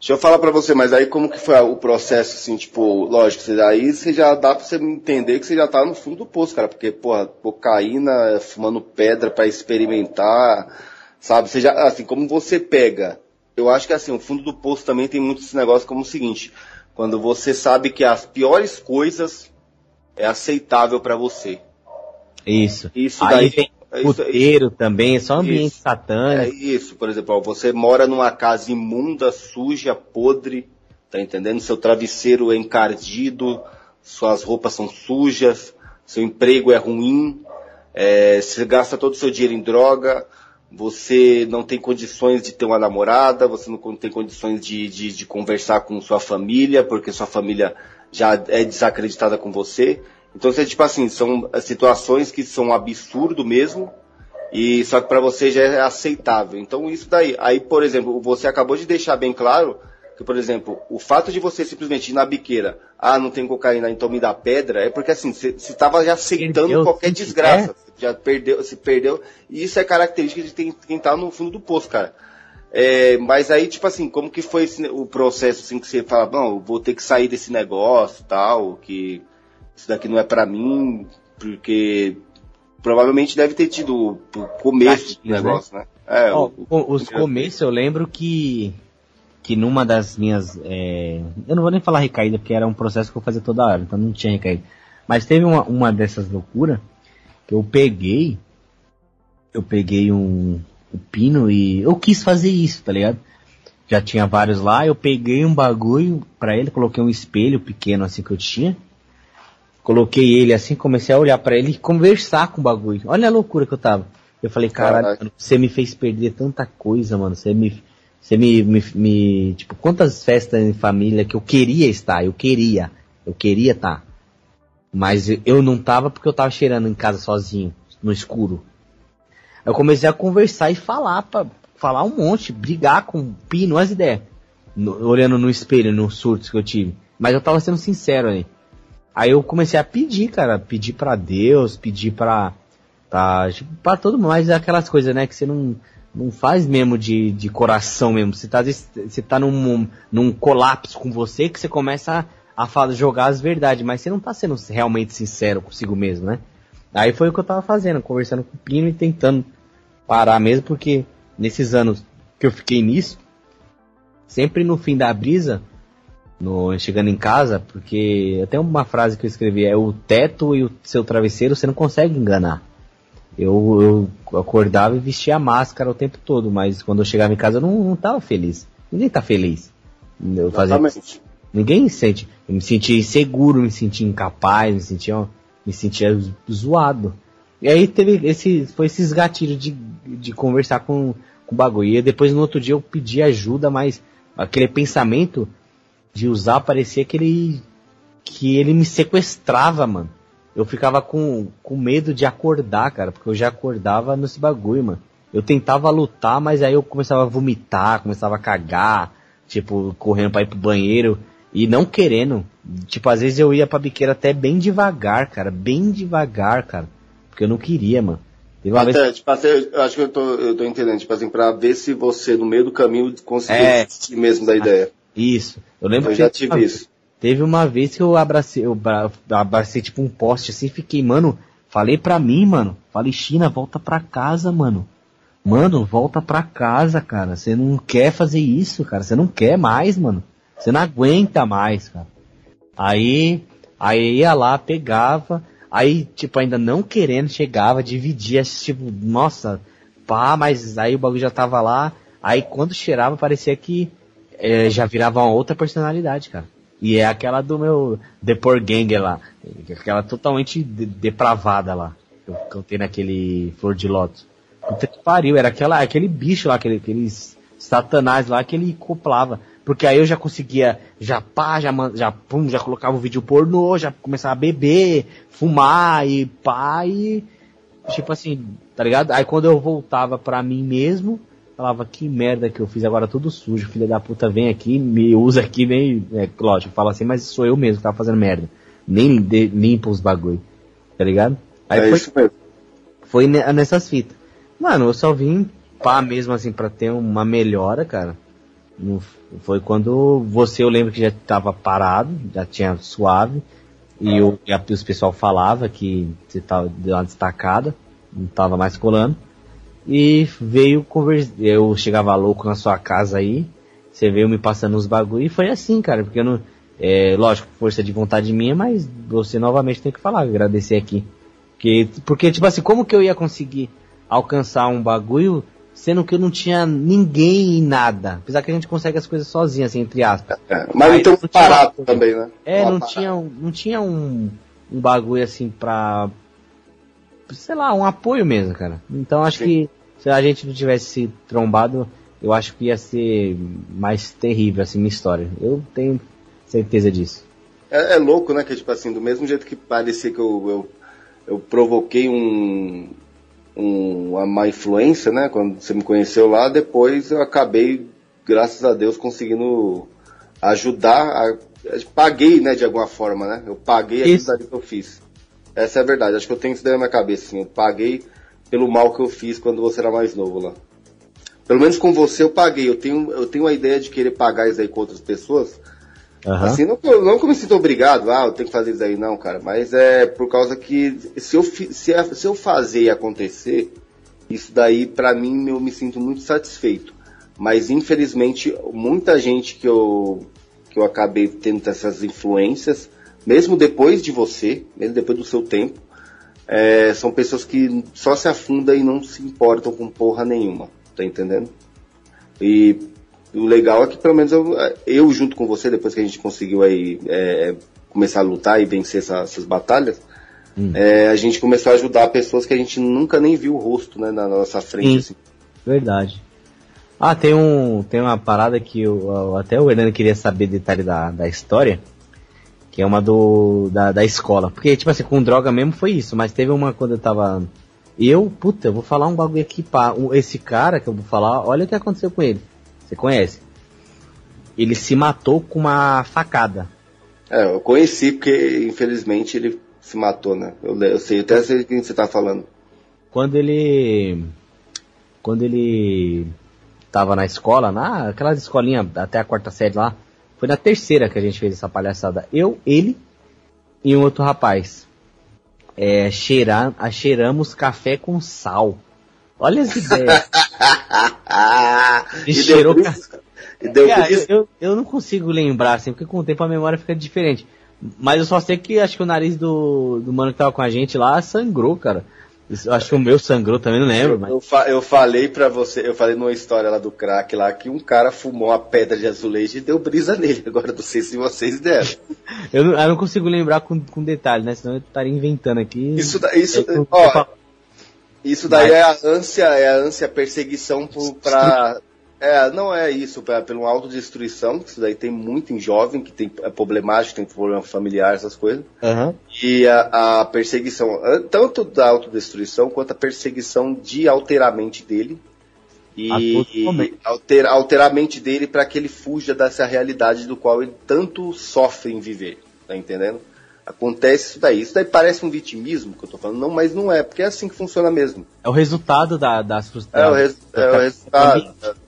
Deixa eu falar pra você, mas aí como que foi o processo, assim, tipo, lógico, você, aí você já dá pra você entender que você já tá no fundo do poço, cara, porque, porra, cocaína, fumando pedra para experimentar, sabe? Você já, assim, como você pega, eu acho que assim, o fundo do poço também tem muito esse negócio como o seguinte, quando você sabe que as piores coisas é aceitável para você. Isso. Isso daí... Aí vem é puteiro isso, também, é só ambiente isso, satânico. É isso, por exemplo, ó, você mora numa casa imunda, suja, podre, tá entendendo? Seu travesseiro é encardido, suas roupas são sujas, seu emprego é ruim, é, você gasta todo o seu dinheiro em droga, você não tem condições de ter uma namorada, você não tem condições de, de, de conversar com sua família, porque sua família já é desacreditada com você. Então, você, tipo assim, são situações que são absurdo mesmo, e só que para você já é aceitável. Então, isso daí. Aí, por exemplo, você acabou de deixar bem claro que, por exemplo, o fato de você simplesmente ir na biqueira, ah, não tem cocaína, então me dá pedra, é porque assim, você estava já aceitando perdeu, qualquer desgraça. É? Já perdeu, se perdeu. E isso é característica de quem está no fundo do poço, cara. É, mas aí, tipo assim, como que foi esse, o processo assim que você fala, não, eu vou ter que sair desse negócio tal, que isso daqui não é para mim, porque provavelmente deve ter tido o começo do né? negócio, né? né? É, oh, o, os começos eu lembro que que numa das minhas é, eu não vou nem falar recaída porque era um processo que eu fazia toda hora, então não tinha recaída. Mas teve uma, uma dessas loucuras que eu peguei eu peguei um, um pino e eu quis fazer isso, tá ligado? Já tinha vários lá, eu peguei um bagulho para ele, coloquei um espelho pequeno assim que eu tinha Coloquei ele assim, comecei a olhar para ele e conversar com o bagulho. Olha a loucura que eu tava. Eu falei, caralho, mano, você me fez perder tanta coisa, mano. Você me, você me, me, me, tipo, quantas festas em família que eu queria estar, eu queria, eu queria estar. Mas eu não tava porque eu tava cheirando em casa sozinho, no escuro. Eu comecei a conversar e falar, pra, falar um monte, brigar com pino, as ideias. No, olhando no espelho, nos surtos que eu tive. Mas eu tava sendo sincero ali. Aí eu comecei a pedir, cara, pedir para Deus, pedir pra, pra, tipo, todo mundo, mas é aquelas coisas, né, que você não, não faz mesmo de, de coração mesmo. Você tá, você tá num, num colapso com você que você começa a, a jogar as verdades, mas você não tá sendo realmente sincero consigo mesmo, né? Aí foi o que eu tava fazendo, conversando com o Pino e tentando parar mesmo, porque nesses anos que eu fiquei nisso, sempre no fim da brisa, no chegando em casa, porque até uma frase que eu escrevi é o teto e o seu travesseiro você não consegue enganar. Eu, eu acordava e vestia a máscara o tempo todo, mas quando eu chegava em casa eu não, não tava feliz. Ninguém tá feliz. Eu fazia, ninguém sente. Eu me sentia inseguro, me sentia incapaz, me sentia, me sentia zoado. E aí teve esse, foi esses gatilhos de, de conversar com, com o bagulho. E depois no outro dia eu pedi ajuda, mas aquele pensamento de usar, parecia que ele, que ele me sequestrava, mano. Eu ficava com, com medo de acordar, cara, porque eu já acordava nesse bagulho, mano. Eu tentava lutar, mas aí eu começava a vomitar, começava a cagar, tipo, correndo pra ir pro banheiro e não querendo. Tipo, às vezes eu ia pra biqueira até bem devagar, cara, bem devagar, cara. Porque eu não queria, mano. Teve uma vez. Até, tipo assim, eu acho que eu tô, eu tô entendendo, tipo assim, pra ver se você no meio do caminho conseguiu É. mesmo da ideia. Isso. Eu lembro Eu que já teve tive uma- isso. Teve uma vez que eu abracei, eu bra- abracei tipo um poste assim, fiquei, mano, falei pra mim, mano, falei, China, volta pra casa, mano. Mano, volta pra casa, cara. Você não quer fazer isso, cara. Você não quer mais, mano. Você não aguenta mais, cara. Aí, aí ia lá, pegava, aí, tipo, ainda não querendo, chegava, dividia, tipo, nossa, pá, mas aí o bagulho já tava lá. Aí quando cheirava, parecia que é, já virava uma outra personalidade, cara. E é aquela do meu Depor Gang lá. Aquela totalmente de- depravada lá. Que eu cantei naquele Flor de Lótus. Puta que pariu, era aquela, aquele bicho lá, aquele, aqueles satanás lá que ele acoplava. Porque aí eu já conseguia, já pá, já, já, pum, já colocava o vídeo pornô, já começava a beber, fumar e pá, e tipo assim, tá ligado? Aí quando eu voltava pra mim mesmo, falava, que merda que eu fiz agora tudo sujo, filha da puta, vem aqui, me usa aqui, vem, é, lógico, fala assim, mas sou eu mesmo que tava fazendo merda. Nem de, limpa os bagulho, tá ligado? Aí é foi, isso mesmo. foi ne- nessas fitas. Mano, eu só vim pá mesmo assim pra ter uma melhora, cara. Não foi quando você, eu lembro que já tava parado, já tinha suave, e, eu, e a- os pessoal falava que você tava uma destacada, não tava mais colando. E veio conversar, eu chegava louco na sua casa aí, você veio me passando os bagulho e foi assim, cara, porque eu não, é, lógico, força de vontade minha, mas você novamente tem que falar, agradecer aqui. Porque, porque, tipo assim, como que eu ia conseguir alcançar um bagulho, sendo que eu não tinha ninguém e nada? Apesar que a gente consegue as coisas sozinho, assim, entre aspas. É, mas não tem um não tinha parado apoio. também, né? É, não parada. tinha, não tinha um, um bagulho assim pra. Sei lá, um apoio mesmo, cara. Então acho Sim. que se a gente não tivesse se trombado, eu acho que ia ser mais terrível assim minha história. Eu tenho certeza disso. É, é louco, né? Que tipo assim, do mesmo jeito que parecia que eu, eu, eu provoquei um, um, uma má influência, né? Quando você me conheceu lá, depois eu acabei, graças a Deus, conseguindo ajudar. A, paguei, né, de alguma forma, né? Eu paguei aquilo que eu fiz. Essa é a verdade. Acho que eu tenho isso daí na minha cabeça, assim. Eu paguei pelo mal que eu fiz quando você era mais novo lá. Pelo menos com você eu paguei. Eu tenho, eu tenho a ideia de querer pagar isso aí com outras pessoas. Aham. Assim, não, não que eu me sinto obrigado, ah, eu tenho que fazer isso aí, não, cara. Mas é por causa que se eu, se, a- se eu fazer e acontecer, isso daí, pra mim, eu me sinto muito satisfeito. Mas, infelizmente, muita gente que eu, que eu acabei tendo essas influências, mesmo depois de você, mesmo depois do seu tempo, é, são pessoas que só se afundam e não se importam com porra nenhuma, tá entendendo? E o legal é que pelo menos eu, eu junto com você, depois que a gente conseguiu aí é, começar a lutar e vencer essa- essas batalhas, Hum. é, a gente começou a ajudar pessoas que a gente nunca nem viu o rosto né, na nossa frente. Sim. assim. Verdade. Ah, tem um. Tem uma parada que eu- até o Hernando queria saber detalhe da, da história. Que é uma do. Da, da escola. Porque, tipo assim, com droga mesmo foi isso, mas teve uma quando eu tava. Eu, puta, eu vou falar um bagulho aqui pra. esse cara que eu vou falar, olha o que aconteceu com ele. Você conhece? Ele se matou com uma facada. É, eu conheci porque infelizmente ele se matou, né? Eu, eu sei, até sei quem você tá falando. Quando ele. Quando ele tava na escola, na aquelas escolinhas até a quarta série lá, foi na terceira que a gente fez essa palhaçada. Eu, ele e um outro rapaz. É, cheirar, cheiramos café com sal. Olha as ideias. e cheirou? E deu Cara, brisa? eu, eu não consigo lembrar, assim, porque com o tempo a memória fica diferente. Mas eu só sei que acho que o nariz do, do mano que tava com a gente lá sangrou, cara. Eu acho que o meu sangrou também, não lembro, mas. Eu, fa- eu falei pra você, eu falei numa história lá do crack lá que um cara fumou uma pedra de azulejo e deu brisa nele. Agora não sei se vocês deram. Eu não, eu não consigo lembrar com, com detalhe, né? Senão eu estaria inventando aqui. Isso, da- isso, eu- ó, isso daí é a ânsia, é a ânsia, a perseguição por, pra. É, não é isso, pra, pela autodestruição, que isso daí tem muito em jovem, que tem é problemático, tem problema familiar, essas coisas. Aham. E a, a perseguição, tanto da autodestruição quanto a perseguição de alterar a mente dele. E, e alter, alterar a mente dele para que ele fuja dessa realidade do qual ele tanto sofre em viver. Tá entendendo? Acontece isso daí. Isso daí parece um vitimismo que eu tô falando, não, mas não é, porque é assim que funciona mesmo. É o resultado da, das frustrações. É o, res, é o resultado.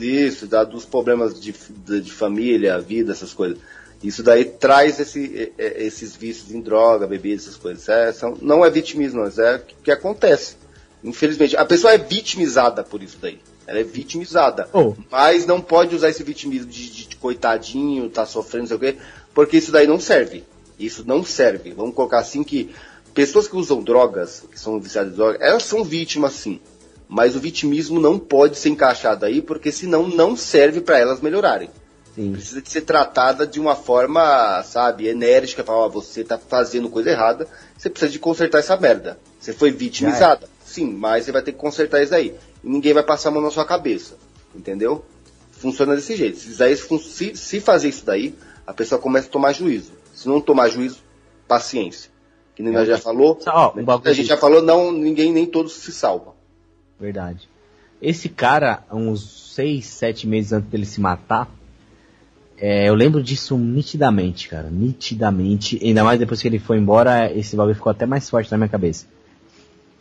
Isso, da, dos problemas de, de, de, família, vida, essas coisas. Isso daí traz esse, esses vícios em droga, bebida, essas coisas. É, são, não é vitimismo, mas é o que, que acontece. Infelizmente. A pessoa é vitimizada por isso daí. Ela é vitimizada. Oh. Mas não pode usar esse vitimismo de, de, de, coitadinho, tá sofrendo, não sei o quê, porque isso daí não serve. Isso não serve. Vamos colocar assim que pessoas que usam drogas, que são viciadas em drogas, elas são vítimas sim. Mas o vitimismo não pode ser encaixado aí, porque senão não serve para elas melhorarem. Sim. Precisa de ser tratada de uma forma, sabe, enérgica, falar, oh, você tá fazendo coisa errada, você precisa de consertar essa merda. Você foi vitimizada. É. Sim, mas você vai ter que consertar isso aí. E ninguém vai passar a mão na sua cabeça. Entendeu? Funciona desse jeito. Se, se fazer isso daí, a pessoa começa a tomar juízo. Se não tomar juízo, paciência. Que nem é, nós já falou. Ó, a gente já falou, não, ninguém, nem todos se salvam. Verdade. Esse cara, uns seis, sete meses antes dele se matar, é, eu lembro disso nitidamente, cara. Nitidamente. Ainda mais depois que ele foi embora, esse bagulho ficou até mais forte na minha cabeça.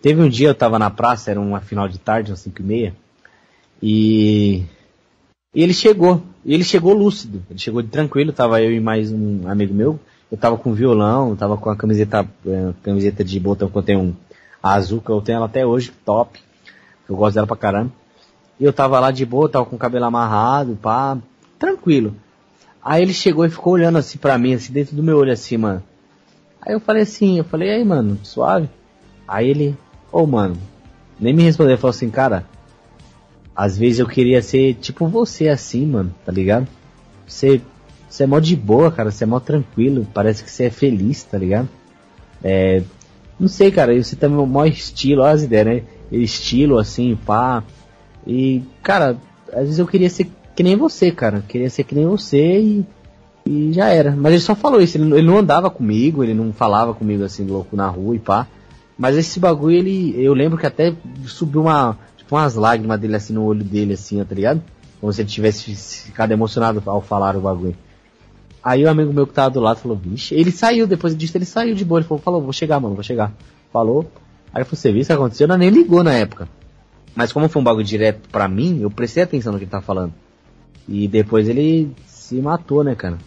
Teve um dia eu tava na praça, era uma final de tarde, umas 5 e meia, e... e ele chegou. E ele chegou lúcido. Ele chegou tranquilo, tava eu e mais um amigo meu. Eu tava com violão, tava com a camiseta, é, camiseta de botão que eu tenho um azul, que eu tenho ela até hoje, top. Eu gosto dela pra caramba. E eu tava lá de boa, tava com o cabelo amarrado, pá, tranquilo. Aí ele chegou e ficou olhando assim pra mim, assim, dentro do meu olho assim, mano. Aí eu falei assim, eu falei, aí mano, suave. Aí ele, ô oh, mano, nem me respondeu, falou assim, cara, às vezes eu queria ser tipo você assim, mano, tá ligado? Você você é mó de boa, cara. Você é mó tranquilo. Parece que você é feliz, tá ligado? É. Não sei, cara. Você também é o maior estilo, olha as ideias, né? Estilo, assim, pá. E, cara, às vezes eu queria ser que nem você, cara. Queria ser que nem você e. E já era. Mas ele só falou isso. Ele, ele não andava comigo, ele não falava comigo assim, louco na rua e pá. Mas esse bagulho, ele. Eu lembro que até subiu uma. Tipo, umas lágrimas dele assim no olho dele, assim, tá ligado? Como se ele tivesse ficado emocionado ao falar o bagulho. Aí o amigo meu que tava do lado falou, vixe, ele saiu, depois disso ele saiu de boa, ele falou, falou vou chegar, mano, vou chegar. Falou. Aí foi você viu o que aconteceu? Não, nem ligou na época. Mas como foi um bagulho direto pra mim, eu prestei atenção no que ele tava falando. E depois ele se matou, né, cara?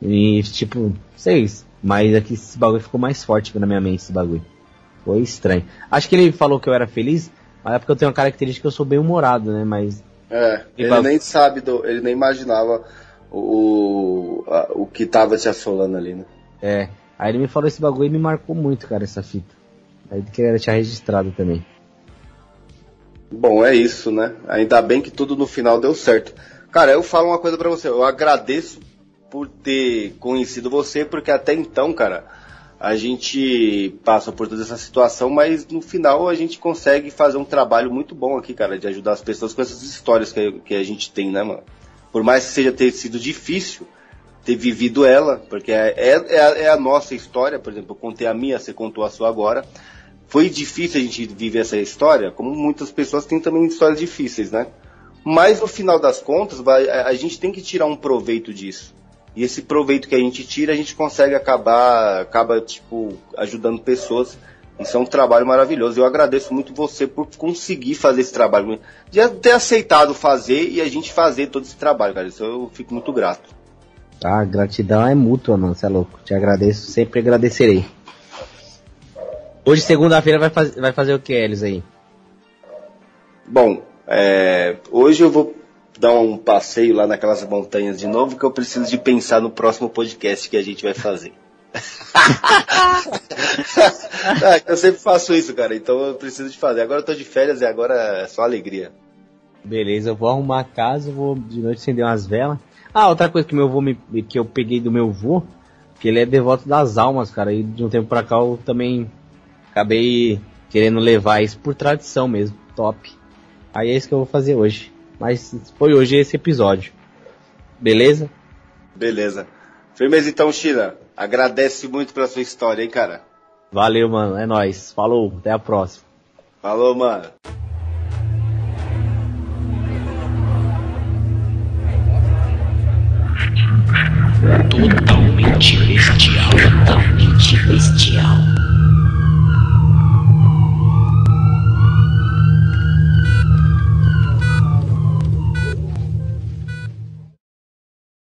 E tipo, sei, mas aqui esse bagulho ficou mais forte na minha mente, esse bagulho. Foi estranho. Acho que ele falou que eu era feliz, mas é porque eu tenho uma característica que eu sou bem humorado, né? Mas. É, ele, ele nem sabe, do, ele nem imaginava o, a, o que tava te assolando ali, né? É. Aí ele me falou esse bagulho e me marcou muito, cara, essa fita. Aí ele queria deixar registrado também. Bom, é isso, né? Ainda bem que tudo no final deu certo. Cara, eu falo uma coisa para você. Eu agradeço por ter conhecido você, porque até então, cara, a gente passa por toda essa situação, mas no final a gente consegue fazer um trabalho muito bom aqui, cara, de ajudar as pessoas com essas histórias que, que a gente tem, né, mano? por mais que seja ter sido difícil ter vivido ela, porque é, é, é, a, nossa história, por exemplo, eu contei a minha, você contou a sua agora. Foi difícil a gente viver essa história, como muitas pessoas têm também histórias difíceis, né? Mas no final das contas, vai, a, a gente tem que tirar um proveito disso. E esse proveito que a gente tira, a gente consegue acabar, acaba, tipo, ajudando pessoas isso é um trabalho maravilhoso. Eu agradeço muito você por conseguir fazer esse trabalho. De ter aceitado fazer e a gente fazer todo esse trabalho, cara. Isso eu fico muito grato. Ah, gratidão é mútua, mano. Você é louco. Te agradeço, sempre agradecerei. Hoje, segunda-feira, vai, faz, vai fazer o que, Elis, aí? Bom, é, hoje eu vou dar um passeio lá naquelas montanhas de novo, que eu preciso de pensar no próximo podcast que a gente vai fazer. é, eu sempre faço isso, cara, então eu preciso de fazer. Agora eu tô de férias e agora é só alegria. Beleza, eu vou arrumar a casa, vou de noite acender umas velas. Ah, outra coisa que meu avô me, que eu peguei do meu avô, que ele é devoto das almas, cara, e de um tempo pra cá eu também acabei querendo levar isso por tradição mesmo, top. Aí é isso que eu vou fazer hoje. Mas foi hoje esse episódio. Beleza? Beleza. Firmeza então, China. Agradece muito pela sua história, hein, cara. Valeu, mano. É nóis. Falou. Até a próxima. Falou, mano. Totalmente bestial. Totalmente bestial.